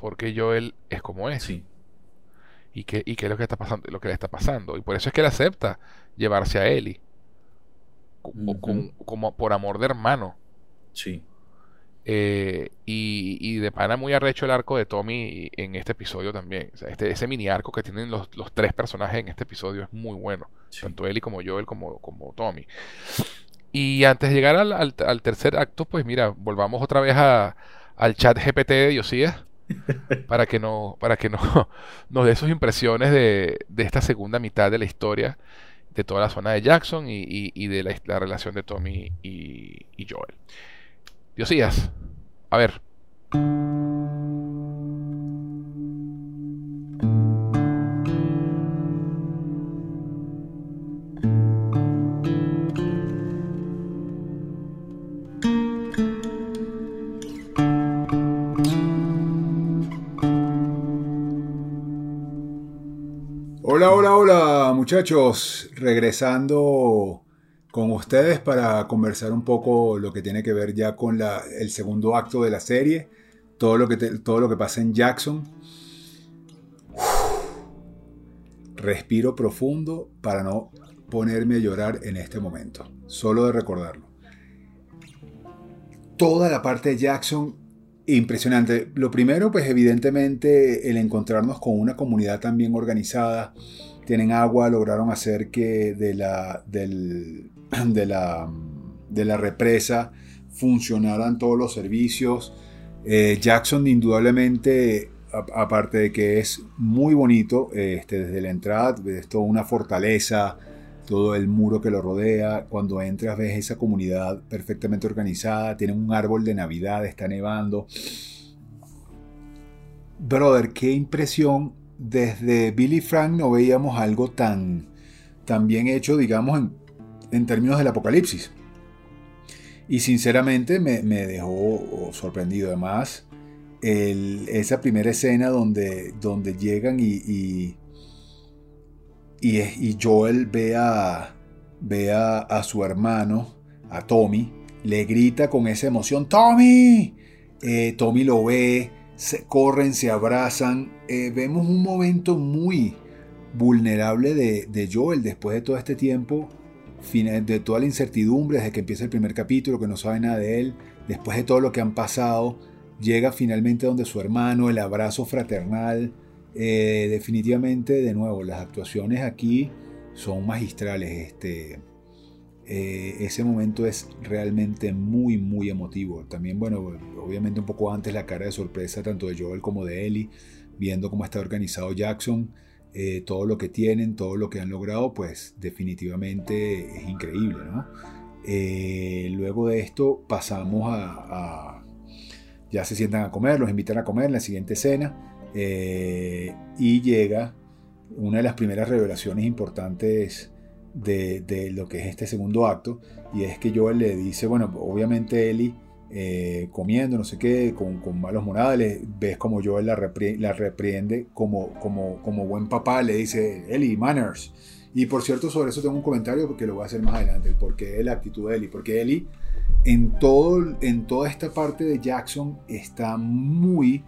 por qué Joel es como es. Sí. Y qué, y qué es lo que, está pasando, lo que le está pasando. Y por eso es que él acepta llevarse a Ellie. como por amor de hermano. Sí. Eh, y, de pana muy arrecho el arco de Tommy en este episodio también. este, ese mini arco que tienen los, tres personajes en este episodio es muy bueno. Tanto Ellie como Joel como, como Tommy. Y antes de llegar al, tercer acto, pues mira, volvamos otra vez al chat GPT de Diosías para que, no, para que no, nos dé sus impresiones de, esta segunda mitad de la historia de toda la zona de Jackson y, de la, relación de Tommy y, y Joel. Diosías, a ver. Muchachos, regresando con ustedes para conversar un poco lo que tiene que ver ya con el segundo acto de la serie, todo lo que, todo lo que pasa en Jackson. Respiro profundo para no ponerme a llorar en este momento, solo de recordarlo. Toda la parte de Jackson, impresionante. Lo primero, pues evidentemente el encontrarnos con una comunidad tan bien organizada, tienen agua, lograron hacer que de la, represa funcionaran todos los servicios. Eh, Jackson indudablemente, aparte de que es muy bonito, este, desde la entrada, es toda una fortaleza, todo el muro que lo rodea, cuando entras ves esa comunidad perfectamente organizada, tienen un árbol de Navidad, está nevando. Brother, qué impresión, desde Billy Frank no veíamos algo tan, tan bien hecho, digamos, en en términos del apocalipsis. Y sinceramente me, dejó sorprendido. Además, esa primera escena donde, donde llegan y, y, y, Joel ve, a, ve a, su hermano, a Tommy, le grita con esa emoción, Tommy. Eh, Tommy lo ve, se corren, se abrazan. Eh, vemos un momento muy vulnerable de, de Joel después de todo este tiempo de toda la incertidumbre desde que empieza el primer capítulo, que no sabe nada de él, después de todo lo que han pasado, llega finalmente donde su hermano, el abrazo fraternal. Eh, definitivamente, de nuevo, las actuaciones aquí son magistrales. Este, eh, ese momento es realmente muy, muy emotivo. También, bueno, obviamente un poco antes la cara de sorpresa tanto de Joel como de Ellie, viendo cómo está organizado Jackson. Eh, todo lo que tienen, todo lo que han logrado, pues definitivamente es increíble. Eh, luego de esto pasamos a, Ya se sientan a comer, los invitan a comer en la siguiente cena y llega una de las primeras revelaciones importantes de, lo que es este segundo acto y es que Joel le dice, bueno, obviamente Eli eh, comiendo, no sé qué, con, malos modales, ves como Joel la, la reprende como, como, buen papá, le dice, Eli, manners. Y por cierto, sobre eso tengo un comentario porque lo voy a hacer más adelante, el porqué de la actitud de Eli. Porque Eli, en, todo, en toda esta parte de Jackson, está muy,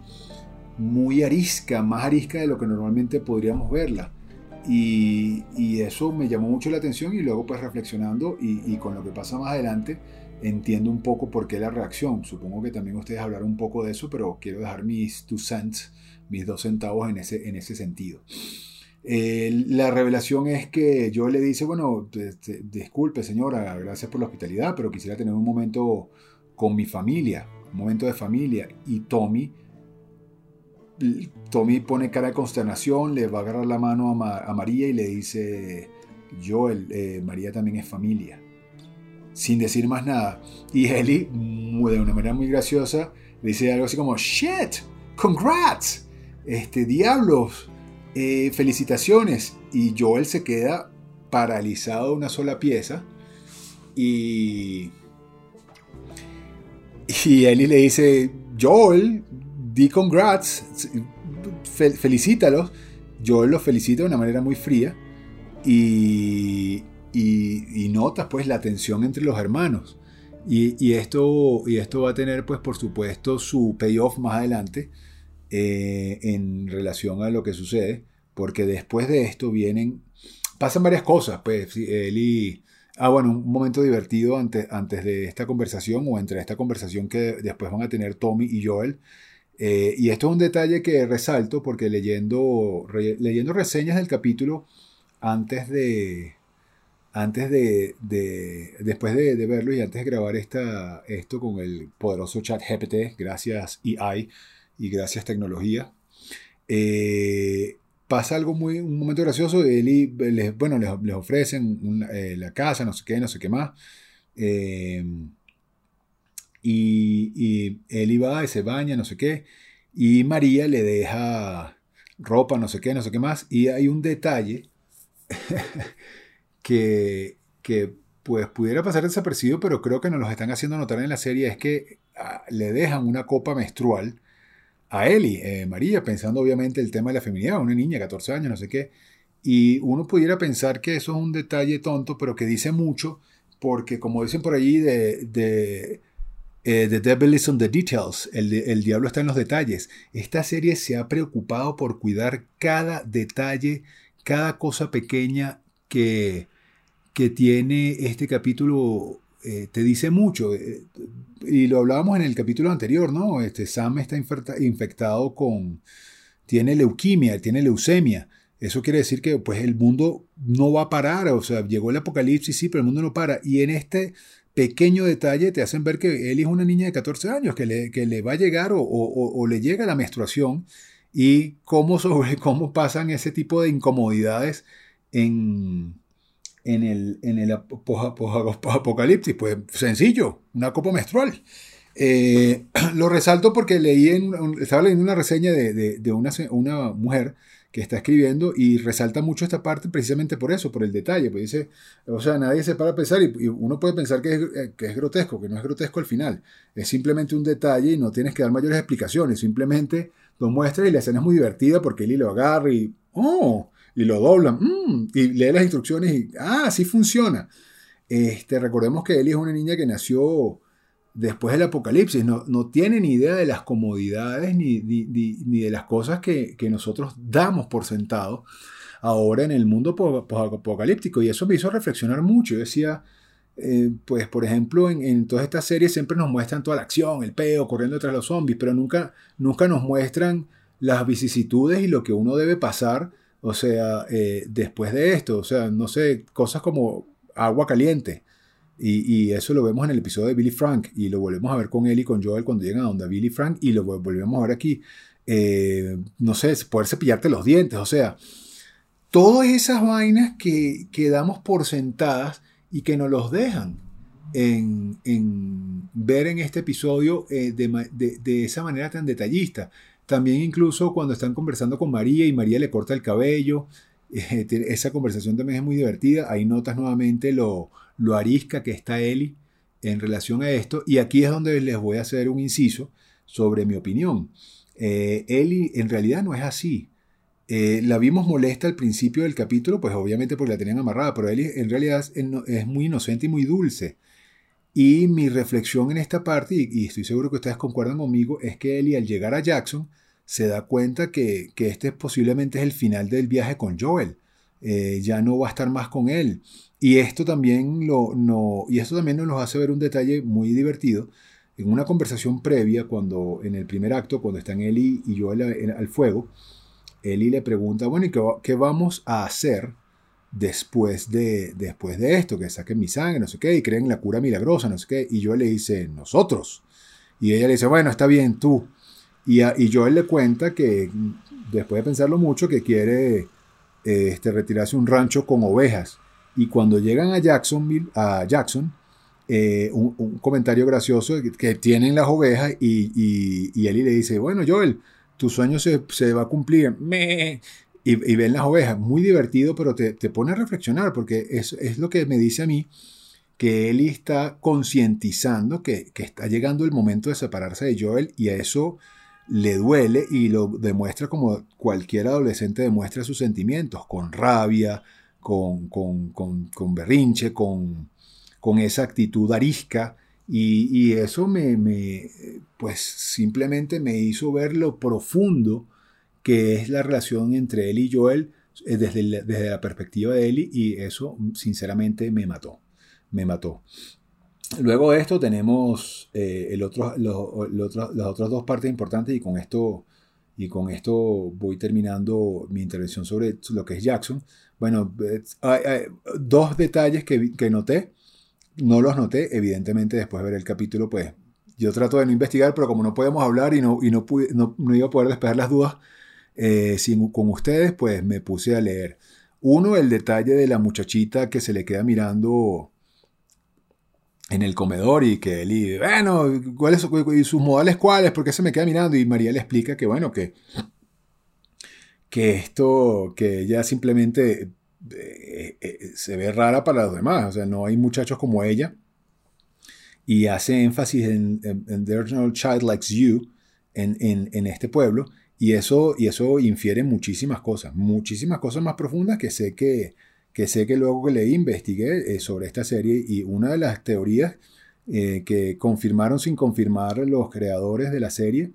muy arisca, más arisca de lo que normalmente podríamos verla. Y, y, eso me llamó mucho la atención y luego pues reflexionando y, y, con lo que pasa más adelante entiendo un poco por qué la reacción. Supongo que también ustedes hablaron un poco de eso, pero quiero dejar mis two cents, mis dos centavos en ese, en ese sentido. Eh, la revelación es que yo le dice, bueno, disculpe señora, gracias por la hospitalidad, pero quisiera tener un momento con mi familia, un momento de familia. Y Tommy, Tommy pone cara de consternación, le va a agarrar la mano a, María y le dice, yo, eh, María también es familia. Sin decir más nada. Y Ellie, de una manera muy graciosa, le dice algo así como, shit, congrats, este, diablos, eh, felicitaciones. Y Joel se queda paralizado una sola pieza. Y. Y Ellie le dice: Joel, di congrats, felicítalos. Joel los felicita de una manera muy fría. Y, y, notas pues la tensión entre los hermanos. Y, esto, y esto va a tener pues por supuesto su payoff más adelante eh, en relación a lo que sucede, porque después de esto vienen, pasan varias cosas, pues él Ah, bueno, un momento divertido antes, antes de esta conversación o entre esta conversación que después van a tener Tommy y Joel. Eh, y esto es un detalle que resalto porque leyendo, leyendo reseñas del capítulo antes de, antes de, después de, verlo y antes de grabar esta, esto con el poderoso chat GPT, gracias EI, y gracias tecnología. Eh, pasa algo muy, un momento gracioso, Eli, les, bueno, les, ofrecen eh, la casa, no sé qué, no sé qué más. Eh, y, y Eli va y se baña, no sé qué. Y María le deja ropa, no sé qué, no sé qué más. Y hay un detalle que, que pues pudiera pasar desapercibido, pero creo que nos lo están haciendo notar en la serie, es que ah, le dejan una copa menstrual a Eli, eh, María, pensando obviamente el tema de la feminidad, una niña, 14 años, no sé qué. Y uno pudiera pensar que eso es un detalle tonto, pero que dice mucho, porque como dicen por allí, de eh, The Devil is on the details, el, diablo está en los detalles. Esta serie se ha preocupado por cuidar cada detalle, cada cosa pequeña que, que tiene este capítulo eh, te dice mucho. Eh, y lo hablábamos en el capítulo anterior, ¿no? Este, Sam está infectado con... Tiene leuquimia, tiene leucemia. Eso quiere decir que pues, el mundo no va a parar. O sea, llegó el apocalipsis, sí, pero el mundo no para. Y en este pequeño detalle te hacen ver que él es una niña de 14 años, que le, que le va a llegar o, o, le llega la menstruación y cómo, sobre, cómo pasan ese tipo de incomodidades en, en el, en el apocalipsis? Pues sencillo, una copa menstrual. Eh, lo resalto porque leí en, estaba leyendo una reseña de, una, una, mujer que está escribiendo y resalta mucho esta parte precisamente por eso, por el detalle. Pues dice, o sea, nadie se para a pensar y, uno puede pensar que es, eh, que es, grotesco, que no es grotesco al final. Es simplemente un detalle y no tienes que dar mayores explicaciones, simplemente lo muestra y la escena es muy divertida porque Eli lo agarra y, oh, y lo doblan mm, y lee las instrucciones y, ah, sí funciona. Este, recordemos que Ellie es una niña que nació después del apocalipsis, no, no tiene ni idea de las comodidades ni, ni, de las cosas que, que, nosotros damos por sentado ahora en el mundo apocalíptico. Y eso me hizo reflexionar mucho. Yo decía, eh, pues por ejemplo, en, en, todas estas series siempre nos muestran toda la acción, el peo, corriendo tras los zombies, pero nunca, nunca nos muestran las vicisitudes y lo que uno debe pasar o sea, eh, después de esto, o sea, no sé, cosas como agua caliente. Y, eso lo vemos en el episodio de Billy Frank y lo volvemos a ver con él y con Joel cuando llegan a donde Billy Frank y lo volvemos a ver aquí. Eh, no sé, poder cepillarte los dientes, o sea, todas esas vainas que, que damos por sentadas y que nos los dejan en, ver en este episodio eh, de, de, esa manera tan detallista. También incluso cuando están conversando con María y María le corta el cabello, eh, esa conversación también es muy divertida. Ahí notas nuevamente lo, lo arisca que está Eli en relación a esto. Y aquí es donde les voy a hacer un inciso sobre mi opinión. Eh, Eli en realidad no es así. Eh, la vimos molesta al principio del capítulo, pues obviamente porque la tenían amarrada, pero Eli en realidad es, muy inocente y muy dulce. Y mi reflexión en esta parte, y, estoy seguro que ustedes concuerdan conmigo, es que Ellie al llegar a Jackson se da cuenta que, que este posiblemente es el final del viaje con Joel. eh, ya no va a estar más con él. Y esto también lo, no, y esto también nos hace ver un detalle muy divertido. En una conversación previa, cuando en el primer acto, cuando están Eli y yo al fuego, Eli le pregunta, bueno, ¿y qué, qué, vamos a hacer después de, después de esto? Que saquen mi sangre, no sé qué, y creen la cura milagrosa, no sé qué. Y yo le dice, nosotros. Y ella le dice, bueno, está bien, tú. Y, a, y Joel le cuenta que, después de pensarlo mucho, que quiere este, retirarse un rancho con ovejas. Y cuando llegan a Jacksonville, a Jackson, eh, un, comentario gracioso que tienen las ovejas y, Eli le dice, bueno, Joel, tu sueño se, va a cumplir. Y, ven las ovejas. Muy divertido, pero te, pone a reflexionar, porque es, lo que me dice a mí, que Eli está concientizando que, está llegando el momento de separarse de Joel y a eso le duele y lo demuestra como cualquier adolescente demuestra sus sentimientos, con rabia, con, con, con, berrinche, con, con esa actitud arisca. Y, eso me, me, pues simplemente me hizo ver lo profundo que es la relación entre él y Joel eh, desde, desde la perspectiva de Eli y eso sinceramente me mató, me mató. Luego de esto tenemos eh, el otro, las otras dos partes importantes y con esto y con esto voy terminando mi intervención sobre lo que es Jackson. Bueno, hay, dos detalles que, que, noté, no los noté, evidentemente después de ver el capítulo, pues yo trato de no investigar, pero como no podemos hablar y no, y no, pude, no, iba a poder despejar las dudas eh, con ustedes, pues me puse a leer. Uno, el detalle de la muchachita que se le queda mirando en el comedor y que él, bueno, ¿cuáles y sus modales cuáles? ¿Por qué se me queda mirando? Y María le explica que, bueno, que, que esto, que ella simplemente eh, eh, se ve rara para los demás, o sea, no hay muchachos como ella. Y hace énfasis en, There's no child like you en, en, este pueblo. Y eso, y eso infiere muchísimas cosas, muchísimas cosas más profundas que sé que, que sé que luego que leí, investigué eh, sobre esta serie y una de las teorías eh, que confirmaron sin confirmar los creadores de la serie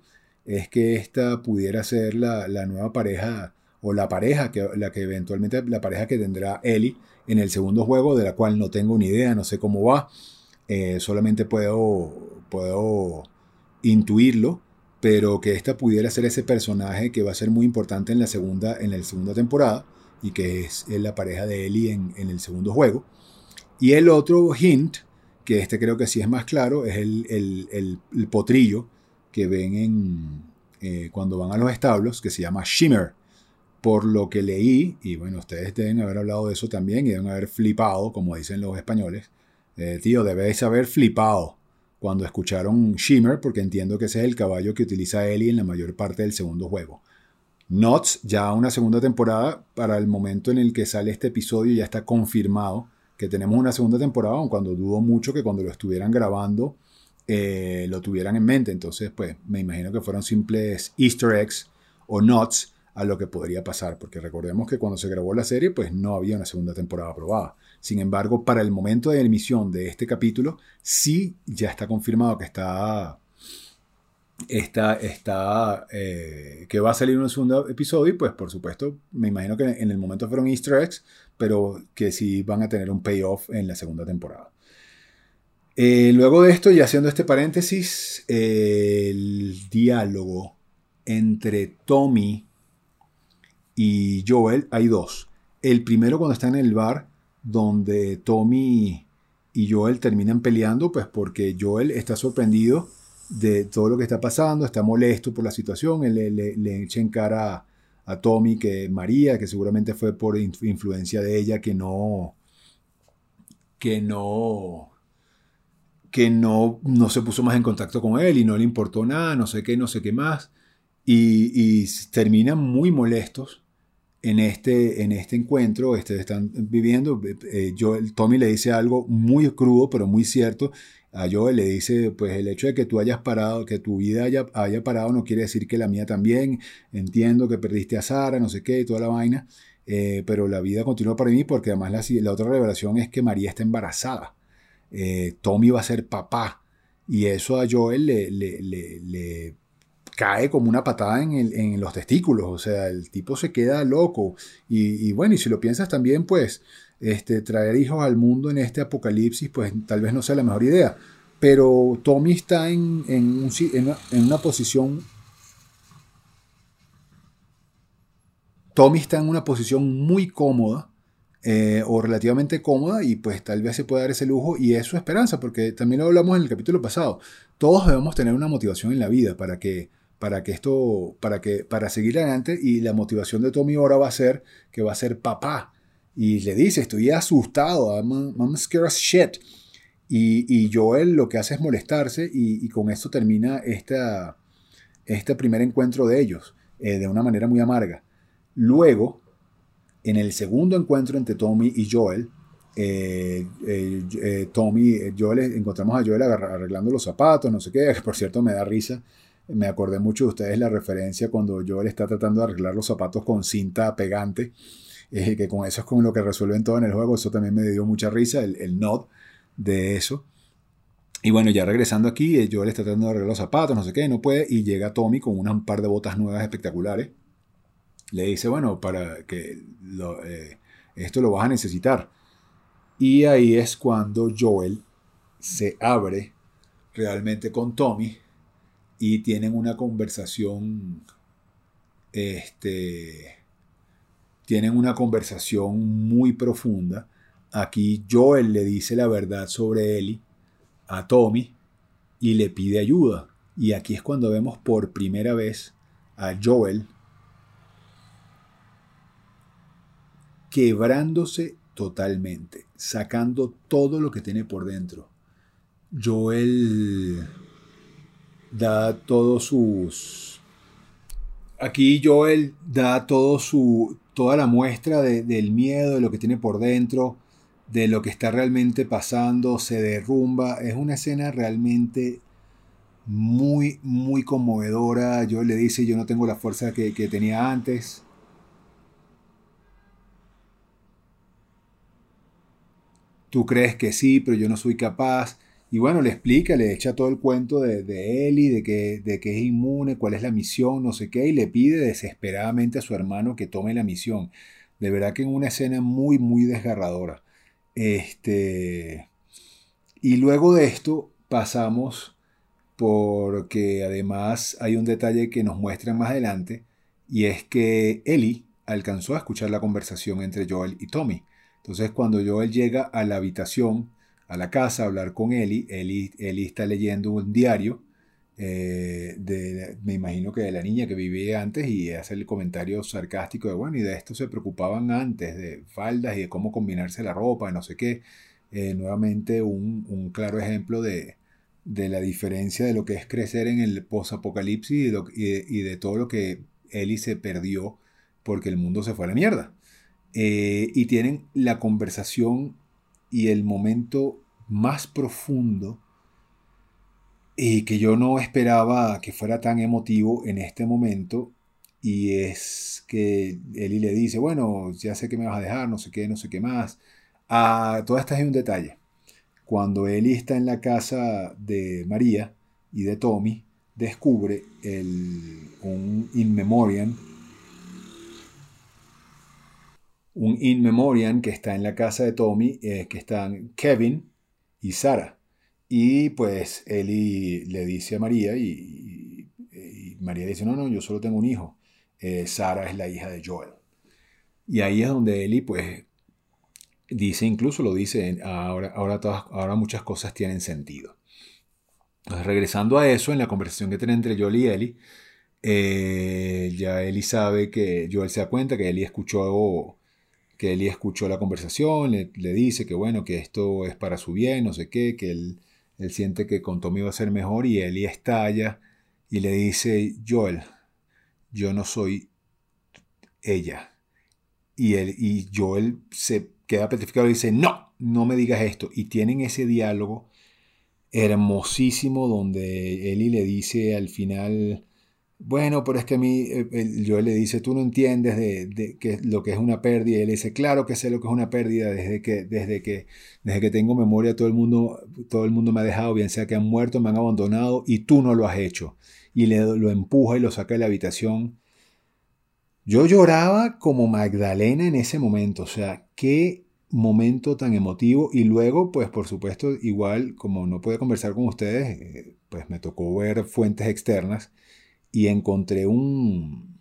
es que esta pudiera ser la, nueva pareja o la pareja que la que eventualmente la pareja que tendrá Ellie en el segundo juego de la cual no tengo ni idea no sé cómo va eh, solamente puedo puedo intuirlo pero que esta pudiera ser ese personaje que va a ser muy importante en la segunda en la segunda temporada y que es, la pareja de Ellie en, el segundo juego. Y el otro hint, que este creo que sí es más claro, es el, potrillo que ven en, eh, cuando van a los establos, que se llama Shimmer. Por lo que leí, y bueno, ustedes deben haber hablado de eso también y deben haber flipado, como dicen los españoles. Eh, tío, debéis haber flipado cuando escucharon Shimmer, porque entiendo que ese es el caballo que utiliza Ellie en la mayor parte del segundo juego. Nots, ya una segunda temporada, para el momento en el que sale este episodio ya está confirmado que tenemos una segunda temporada, aun cuando dudo mucho que cuando lo estuvieran grabando eh, lo tuvieran en mente. Entonces, pues me imagino que fueron simples easter eggs o nots a lo que podría pasar, porque recordemos que cuando se grabó la serie, pues no había una segunda temporada aprobada. Sin embargo, para el momento de emisión de este capítulo, sí ya está confirmado que está está, está eh, que va a salir un segundo episodio y pues por supuesto me imagino que en el momento fueron easter eggs, pero que sí van a tener un payoff en la segunda temporada. Eh, luego de esto, y haciendo este paréntesis, el diálogo entre Tommy y Joel, hay dos. El primero cuando está en el bar, donde Tommy y Joel terminan peleando, pues porque Joel está sorprendido de todo lo que está pasando, está molesto por la situación, él le, echa en cara a, Tommy que María, que seguramente fue por influencia de ella, que no, que no, que no, no se puso más en contacto con él y no le importó nada, no sé qué, no sé qué más, y, terminan muy molestos en este, en este encuentro, este, están viviendo, eh, yo, Tommy le dice algo muy crudo, pero muy cierto, a Joel le dice, pues el hecho de que tú hayas parado, que tu vida haya, haya parado no quiere decir que la mía también, entiendo que perdiste a Sara, no sé qué, toda la vaina, eh, pero la vida continúa para mí porque además la, la, otra revelación es que María está embarazada, eh, Tommy va a ser papá, y eso a Joel le, le, le, cae como una patada en, los testículos, o sea, el tipo se queda loco. Y, bueno, y si lo piensas también, pues, este, traer hijos al mundo en este apocalipsis, pues tal vez no sea la mejor idea. Pero Tommy está en, en, en una posición... Tommy está en una posición muy cómoda eh, o relativamente cómoda y pues tal vez se pueda dar ese lujo y es su esperanza, porque también lo hablamos en el capítulo pasado. Todos debemos tener una motivación en la vida para que, para que esto, para que, para seguir adelante y la motivación de Tommy ahora va a ser que va a ser papá y le dice, estoy asustado, I'm, scared as shit. Y, y, Joel lo que hace es molestarse y, con esto termina esta, este primer encuentro de ellos eh, de una manera muy amarga. Luego, en el segundo encuentro entre Tommy y Joel, eh, eh, eh, Tommy, Joel, encontramos a Joel arreglando los zapatos, no sé qué, por cierto me da risa. Me acordé mucho de ustedes la referencia cuando Joel está tratando de arreglar los zapatos con cinta pegante, que con eso es con lo que resuelven todo en el juego. Eso también me dio mucha risa, el, el nod de eso. Y bueno, ya regresando aquí, Joel está tratando de arreglar los zapatos, no sé qué, no puede, y llega Tommy con un par de botas nuevas espectaculares le dice, bueno, para que eh, esto lo vas a necesitar. Y ahí es cuando Joel se abre realmente con Tommy y tienen una conversación, este, tienen una conversación muy profunda. Aquí Joel le dice la verdad sobre Ellie a Tommy y le pide ayuda. Y aquí es cuando vemos por primera vez a Joel quebrándose totalmente, sacando todo lo que tiene por dentro. Joel da todos sus... Aquí Joel da todo su, toda la muestra del miedo, de lo que tiene por dentro, de lo que está realmente pasando, se derrumba. Es una escena realmente muy, muy conmovedora. Joel le dice, yo no tengo la fuerza que, que tenía antes. Tú crees que sí, pero yo no soy capaz. Y bueno, le explica, le echa todo el cuento de, de Eli, de que, de que es inmune, cuál es la misión, no sé qué, y le pide desesperadamente a su hermano que tome la misión. De verdad que en una escena muy, muy desgarradora. Este, y luego de esto pasamos porque además hay un detalle que nos muestran más adelante, y es que Eli alcanzó a escuchar la conversación entre Joel y Tommy. Entonces cuando Joel llega a la habitación, a la casa, a hablar con Eli, Eli, está leyendo un diario, eh, de, me imagino que de la niña que vivía antes y hace el comentario sarcástico de, bueno, y de esto se preocupaban antes, de faldas y de cómo combinarse la ropa, no sé qué. Eh, nuevamente un, claro ejemplo de, la diferencia de lo que es crecer en el post-apocalipsis y, y, de todo lo que Eli se perdió porque el mundo se fue a la mierda. Eh, y tienen la conversación y el momento más profundo y que yo no esperaba que fuera tan emotivo en este momento y es que Eli le dice, bueno, ya sé que me vas a dejar, no sé qué, no sé qué más. Ah, todo esto es un detalle. Cuando Eli está en la casa de María y de Tommy, descubre el, un in memoriam un in memoriam que está en la casa de Tommy, eh, que están Kevin y Sara. Y pues Eli le dice a María y, María dice, no, no, yo solo tengo un hijo. Eh, Sara es la hija de Joel. Y ahí es donde Eli pues dice, incluso lo dice, ahora, ahora, todas, ahora muchas cosas tienen sentido. Regresando a eso, en la conversación que tiene entre Joel y Eli, eh, ya Eli sabe que Joel se da cuenta que Eli escuchó que Eli escuchó la conversación, le, dice que bueno, que esto es para su bien, no sé qué, que él, él siente que con Tommy va a ser mejor y Eli estalla y le dice, Joel, yo no soy ella. Y, él, y Joel se queda petrificado y dice, no, no me digas esto. Y tienen ese diálogo hermosísimo donde Eli le dice al final, bueno, pero es que a mí, eh, yo le dice, tú no entiendes de, que, lo que es una pérdida. Y él dice, claro que sé lo que es una pérdida desde que, desde que, desde que tengo memoria, todo el, mundo, todo el mundo me ha dejado, bien sea que han muerto, me han abandonado y tú no lo has hecho. y le, lo empuja y lo saca de la habitación. Yo lloraba como Magdalena en ese momento, o sea, qué momento tan emotivo y luego, pues por supuesto, igual como no pude conversar con ustedes, eh, pues me tocó ver fuentes externas y encontré un,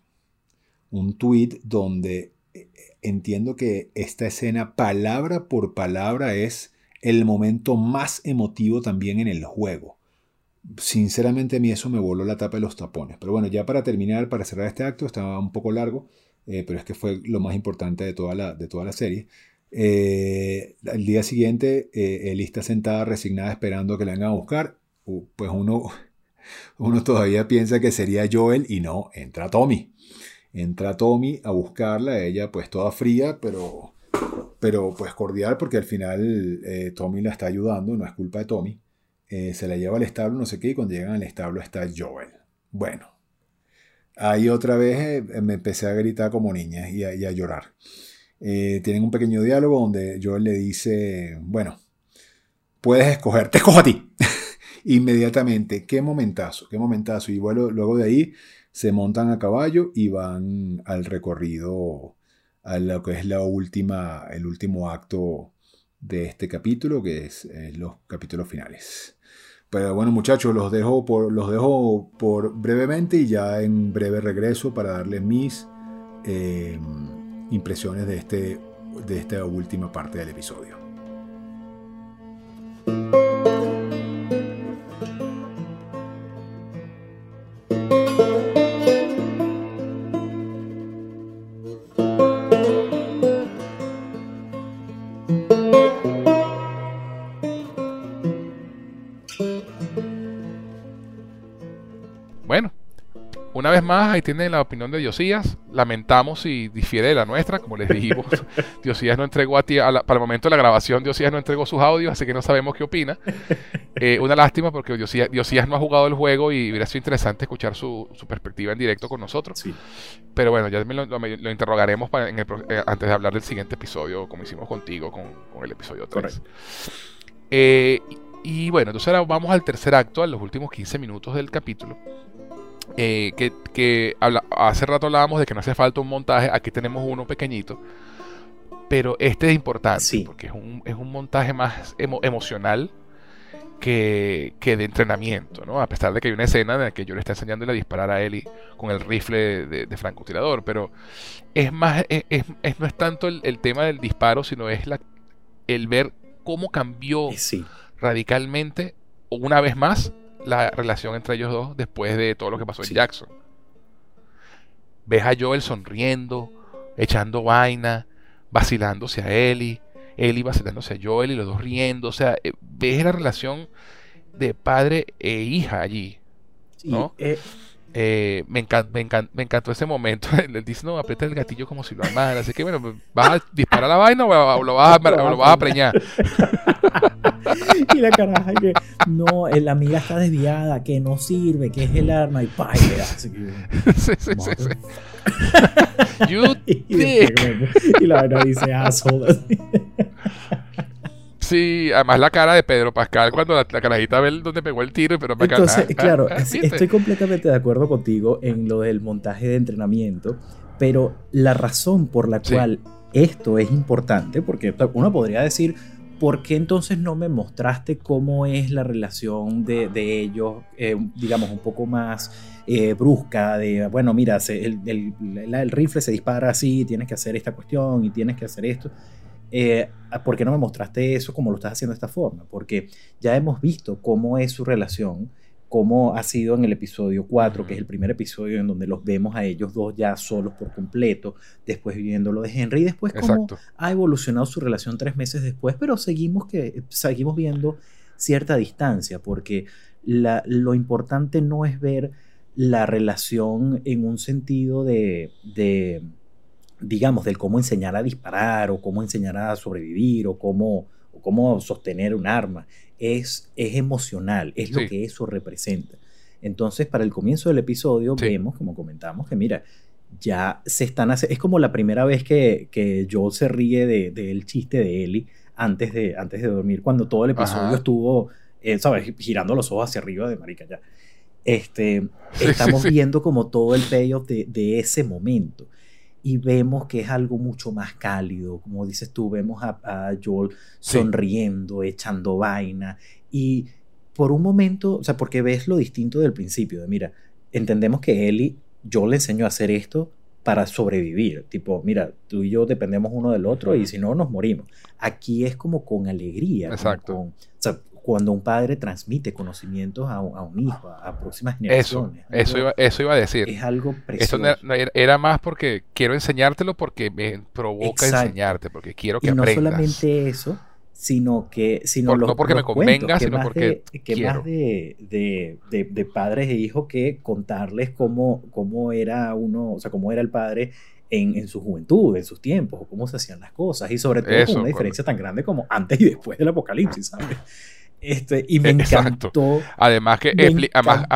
un tweet donde eh, entiendo que esta escena palabra por palabra es el momento más emotivo también en el juego. Sinceramente a mí eso me voló la tapa de los tapones. Pero bueno, ya para terminar, para cerrar este acto, estaba un poco largo, eh, pero es que fue lo más importante de toda la, de toda la serie. Eh, el día siguiente, eh, está sentada resignada esperando que la vengan a buscar. pues uno, uno todavía piensa que sería Joel y no, entra Tommy. Entra Tommy a buscarla, ella pues toda fría, pero, pero pues cordial porque al final eh, Tommy la está ayudando, no es culpa de Tommy. se la lleva al establo, no sé qué, y cuando llegan al establo está Joel. Bueno, ahí otra vez me empecé a gritar como niña y a llorar. Eh, tienen un pequeño diálogo donde Joel le dice, bueno, puedes escoger, te escojo a ti. Inmediatamente, qué momentazo, qué momentazo. Y bueno, luego de ahí se montan a caballo y van al recorrido, a lo que es la última, el último acto de este capítulo, que es eh, los capítulos finales. Pero bueno, muchachos, los dejo, por, los dejo por brevemente y ya en breve regreso para darles mis... Eh, impresiones de, este, de esta última parte del episodio. Más, ahí tienen la opinión de Diosías. Lamentamos si difiere de la nuestra, como les dijimos. Diosías no entregó a ti, para el momento de la grabación, Diosías no entregó sus audios, así que no sabemos qué opina. Eh, una lástima porque Diosías, no ha jugado el juego y hubiera sido interesante escuchar su, perspectiva en directo con nosotros. Sí. Pero bueno, ya lo, interrogaremos eh, antes de hablar del siguiente episodio, como hicimos contigo con, el episodio 3. Eh, y, bueno, entonces ahora vamos al tercer acto, a los últimos 15 minutos del capítulo eh, que, hace rato hablábamos de que no hace falta un montaje, aquí tenemos uno pequeñito, pero este es importante porque es un, es un, montaje más emocional que, de entrenamiento, ¿no? A pesar de que hay una escena en la que yo le está enseñando a disparar a Ellie con el rifle de, francotirador, pero es más, es, no es tanto el, tema del disparo, sino es la, el ver cómo cambió radicalmente, una vez más, la relación entre ellos dos después de todo lo que pasó en Jackson. Ves a Joel sonriendo, echando vaina, vacilándose a Ellie, Ellie vacilándose a Joel y los dos riendo. O sea, eh, ves la relación de padre e hija allí. ¿no? Eh, eh, me, me, encantó ese momento. Él dice, no, aprieta el gatillo como si lo amara. Así que, bueno, ¿vas a disparar la vaina o lo vas a, lo vas a preñar? y la caraja que, no, la amiga está desviada, que no sirve, que es el arma, y pa, y le sí, sí, sí, sí. You y, la vaina dice asshole. Sí, además la cara de Pedro Pascal cuando la, carajita ve dónde pegó el tiro, pero Entonces, claro, estoy completamente de acuerdo contigo en lo del montaje de entrenamiento, pero la razón por la cual esto es importante, porque uno podría decir, ¿por qué entonces no me mostraste cómo es la relación de, ellos, eh, digamos, un poco más eh, brusca? De, bueno, mira, el, el, rifle se dispara así, tienes que hacer esta cuestión y tienes que hacer esto. Eh, ¿por qué no me mostraste eso como lo estás haciendo de esta forma? Porque ya hemos visto cómo es su relación, cómo ha sido en el episodio 4, que es el primer episodio en donde los vemos a ellos dos ya solos por completo, después viviendo lo de Henry, y después cómo ha evolucionado su relación tres meses después, pero seguimos, que, seguimos viendo cierta distancia, porque lo importante no es ver la relación en un sentido de digamos, del cómo enseñar a disparar o cómo enseñar a sobrevivir o cómo, cómo sostener un arma. Es, es emocional, es lo que eso representa. Entonces, para el comienzo del episodio vemos, como comentamos, que mira, ya se están haciendo, es como la primera vez que, que Joel se ríe del de, chiste de Ellie antes de, antes de dormir, cuando todo el episodio estuvo, eh, ¿sabes? Girando los ojos hacia arriba de marica ya. Este, estamos viendo como todo el payoff de, de ese momento y vemos que es algo mucho más cálido, como dices tú, vemos a, Joel sonriendo, echando vaina y por un momento, o sea, porque ves lo distinto del principio, de mira, entendemos que Ellie, Joel le enseñó a hacer esto para sobrevivir, tipo, mira, tú y yo dependemos uno del otro y si no nos morimos. Aquí es como con alegría, Exacto. o sea, cuando un padre transmite conocimientos a, un hijo, a, próximas generaciones. Eso, eso, iba, eso iba a decir. Es algo precioso. Eso era, más porque quiero enseñártelo porque me provoca enseñarte, porque quiero que y no solamente eso, sino que sino no porque me convenga, sino porque de, que más de, de, de, padres e hijos que contarles cómo, cómo era uno, o sea, cómo era el padre en, en, su juventud, en sus tiempos, o cómo se hacían las cosas, y sobre todo con una diferencia tan grande como antes y después del apocalipsis, ¿sabes? Este, y me encantó. Además que además,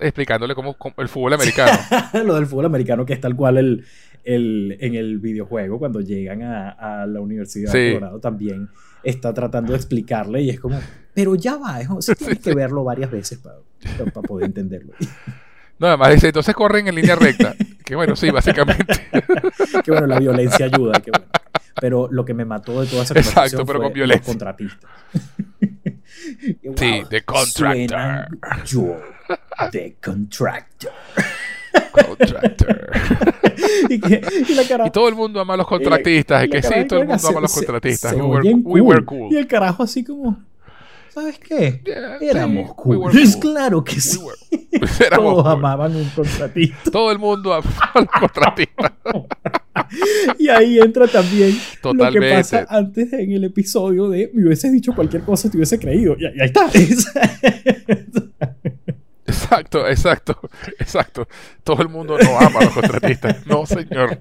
explicándole cómo, el fútbol americano. lo del fútbol americano, que es tal cual el, el, en el videojuego, cuando llegan a, a la Universidad de Colorado, también está tratando de explicarle y es como, pero ya va, es, tienes que verlo varias veces para, para poder entenderlo. No, además dice, entonces corren en línea recta. que bueno, sí, básicamente. que bueno, la violencia ayuda. Que bueno. Pero lo que me mató de toda esa Exacto, pero con violencia. los contratistas. Sí, The Contractor. Yo, The Contractor. Contractor. y, todo el mundo ama a los contratistas. Y, que sí, todo el mundo ama a los contratistas. we, were, cool. Y el carajo así como... ¿Sabes qué? Éramos cool. Es claro que sí. Todos amaban un contratista. Todo el mundo amaba a los contratistas. y ahí entra también lo que pasa antes en el episodio de me hubieses dicho cualquier cosa, te hubiese creído. Y, ahí está. Exacto, exacto, exacto. Todo el mundo no ama a los contratistas. No, señor.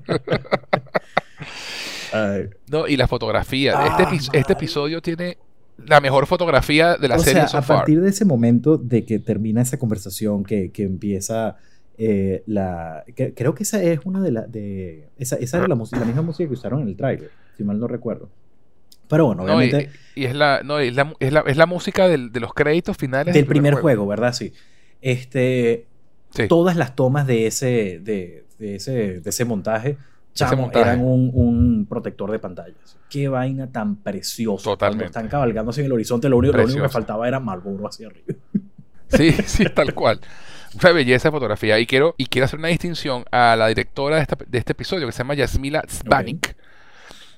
No, y la fotografía. este, ah, este episodio tiene la mejor fotografía de la serie sea, a partir de ese momento de que termina esa conversación, que, que empieza eh, la, creo que esa es una de las... De, esa, esa era la, la, misma música que usaron en el trailer, si mal no recuerdo. Pero bueno, obviamente... y, es, la, no, es, la, es, la, es la música del, de los créditos finales del, primer, juego. ¿verdad? Sí. Este, Todas las tomas de ese, de, de ese, de ese montaje, chamo, eran un, un, protector de pantallas. Qué vaina tan preciosa. Totalmente. Cuando están cabalgándose en el horizonte, lo único, lo único que faltaba era Marlboro hacia arriba. Sí, sí, tal cual una belleza de fotografía. Y quiero, y quiero hacer una distinción a la directora de, de este episodio, que se llama Yasmila Zbanik,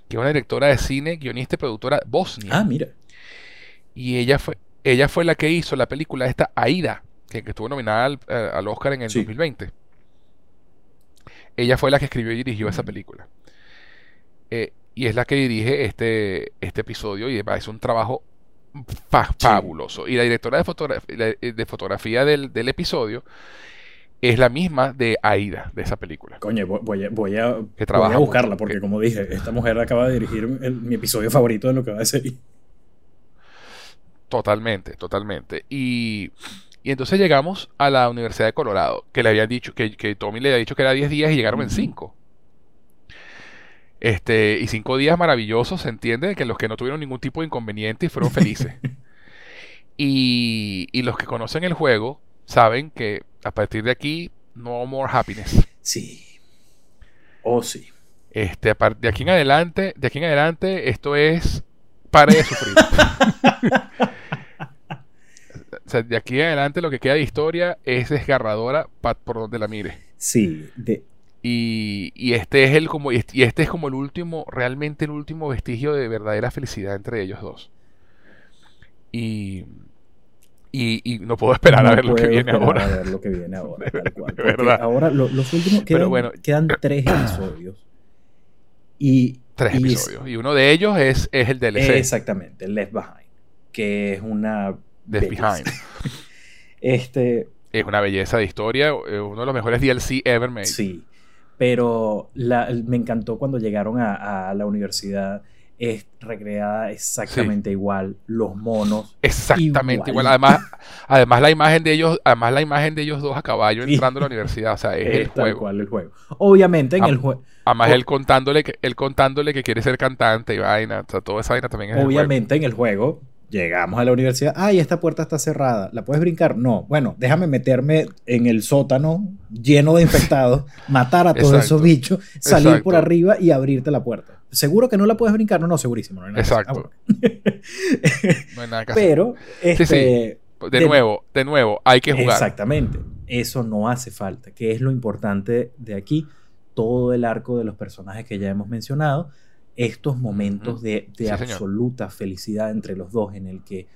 que es una directora de cine, guionista y productora bosnia. Ah, mira. Y ella fue, ella fue la que hizo la película esta Aida, que, estuvo nominada al, eh, Oscar en el 2020. Ella fue la que escribió y dirigió esa película. Eh, y es la que dirige este, este episodio y es un trabajo fabuloso. Y la directora de, de fotografía del, episodio es la misma de Aida, de esa película. Coño, voy a, voy a, buscarla, porque como dije, esta mujer acaba de dirigir mi episodio favorito de lo que va a ser. Totalmente, totalmente. Y, entonces llegamos a la Universidad de Colorado, que le habían dicho, que, que Tommy le había dicho que era 10 días y llegaron en 5. Este, y cinco días maravillosos, se entiende que los que no tuvieron ningún tipo de inconveniente y fueron felices. y, y los que conocen el juego saben que a partir de aquí, no more happiness. Sí. Oh, sí. Este, de aquí en adelante, de aquí en adelante, esto es pare de sufrir. sea, de aquí en adelante lo que queda de historia es desgarradora por donde la mire. Sí, de, y, este es el como y este es como el último, realmente el último vestigio de verdadera felicidad entre ellos dos. Y, y, no puedo esperar a ver lo que viene ahora. A ver lo que viene ahora, tal cual. Ahora los últimos quedan, bueno, quedan tres episodios. Y, tres episodios. Y uno de ellos es, es el DLC. Exactamente, Left Behind. Que es una. Left Behind. este. Es una belleza de historia, uno de los mejores DLC ever made. Sí pero me encantó cuando llegaron a, la universidad. Es recreada exactamente igual, los monos. Exactamente igual. Además, además la imagen de ellos, además la imagen de ellos dos a caballo entrando a la universidad. O sea, es, el juego. el juego. Obviamente en el juego. Además, él contándole que, él contándole que quiere ser cantante y vaina. O sea, toda esa vaina también es Obviamente el juego. en el juego Llegamos a la universidad. Ay, esta puerta está cerrada. ¿La puedes brincar? No. Bueno, déjame meterme en el sótano lleno de infectados, matar a todos esos bichos, salir por arriba y abrirte la puerta. ¿Seguro que no la puedes brincar? No, no, segurísimo. No Exacto. no hay nada que Pero, este, De, nuevo, de nuevo, hay que jugar. Exactamente. Eso no hace falta. Que es lo importante de aquí? Todo el arco de los personajes que ya hemos mencionado estos momentos de, absoluta felicidad entre los dos en el que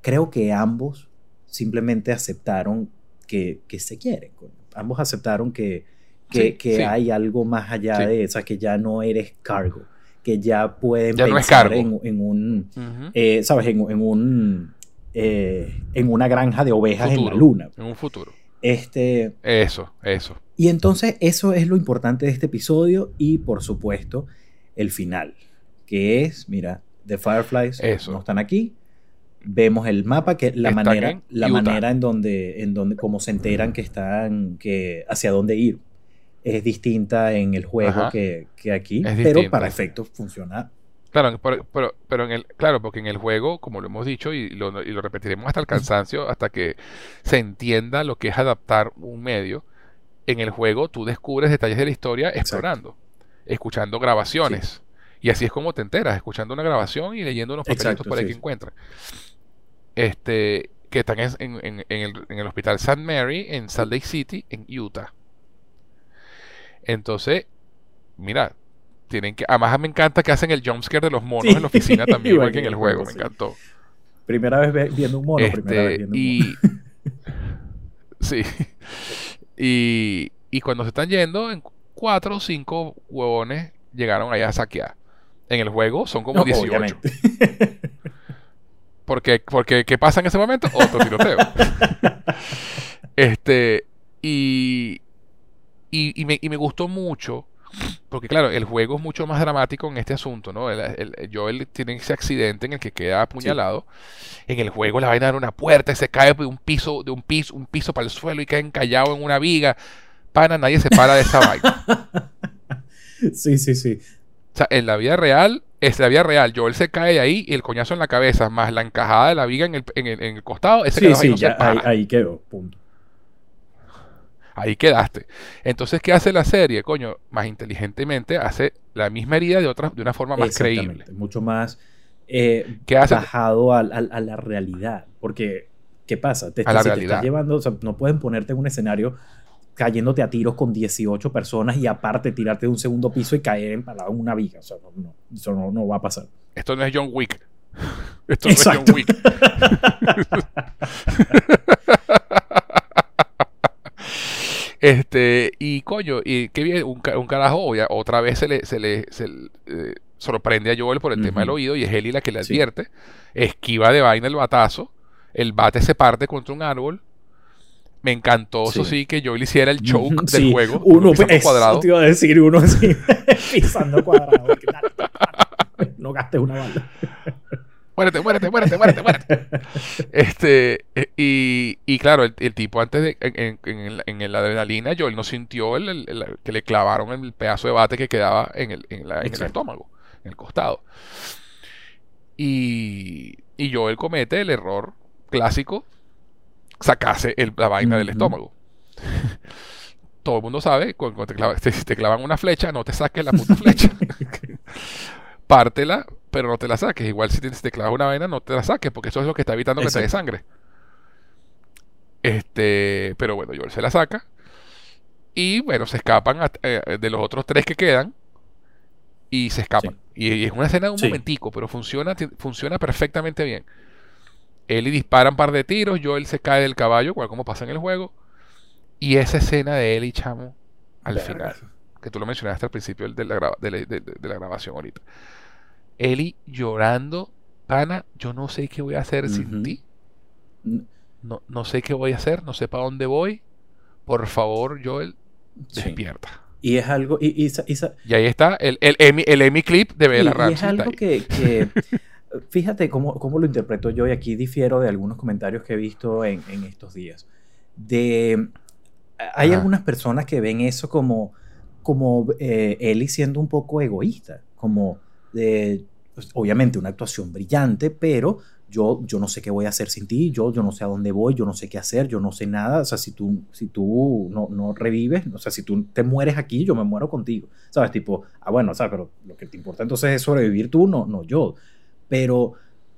creo que ambos simplemente aceptaron que, se quieren. Ambos aceptaron que, que, hay algo más allá de eso, que ya no eres cargo, que ya pueden pensar en, un, eh, ¿sabes? En, un, eh, en una granja de ovejas en la luna. En un futuro. Este, eso, eso. Y entonces eso es lo importante de este episodio y por supuesto el final, que es, mira, The Fireflies no están aquí. Vemos el mapa, que la manera, la manera en donde, en donde, como se enteran que están, que hacia dónde ir, es distinta en el juego que, aquí, pero para efectos funciona. Claro, pero, pero, en el, claro, porque en el juego, como lo hemos dicho y lo, y lo repetiremos hasta el cansancio, hasta que se entienda lo que es adaptar un medio, en el juego tú descubres detalles de la historia explorando escuchando grabaciones. Y así es como te enteras, escuchando una grabación y leyendo unos papelitos por ahí que encuentras. Este, que están en, el, hospital St. Mary, en Salt Lake City, en Utah. Entonces, mira, tienen que. Además, me encanta que hacen el jumpscare de los monos en la oficina también, igual que en el juego, me encantó. Primera vez viendo un mono, primera vez viendo y, un mono. sí. Y, y cuando se están yendo, cuatro o cinco huevones llegaron allá a saquear. En el juego son como 18. porque, porque, ¿qué pasa en ese momento? Otro tiroteo. este, y, y, me, y me gustó mucho porque claro, el juego es mucho más dramático en este asunto, ¿no? El, Joel tiene ese accidente en el que queda apuñalado. En el juego la vaina era una puerta y se cae de un piso, de un piso, un piso para el suelo y cae encallado en una viga pana, nadie se para de esa vaina. Sí, sí, sí. O sea, en la vida real, es la vida real. Joel se cae ahí y el coñazo en la cabeza, más la encajada de la viga en el, en el, costado, ese sí, sí, ya, ahí, quedó, punto. Ahí quedaste. Entonces, ¿qué hace la serie? Coño, más inteligentemente hace la misma herida de, otra, de una forma más creíble. Mucho más eh, bajado a, la realidad. Porque, ¿qué pasa? Te, a te estás llevando, o sea, no pueden ponerte en un escenario cayéndote a tiros con 18 personas y aparte tirarte de un segundo piso y caer empalado en una viga. O sea, no, eso no, va a pasar. Esto no es John Wick. Esto no es John Wick. este, y coño, y qué bien, un, carajo, otra vez se le, se le, eh, sorprende a Joel por el tema del oído y es Eli la que le advierte, esquiva de vaina el batazo, el bate se parte contra un árbol, me encantó, eso sí, que yo le hiciera el choke del juego. Uno cuadrado. te iba a decir, uno así, pisando cuadrado. no gastes una bala. muérete, muérete, muérete, muérete, muérete. Este, eh, y, y claro, el, tipo antes de, en, en, en, la adrenalina, yo él no sintió el, que le clavaron el pedazo de bate que quedaba en el, en, la, estómago, en el costado. Y, y yo él comete el error clásico sacase la vaina del estómago. Todo el mundo sabe, cuando te, clavan, te, clavan una flecha, no te saques la puta flecha. Pártela, pero no te la saques. Igual si te, te clavas una vaina, no te la saques, porque eso es lo que está evitando que te dé sangre. Este, pero bueno, Joel se la saca. Y bueno, se escapan eh, de los otros tres que quedan. Y se escapan. Y, es una escena de un momentico, pero funciona, funciona perfectamente bien. Eli dispara un par de tiros, Joel se cae del caballo, cual como pasa en el juego. Y esa escena de Eli, chamo, al final, que tú lo mencionaste al principio de la, grabación ahorita. Eli llorando, pana, yo no sé qué voy a hacer sin ti. No, no sé qué voy a hacer, no sé para dónde voy. Por favor, Joel, despierta. Y es algo. Y, y, ahí está el, el, Emmy, clip de Bella Ramsey. Y es algo que, que fíjate cómo, cómo, lo interpreto yo, y aquí difiero de algunos comentarios que he visto en, en estos días. De, hay algunas personas que ven eso como, como eh, Ellie siendo un poco egoísta, como de, pues, obviamente una actuación brillante, pero yo, yo no sé qué voy a hacer sin ti, yo, yo no sé a dónde voy, yo no sé qué hacer, yo no sé nada. O sea, si tú, si tú no, no revives, o sea, si tú te mueres aquí, yo me muero contigo. ¿Sabes? Tipo, ah, bueno, o sea, pero lo que te importa entonces es sobrevivir tú, no, no yo. Pero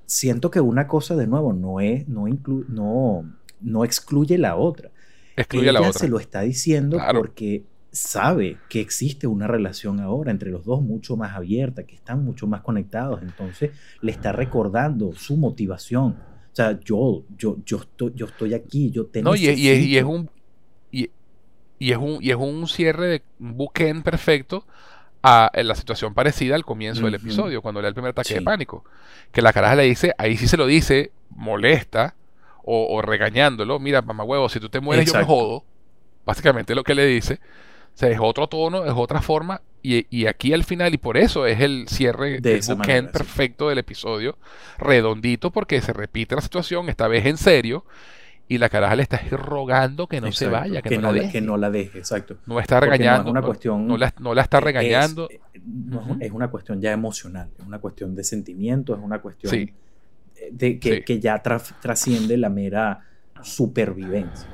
siento que una cosa, de nuevo, no, es, no, no, no excluye la otra. Excluye la otra. se lo está diciendo porque sabe que existe una relación ahora entre los dos mucho más abierta, que están mucho más conectados, entonces le está recordando su motivación. O sea, yo, yo, yo, estoy, yo estoy aquí, yo tengo... No, y, y, es un... Y, es un, y es un cierre de un bookend perfecto a la situación parecida al comienzo del episodio, cuando le da el primer ataque de pánico. Que la caraja le dice, ahí sí se lo dice, molesta, o, regañándolo, mira, mamá huevo, si tú te mueres yo me jodo. Básicamente lo que le dice. O sea, es otro tono, es otra forma. Y, aquí al final, y por eso es el cierre del bookend perfecto del episodio, redondito, porque se repite la situación, esta vez en serio. Y la caraja le está rogando que no se vaya, que, no, la deje. Que no la deje, exacto. No está regañando. No, una cuestión, no, la, está regañando. Es, una cuestión ya emocional, es una cuestión de sentimiento, es una cuestión de, que, que ya trasciende la mera supervivencia.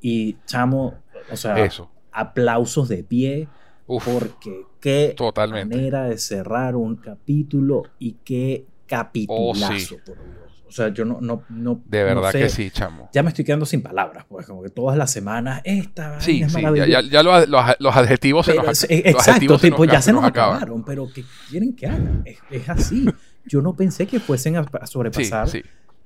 Y chamo, o sea, Eso aplausos de pie, porque qué manera de cerrar un capítulo y qué capitulazo, oh, por Dios. O sea, yo no, no, no De verdad que sí, chamo. Ya me estoy quedando sin palabras, pues como que todas las semanas, esta sí, es sí, ya, ya, los, los, adjetivos se nos, Exacto, tipo, ya se nos, acabaron, pero ¿qué quieren que hagan? Es, así. Yo no pensé que fuesen a, sobrepasar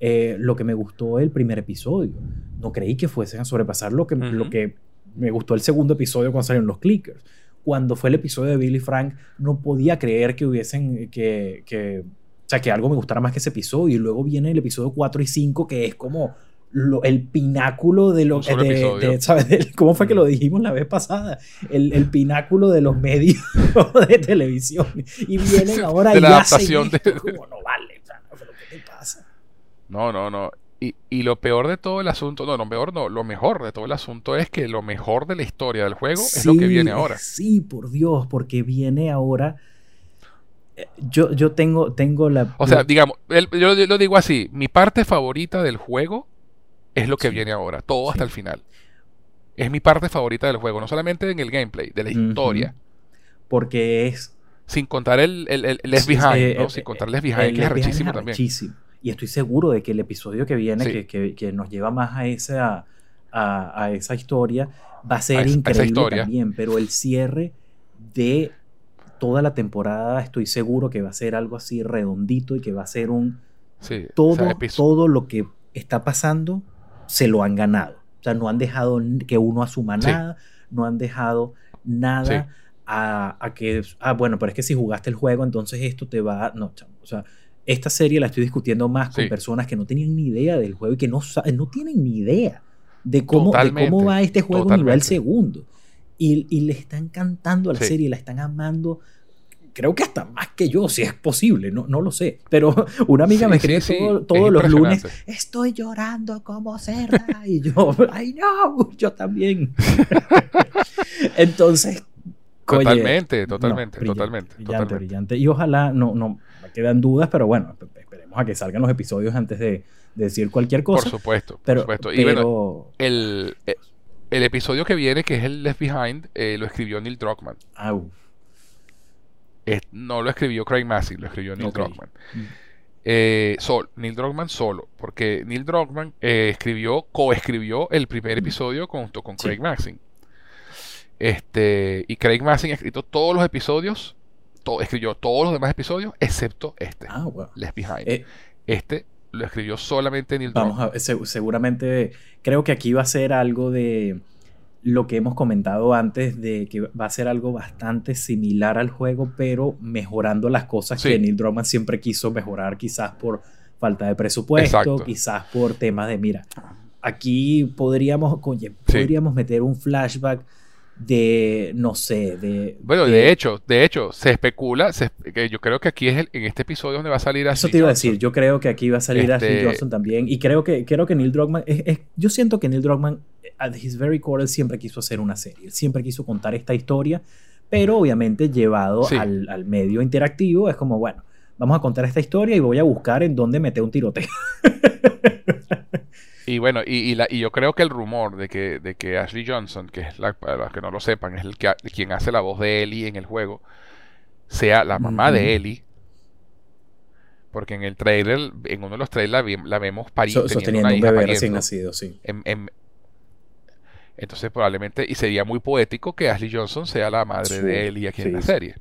eh, lo que me gustó el primer episodio. No creí que fuesen a sobrepasar lo que, lo que me gustó el segundo episodio cuando salieron los clickers. Cuando fue el episodio de Billy Frank, no podía creer que hubiesen, que, que, sea, que algo me gustara más que ese episodio. Y luego viene el episodio 4 y 5, que es como el pináculo de lo de, ¿sabes? ¿Cómo fue que lo dijimos la vez pasada? El, el pináculo de los medios de televisión. Y vienen ahora de la adaptación de... Como, no vale, ¿qué te pasa? No, no, no. Y, lo peor de todo el asunto, no, lo peor no, lo mejor de todo el asunto es que lo mejor de la historia del juego es lo que viene ahora. Sí, por Dios, porque viene ahora. Yo, yo tengo, tengo la. O sea, digamos, yo lo digo así: mi parte favorita del juego es lo que viene ahora, todo hasta el final. Es mi parte favorita del juego, no solamente en el gameplay, de la historia. Porque es. Sin contar el, el, el Left Behind, eh, ¿no? Sin contar el Left Behind, que es arrechísimo también. Y estoy seguro de que el episodio que viene, que, que, nos lleva más a esa, a, a esa historia, va a ser increíble también. Pero el cierre de toda la temporada, estoy seguro que va a ser algo así redondito y que va a ser un... todo, todo lo que está pasando se lo han ganado. O sea, no han dejado que uno asuma nada, no han dejado nada a, a, que, ah, bueno, pero es que si jugaste el juego, entonces esto te va, no, o sea, esta serie la estoy discutiendo más con personas que no tenían ni idea del juego y que no, no tienen ni idea de cómo, cómo va este juego a nivel segundo. Y, y, le están cantando a la serie, la están amando. Creo que hasta más que yo, si es posible, no, no lo sé. Pero una amiga me escribe todos los lunes: Estoy llorando como cerda. y yo, ¡ay no! Yo también. Entonces, Totalmente, totalmente, totalmente, brillante, brillante. Y ojalá, no, no, me quedan dudas, pero bueno, esperemos a que salgan los episodios antes de, decir cualquier cosa. Por supuesto, por supuesto. Y bueno, el, eh, el, episodio que viene, que es el Left Behind, eh, lo escribió Neil Druckmann. no lo escribió Craig Massey, lo escribió Neil Druckmann. Mm. Eh, Neil Druckmann solo, porque Neil Druckmann escribió, coescribió el primer mm. episodio junto con Craig Massey. Este, y Craig Massin ha escrito todos los episodios, escribió todos los demás episodios, excepto este, ah, Left Behind. Eh, este lo escribió solamente Neil Vamos a, seguramente, creo que aquí va a ser algo de lo que hemos comentado antes, de que va a ser algo bastante similar al juego, pero mejorando las cosas que Neil Druckmann siempre quiso mejorar, quizás por falta de presupuesto, quizás por temas de, mira, aquí podríamos, podríamos meter un flashback de, no sé, de... Bueno, de, hecho, de hecho, se especula, que yo creo que aquí es el, en este episodio donde va a salir así. Eso te iba a decir, yo creo que aquí va a salir así este Johnson también, y creo que, creo que Neil Druckmann, yo siento que Neil Druckmann, at his very core, siempre quiso hacer una serie, siempre quiso contar esta historia, pero obviamente llevado al, al medio interactivo, es como, bueno, vamos a contar esta historia y voy a buscar en dónde meter un tiroteo. Y bueno, y, yo creo que el rumor de que, de que Ashley Johnson, que es la, para los que no lo sepan, es el que, quien hace la voz de Ellie en el juego, sea la mamá de Ellie. Porque en el trailer, en uno de los trailers la, vemos parir. sosteniendo un bebé recién nacido, sí. entonces probablemente, y sería muy poético que Ashley Johnson sea la madre de Ellie aquí en la serie.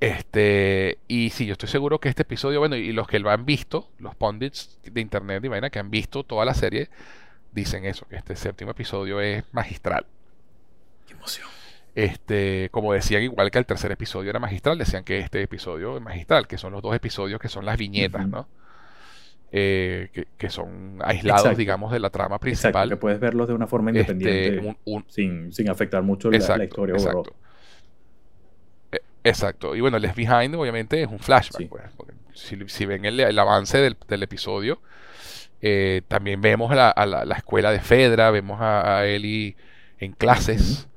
Este, y sí, yo estoy seguro que este episodio, bueno, y los que lo han visto, los pundits de internet y vaina que han visto toda la serie, dicen eso, que este séptimo episodio es magistral. Qué emoción. Este, como decían, igual que el tercer episodio era magistral, decían que este episodio es magistral, que son los dos episodios que son las viñetas, ¿no? Eh, que, son aislados, digamos, de la trama principal. Exacto, que puedes verlos de una forma este, independiente, sin, afectar mucho la, historia. Exacto. Exacto. Y bueno, Left Behind obviamente es un flashback. Pues, si, ven el, avance del, episodio, eh, también vemos a la, escuela de Fedra, vemos a, a Ellie en clases.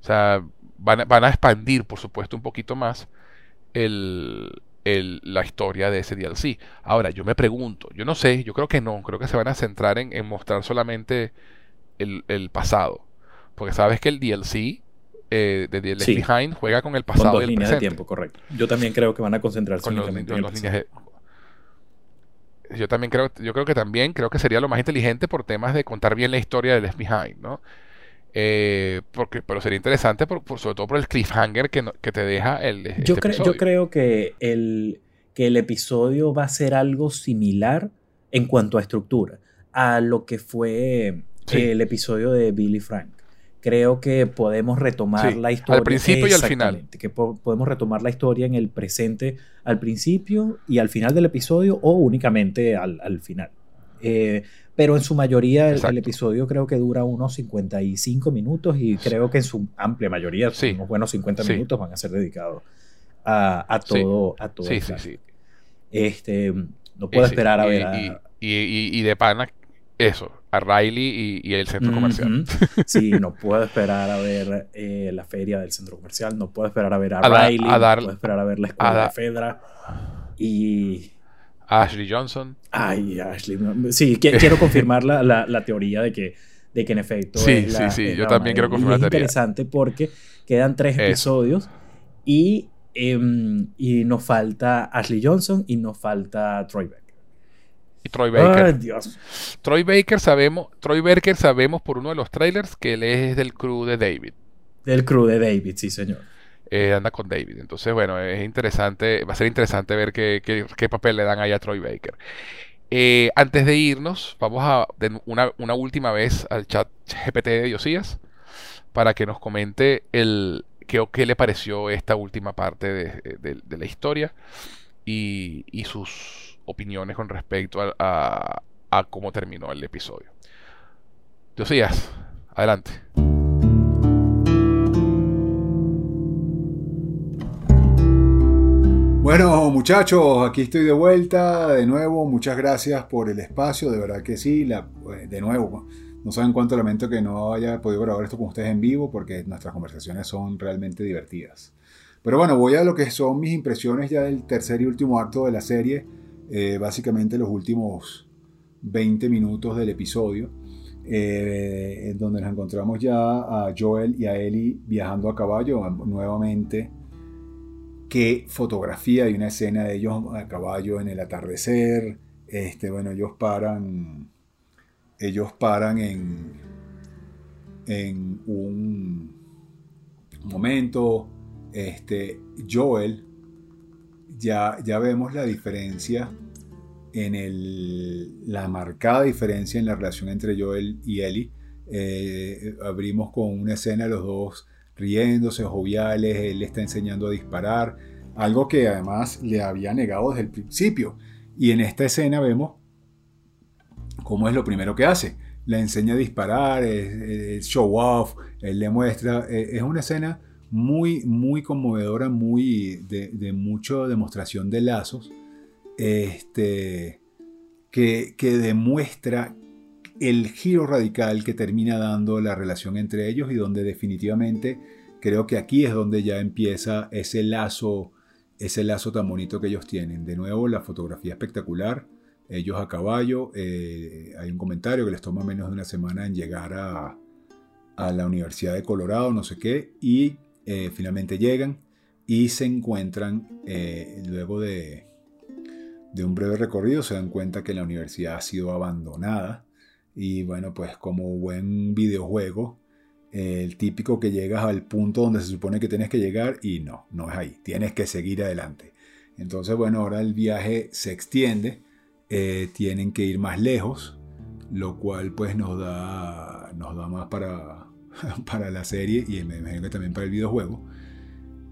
O sea, van, a expandir, por supuesto, un poquito más el, la historia de ese DLC. Ahora, yo me pregunto, yo no sé, yo creo que no, creo que se van a centrar en, mostrar solamente el, el pasado. Porque sabes que el DLC eh, de The Behind juega con el pasado con dos líneas de tiempo, correcto. Yo también creo que van a concentrarse en, líneas Yo también creo, yo creo que también creo que sería lo más inteligente por temas de contar bien la historia de Left Behind, ¿no? Eh, porque, pero sería interesante, por, sobre todo por el cliffhanger que, que te deja el. Este yo, creo, yo creo que el, que el episodio va a ser algo similar en cuanto a estructura a lo que fue el episodio de Billy Frank creo que podemos retomar la historia. Al principio y al final. Que podemos retomar la historia en el presente al principio y al final del episodio o únicamente al, final. Eh, pero en su mayoría el, episodio creo que dura unos 55 minutos y creo que en su amplia mayoría, unos buenos 50 minutos van a ser dedicados a, todo. A todo este, no puedo esperar a ver. Y, y, de pana, eso, a Riley y, el centro comercial. Sí, no puedo esperar a ver eh, la feria del centro comercial, no puedo esperar a ver a, Riley, no puedo esperar a ver la escuela de Fedra y... Ashley Johnson. Ay, Ashley. Sí, quiero confirmar la, la, teoría de que, de que en efecto. Sí, sí, sí, yo también quiero confirmar la teoría. Es interesante porque quedan tres episodios y, em, y nos falta Ashley Johnson y nos falta Troy Beck. Troy Baker. Troy Baker sabemos, Troy Baker sabemos por uno de los trailers que él es del crew de David. Del crew de David, sí, señor. Eh, anda con David. Entonces, bueno, es interesante, va a ser interesante ver qué, papel le dan ahí a Troy Baker. Eh, antes de irnos, vamos a una, última vez al chat GPT de Diosías para que nos comente el qué, le pareció esta última parte de, la historia y, y sus opiniones con respecto a, cómo terminó el episodio. Josías, adelante. Bueno, muchachos, aquí estoy de vuelta de nuevo. Muchas gracias por el espacio, de verdad que sí. Eh, de nuevo, no saben cuánto lamento que no haya podido grabar esto con ustedes en vivo porque nuestras conversaciones son realmente divertidas. Pero bueno, voy a lo que son mis impresiones ya del tercer y último acto de la serie. Eh, básicamente los últimos 20 minutos del episodio, eh, en donde nos encontramos ya a Joel y a Ellie viajando a caballo nuevamente. Qué fotografía, hay una escena de ellos a caballo en el atardecer. Este, bueno, ellos paran, ellos paran en, en un momento. Este, Joel ya, vemos la diferencia en la marcada diferencia en la relación entre Joel y Ellie. Eh, abrimos con una escena los dos riéndose, joviales, él le está enseñando a disparar, algo que además le había negado desde el principio. Y en esta escena vemos cómo es lo primero que hace. Le enseña a disparar, es, show off, él le muestra. Eh, es una escena muy, muy conmovedora, muy de, mucha demostración de lazos, este, que, que demuestra el giro radical que termina dando la relación entre ellos y donde definitivamente creo que aquí es donde ya empieza ese lazo ese lazo tan bonito que ellos tienen. De nuevo, la fotografía espectacular, ellos a caballo, eh, hay un comentario que les toma menos de una semana en llegar a, la Universidad de Colorado, no sé qué, y eh, finalmente llegan y se encuentran eh, luego de, un breve recorrido, se dan cuenta que la universidad ha sido abandonada y bueno, pues como buen videojuego, el típico que llegas al punto donde se supone que tienes que llegar y no, no es ahí, tienes que seguir adelante. Entonces, bueno, ahora el viaje se extiende, eh, tienen que ir más lejos, lo cual pues nos da, nos da más para, para la serie y me imagino que también para el videojuego.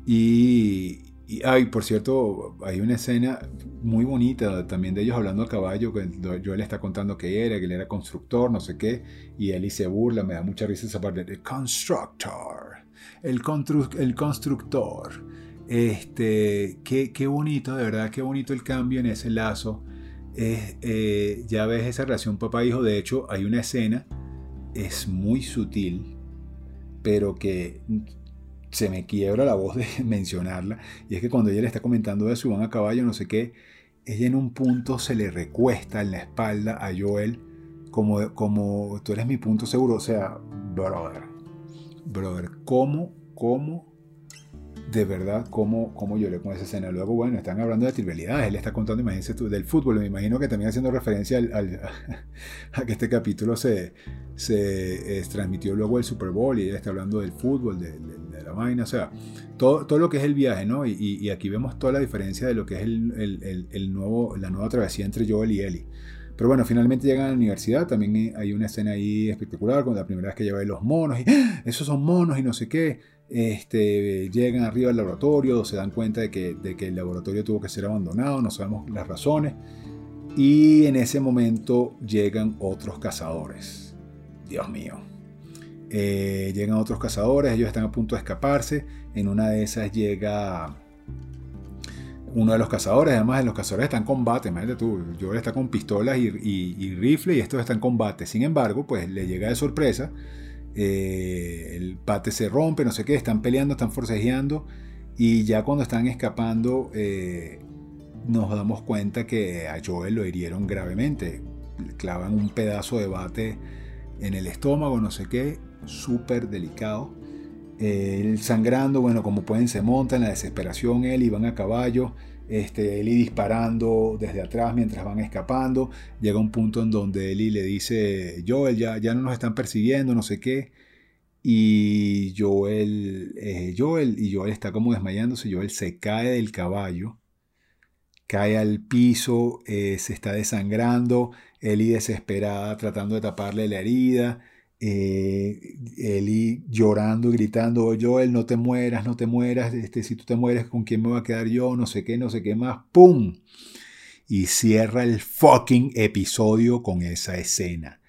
Y, y ay, por cierto, hay una escena muy bonita también de ellos hablando a caballo, que Joel está contando que era, que él era constructor, no sé qué, y Ellie se burla, me da mucha risa esa parte de constructor, el, el constructor. Este, qué, qué, bonito, de verdad, qué bonito el cambio en ese lazo. Eh, ya ves esa relación papá-hijo, de hecho hay una escena, es muy sutil, pero que se me quiebra la voz de mencionarla, y es que cuando ella le está comentando de su van a caballo, no sé qué, ella en un punto se le recuesta en la espalda a Joel como, como tú eres mi punto seguro, o sea, brother, brother, ¿cómo, cómo de verdad cómo, cómo lloré con esa escena. Luego, bueno, están hablando de trivialidades. Él está contando, imagínense tú, del fútbol. Me imagino que también haciendo referencia al, a que este capítulo se, se transmitió luego el Super Bowl y él está hablando del fútbol, de, la vaina. O sea, todo, todo, lo que es el viaje, ¿no? Y, aquí vemos toda la diferencia de lo que es el, el, nuevo, la nueva travesía entre Joel y Ellie. Pero bueno, finalmente llegan a la universidad. También hay una escena ahí espectacular, cuando la primera vez que lleva los monos. Y ¡Ah! esos son monos y no sé qué este, llegan arriba al laboratorio, se dan cuenta de que, el laboratorio tuvo que ser abandonado, no sabemos las razones. Y en ese momento llegan otros cazadores. Dios mío. Eh, llegan otros cazadores, ellos están a punto de escaparse. En una de esas llega uno de los cazadores. Además, los cazadores están en combate. Imagínate tú, yo está con pistolas y, y, y, rifle y estos están en combate. Sin embargo, pues le llega de sorpresa eh, el pate se rompe, no sé qué, están peleando, están forcejeando y ya cuando están escapando eh, nos damos cuenta que a Joel lo hirieron gravemente, clavan un pedazo de bate en el estómago, no sé qué, súper delicado. el sangrando, bueno, como pueden se monta en la desesperación él y a caballo este, Eli disparando desde atrás mientras van escapando. Llega un punto en donde Eli le dice, Joel, ya, ya no nos están persiguiendo, no sé qué. Y Joel, eh, Joel, y Joel está como desmayándose, Joel se cae del caballo, cae al piso, eh, se está desangrando, Eli desesperada tratando de taparle la herida eh, Eli llorando, gritando, Joel, no te mueras, no te mueras, este, si tú te mueres, ¿con quién me voy a quedar yo? No sé qué, no sé qué más, ¡pum! Y cierra el fucking episodio con esa escena.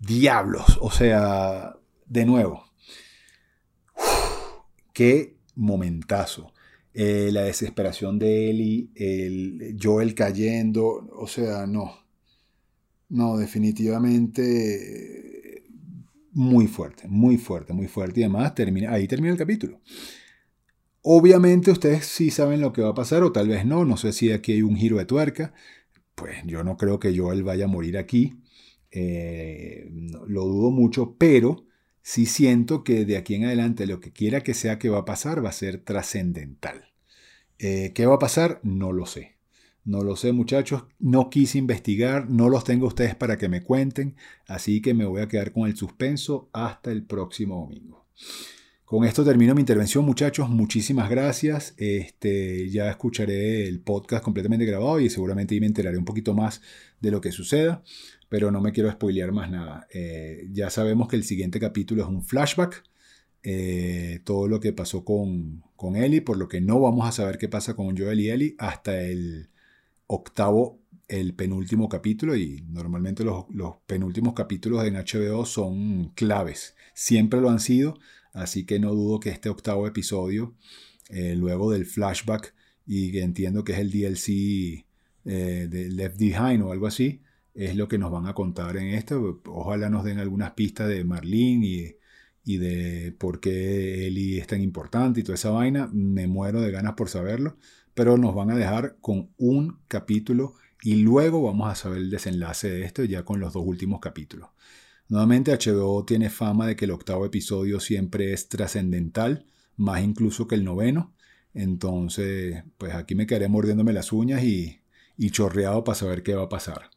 Diablos, o sea, de nuevo, qué momentazo. Eh, la desesperación de Eli, el Joel cayendo, o sea, no. No, definitivamente muy fuerte, muy fuerte, muy fuerte. Y además termina, ahí termina el capítulo. Obviamente ustedes sí saben lo que va a pasar o tal vez no. No sé si aquí hay un giro de tuerca. Pues yo no creo que Joel vaya a morir aquí. Eh, lo dudo mucho, pero sí siento que de aquí en adelante lo que quiera que sea que va a pasar va a ser trascendental. Eh, ¿Qué va a pasar? No lo sé. No lo sé muchachos, no quise investigar, no los tengo ustedes para que me cuenten, así que me voy a quedar con el suspenso hasta el próximo domingo. Con esto termino mi intervención muchachos, muchísimas gracias. Este, ya escucharé el podcast completamente grabado y seguramente me enteraré un poquito más de lo que suceda, pero no me quiero spoilear más nada. Eh, ya sabemos que el siguiente capítulo es un flashback. Eh, todo lo que pasó con, con Ellie, por lo que no vamos a saber qué pasa con Joel y Ellie hasta el octavo el penúltimo capítulo y normalmente los, penúltimos capítulos en HBO son claves, siempre lo han sido, así que no dudo que este octavo episodio, eh, luego del flashback y entiendo que es el DLC eh, de Left Behind o algo así, es lo que nos van a contar en esto. Ojalá nos den algunas pistas de Marlene y, y de por qué Ellie es tan importante y toda esa vaina. Me muero de ganas por saberlo pero nos van a dejar con un capítulo y luego vamos a saber el desenlace de esto ya con los dos últimos capítulos. Nuevamente HBO tiene fama de que el octavo episodio siempre es trascendental, más incluso que el noveno. Entonces, pues aquí me quedaré mordiéndome las uñas y, y chorreado para saber qué va a pasar.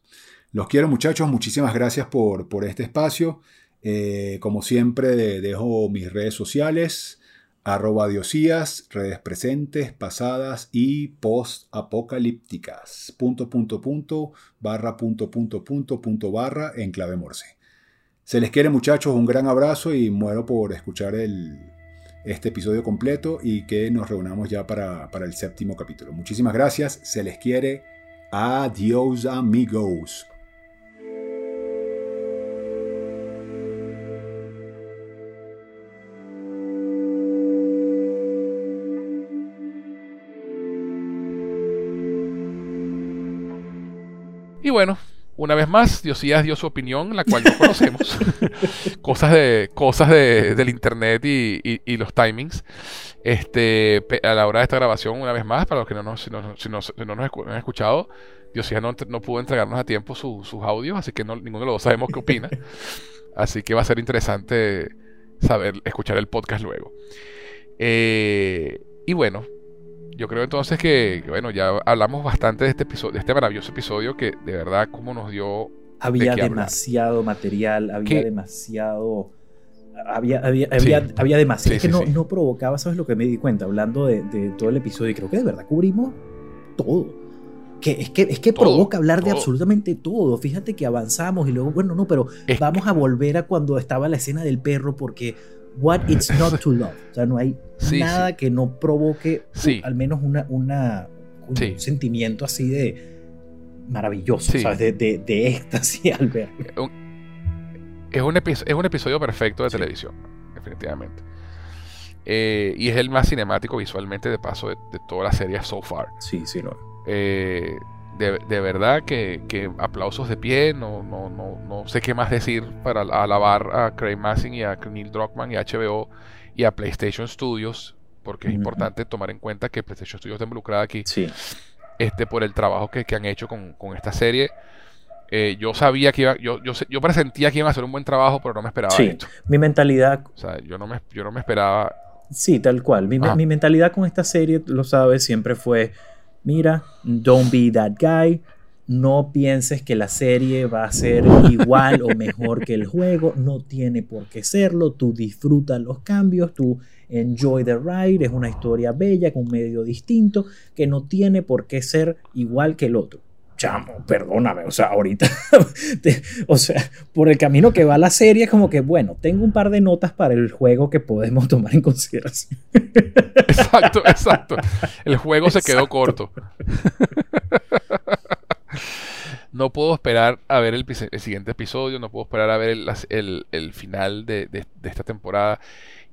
Los quiero muchachos, muchísimas gracias por, por este espacio. Eh, como siempre, dejo mis redes sociales, arroba diosías, redes presentes, pasadas y post-apocalípticas. Punto, punto, punto, barra, punto, punto, punto, punto, barra, en clave morse. Se les quiere muchachos, un gran abrazo y muero por escuchar el, este episodio completo y que nos reunamos ya para, para el séptimo capítulo. Muchísimas gracias, se les quiere. Adiós amigos. Y bueno, una vez más, Diosías dio su opinión, la cual no conocemos. cosas de, cosas del internet y, los timings. Este, a la hora de esta grabación, una vez más, para los que no nos, si no, si no, nos han escuchado, Diosías no, no, pudo entregarnos a tiempo sus audios, así que no, ninguno de los dos sabemos qué opina. así que va a ser interesante saber, escuchar el podcast luego. Eh, y bueno, yo creo entonces que, bueno, ya hablamos bastante de este episodio, de este maravilloso episodio que de verdad como nos dio. Había demasiado material, había demasiado. Había, había, había, demasiado. es que no, no, provocaba, ¿sabes lo que me di cuenta? Hablando de, todo el episodio, y creo que de verdad cubrimos todo. Que es que, es que provoca hablar de absolutamente todo. Fíjate que avanzamos y luego, bueno, no, pero vamos a volver a cuando estaba la escena del perro porque what it's not to love. O sea, no hay nada que no provoque al menos una, una un sentimiento así de maravilloso, ¿sabes? De, de, de, éxtasis al ver. Es un, es un episodio perfecto de televisión, definitivamente. Eh, y es el más cinemático visualmente de paso de, toda la serie so far. Sí, sí, no. Eh, de, verdad que, aplausos de pie, no, no, no, no sé qué más decir para alabar a Craig Massing y a Neil Druckmann y a HBO y a PlayStation Studios, porque es importante tomar en cuenta que PlayStation Studios está involucrada aquí sí. este, por el trabajo que, han hecho con, esta serie. Eh, yo sabía que iba, yo, yo, yo presentía que iban a hacer un buen trabajo, pero no me esperaba sí. Mi mentalidad. O sea, yo no me, yo no me esperaba. Sí, tal cual. Mi, mi mentalidad con esta serie, lo sabes, siempre fue mira, don't be that guy, no pienses que la serie va a ser igual o mejor que el juego, no tiene por qué serlo, tú disfrutas los cambios, tú enjoy the ride, es una historia bella con un medio distinto que no tiene por qué ser igual que el otro chamo, perdóname, o sea, ahorita, o sea, por el camino que va la serie, es como que, bueno, tengo un par de notas para el juego que podemos tomar en consideración. Exacto, exacto. El juego se quedó corto. no puedo esperar a ver el, siguiente episodio, no puedo esperar a ver el, final de, esta temporada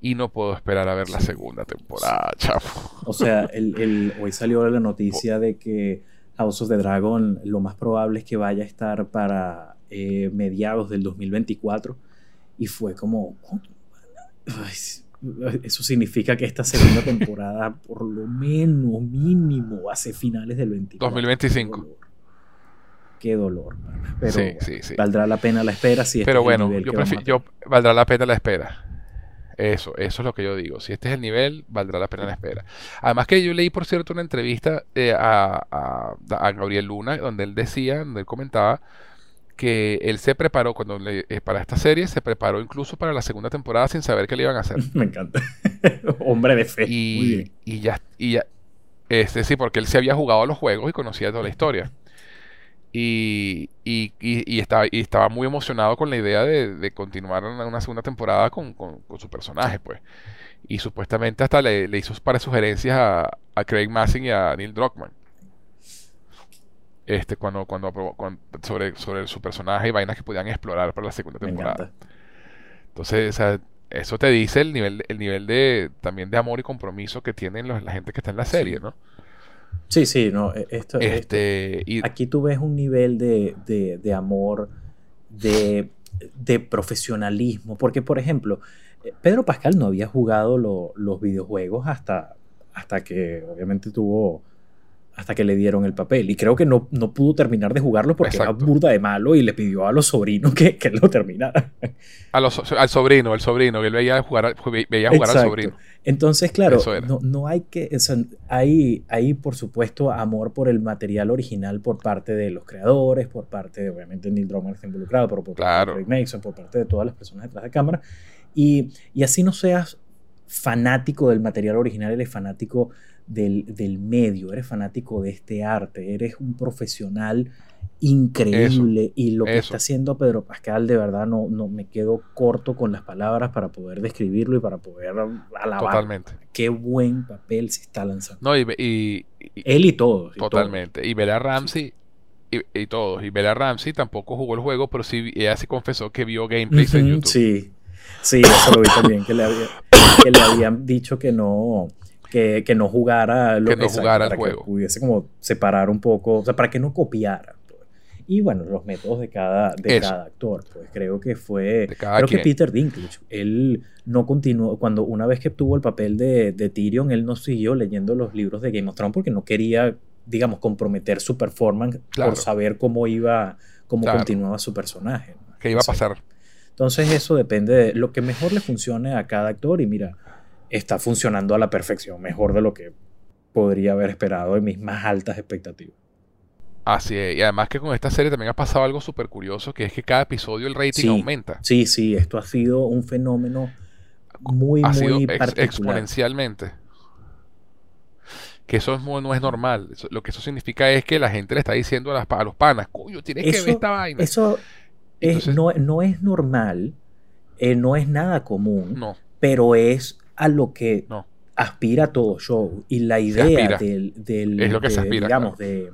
y no puedo esperar a ver la segunda temporada, chamo. O sea, hoy salió la noticia de que House of the Dragon lo más probable es que vaya a estar para eh, mediados del 2024 y fue como eso significa que esta segunda temporada por lo menos mínimo hace finales del 24 2025 qué dolor, pero valdrá la pena la espera si pero bueno yo prefiero yo valdrá la pena la espera eso, eso es lo que yo digo. Si este es el nivel, valdrá la pena la espera. Además que yo leí, por cierto, una entrevista eh, a, a, Gabriel Luna, donde él decía, donde él comentaba que él se preparó cuando le, eh, para esta serie, se preparó incluso para la segunda temporada sin saber qué le iban a hacer. Me encanta. Hombre de fe. Y, y ya, y ya, este sí, porque él se había jugado a los juegos y conocía toda la historia. Y, y, estaba, y estaba muy emocionado con la idea de, continuar una, segunda temporada con, su personaje, pues. Y supuestamente hasta le, hizo para sugerencias a, Craig Massing y a Neil Druckmann. Este, cuando, cuando, sobre, sobre su personaje y vainas que podían explorar para la segunda temporada. Entonces, eso te dice el nivel, el nivel de también de amor y compromiso que tienen la gente que está en la serie, ¿no? Sí, sí, no, e, esto, este, aquí tú ves un nivel de, de, amor, de, de, profesionalismo, porque por ejemplo, eh, Pedro Pascal no había jugado los videojuegos hasta, hasta que obviamente tuvo hasta que le dieron el papel. Y creo que no, no pudo terminar de jugarlo porque era burda de malo y le pidió a los sobrinos que, que lo terminara. A los, al sobrino, el sobrino, que él veía jugar, veía jugar al sobrino. Entonces, claro, no, no, hay que. hay, hay, por supuesto, amor por el material original por parte de los creadores, por parte de, obviamente, Neil Druckmann está involucrado, pero por parte de Craig Mason, por parte de todas las personas detrás de cámara. Y, y así no seas fanático del material original, eres fanático del, del, medio, eres fanático de este arte, eres un profesional increíble. Y lo que está haciendo Pedro Pascal de verdad no, no me quedo corto con las palabras para poder describirlo y para poder alabar. Totalmente. Qué buen papel se está lanzando. No y, él y todos totalmente. y Bella Ramsey y, todos. Y Bella Ramsey tampoco jugó el juego pero sí ella se confesó que vio gameplays en YouTube. sí. Sí eso lo vi también que le, que le habían dicho que no que, que no jugara lo que no jugara el juego. Que pudiese como separar un poco, o sea, para que no copiara. Pues. Y bueno, los métodos de cada, de cada actor, pues creo que fue, creo que Peter Dinklage, él no continuó, cuando una vez que obtuvo el papel de, de Tyrion, él no siguió leyendo los libros de Game of Thrones porque no quería, digamos, comprometer su performance por saber cómo iba, cómo continuaba su personaje. ¿Qué iba a pasar? Entonces eso depende de lo que mejor le funcione a cada actor y mira, está funcionando a la perfección, mejor de lo que podría haber esperado en mis más altas expectativas. Así es, y además que con esta serie también ha pasado algo súper curioso, que es que cada episodio el rating aumenta. Sí, sí, esto ha sido un fenómeno muy, muy exponencialmente. Que eso no es normal. lo que eso significa es que la gente le está diciendo a, las, a los panas, cuyo tienes que ver esta vaina. Eso no, no, es normal, eh, no es nada común, no. pero es a lo que aspira todo show. Y la idea del, digamos, de,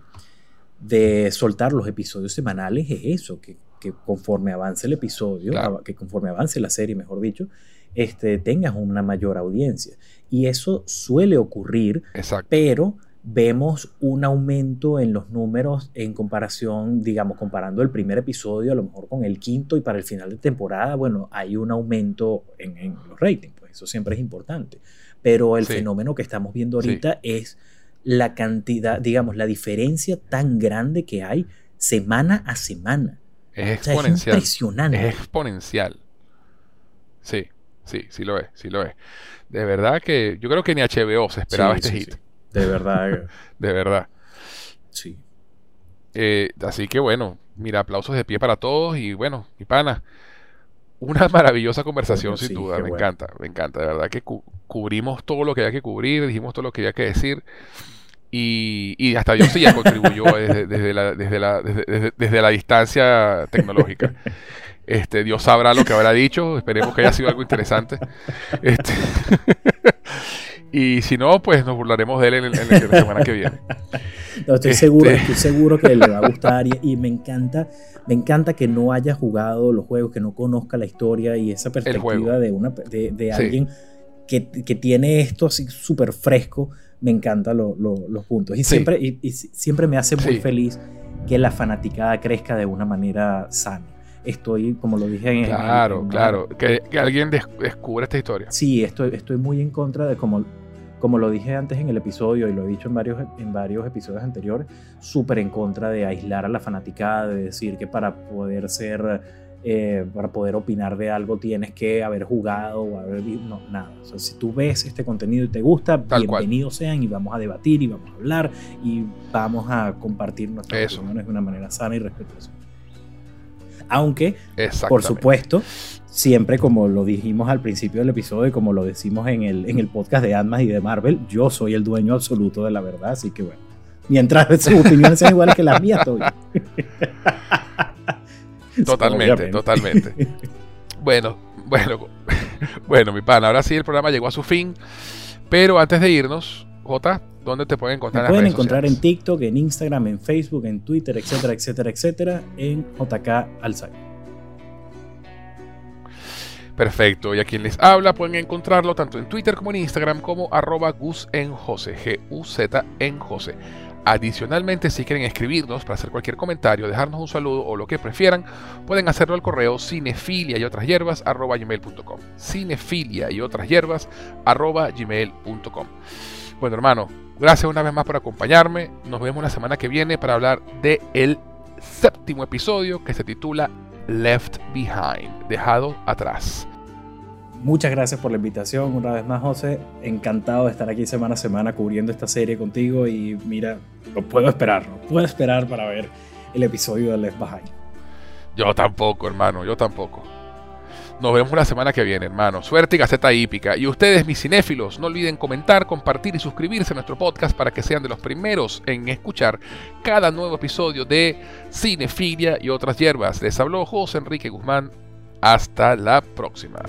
de, soltar los episodios semanales es eso, que, conforme avance el episodio, que conforme avance la serie, mejor dicho, este, tengas una mayor audiencia. Y eso suele ocurrir, pero vemos un aumento en los números en comparación, digamos, comparando el primer episodio a lo mejor con el quinto y para el final de temporada, bueno, hay un aumento en, en los ratings eso siempre es importante. Pero el fenómeno que estamos viendo ahorita es la cantidad, digamos, la diferencia tan grande que hay semana a semana. Es exponencial. es impresionante. Es exponencial. Sí, sí, sí lo es, sí lo es. De verdad que yo creo que ni HBO se esperaba este hit. De verdad. de verdad. Sí. Eh, así que bueno, mira, aplausos de pie para todos y bueno, mi pana, una maravillosa conversación, sin duda. Me encanta, me encanta. De verdad que cubrimos todo lo que había que cubrir, dijimos todo lo que había que decir. Y, y hasta Dios sí ya contribuyó desde, la, desde, la, desde, la distancia tecnológica. Este, Dios sabrá lo que habrá dicho, esperemos que haya sido algo interesante. Este, y si no, pues nos burlaremos de él en, la semana que viene. estoy, seguro, este, estoy seguro que le va a gustar y, me encanta me encanta que no haya jugado los juegos, que no conozca la historia y esa perspectiva de, una, de, alguien que, que, tiene esto así súper fresco. Me encantan los puntos. Y, siempre, y, siempre me hace muy feliz que la fanaticada crezca de una manera sana. Estoy, como lo dije en Claro, claro. Que, que, alguien descubra esta historia. Sí, estoy, estoy muy en contra de como como lo dije antes en el episodio y lo he dicho en varios, en varios episodios anteriores, súper en contra de aislar a la fanaticada, de decir que para poder ser, eh, para poder opinar de algo tienes que haber jugado o haber... No, nada. O sea, si tú ves este contenido y te gusta, bienvenidos sean y vamos a debatir y vamos a hablar y vamos a compartir nuestras opiniones de una manera sana y respetuosa. Aunque, por supuesto, siempre como lo dijimos al principio del episodio y como lo decimos en el, en el podcast de Admas y de Marvel, yo soy el dueño absoluto de la verdad, así que bueno, mientras sus opiniones sean iguales que las mías, estoy. Totalmente, totalmente. Bueno, bueno, bueno, mi pan, ahora sí el programa llegó a su fin, pero antes de irnos, Jota, ¿Dónde te pueden encontrar? Me pueden encontrar en TikTok, en Instagram, en Facebook, en Twitter, etcétera, etcétera, etcétera, en JK Alzheimer. Perfecto, y a quien les habla pueden encontrarlo tanto en Twitter como en Instagram como arroba Gus en José, G-U-Z en José. Adicionalmente, si quieren escribirnos para hacer cualquier comentario, dejarnos un saludo o lo que prefieran, pueden hacerlo al correo cinefilia y otras hierbas arroba gmail.com. Cinefilia y otras hierbas arroba gmail.com. Bueno, hermano, Gracias una vez más por acompañarme. Nos vemos la semana que viene para hablar de el séptimo episodio que se titula Left Behind, dejado atrás. Muchas gracias por la invitación una vez más, José. Encantado de estar aquí semana a semana cubriendo esta serie contigo y mira, no puedo esperar, no puedo esperar para ver el episodio de Left Behind. Yo tampoco, hermano, yo tampoco. Nos vemos la semana que viene, hermano. Suerte y gaceta hípica. Y ustedes, mis cinéfilos, no olviden comentar, compartir y suscribirse a nuestro podcast para que sean de los primeros en escuchar cada nuevo episodio de Cinefilia y otras hierbas. Les habló José Enrique Guzmán. Hasta la próxima.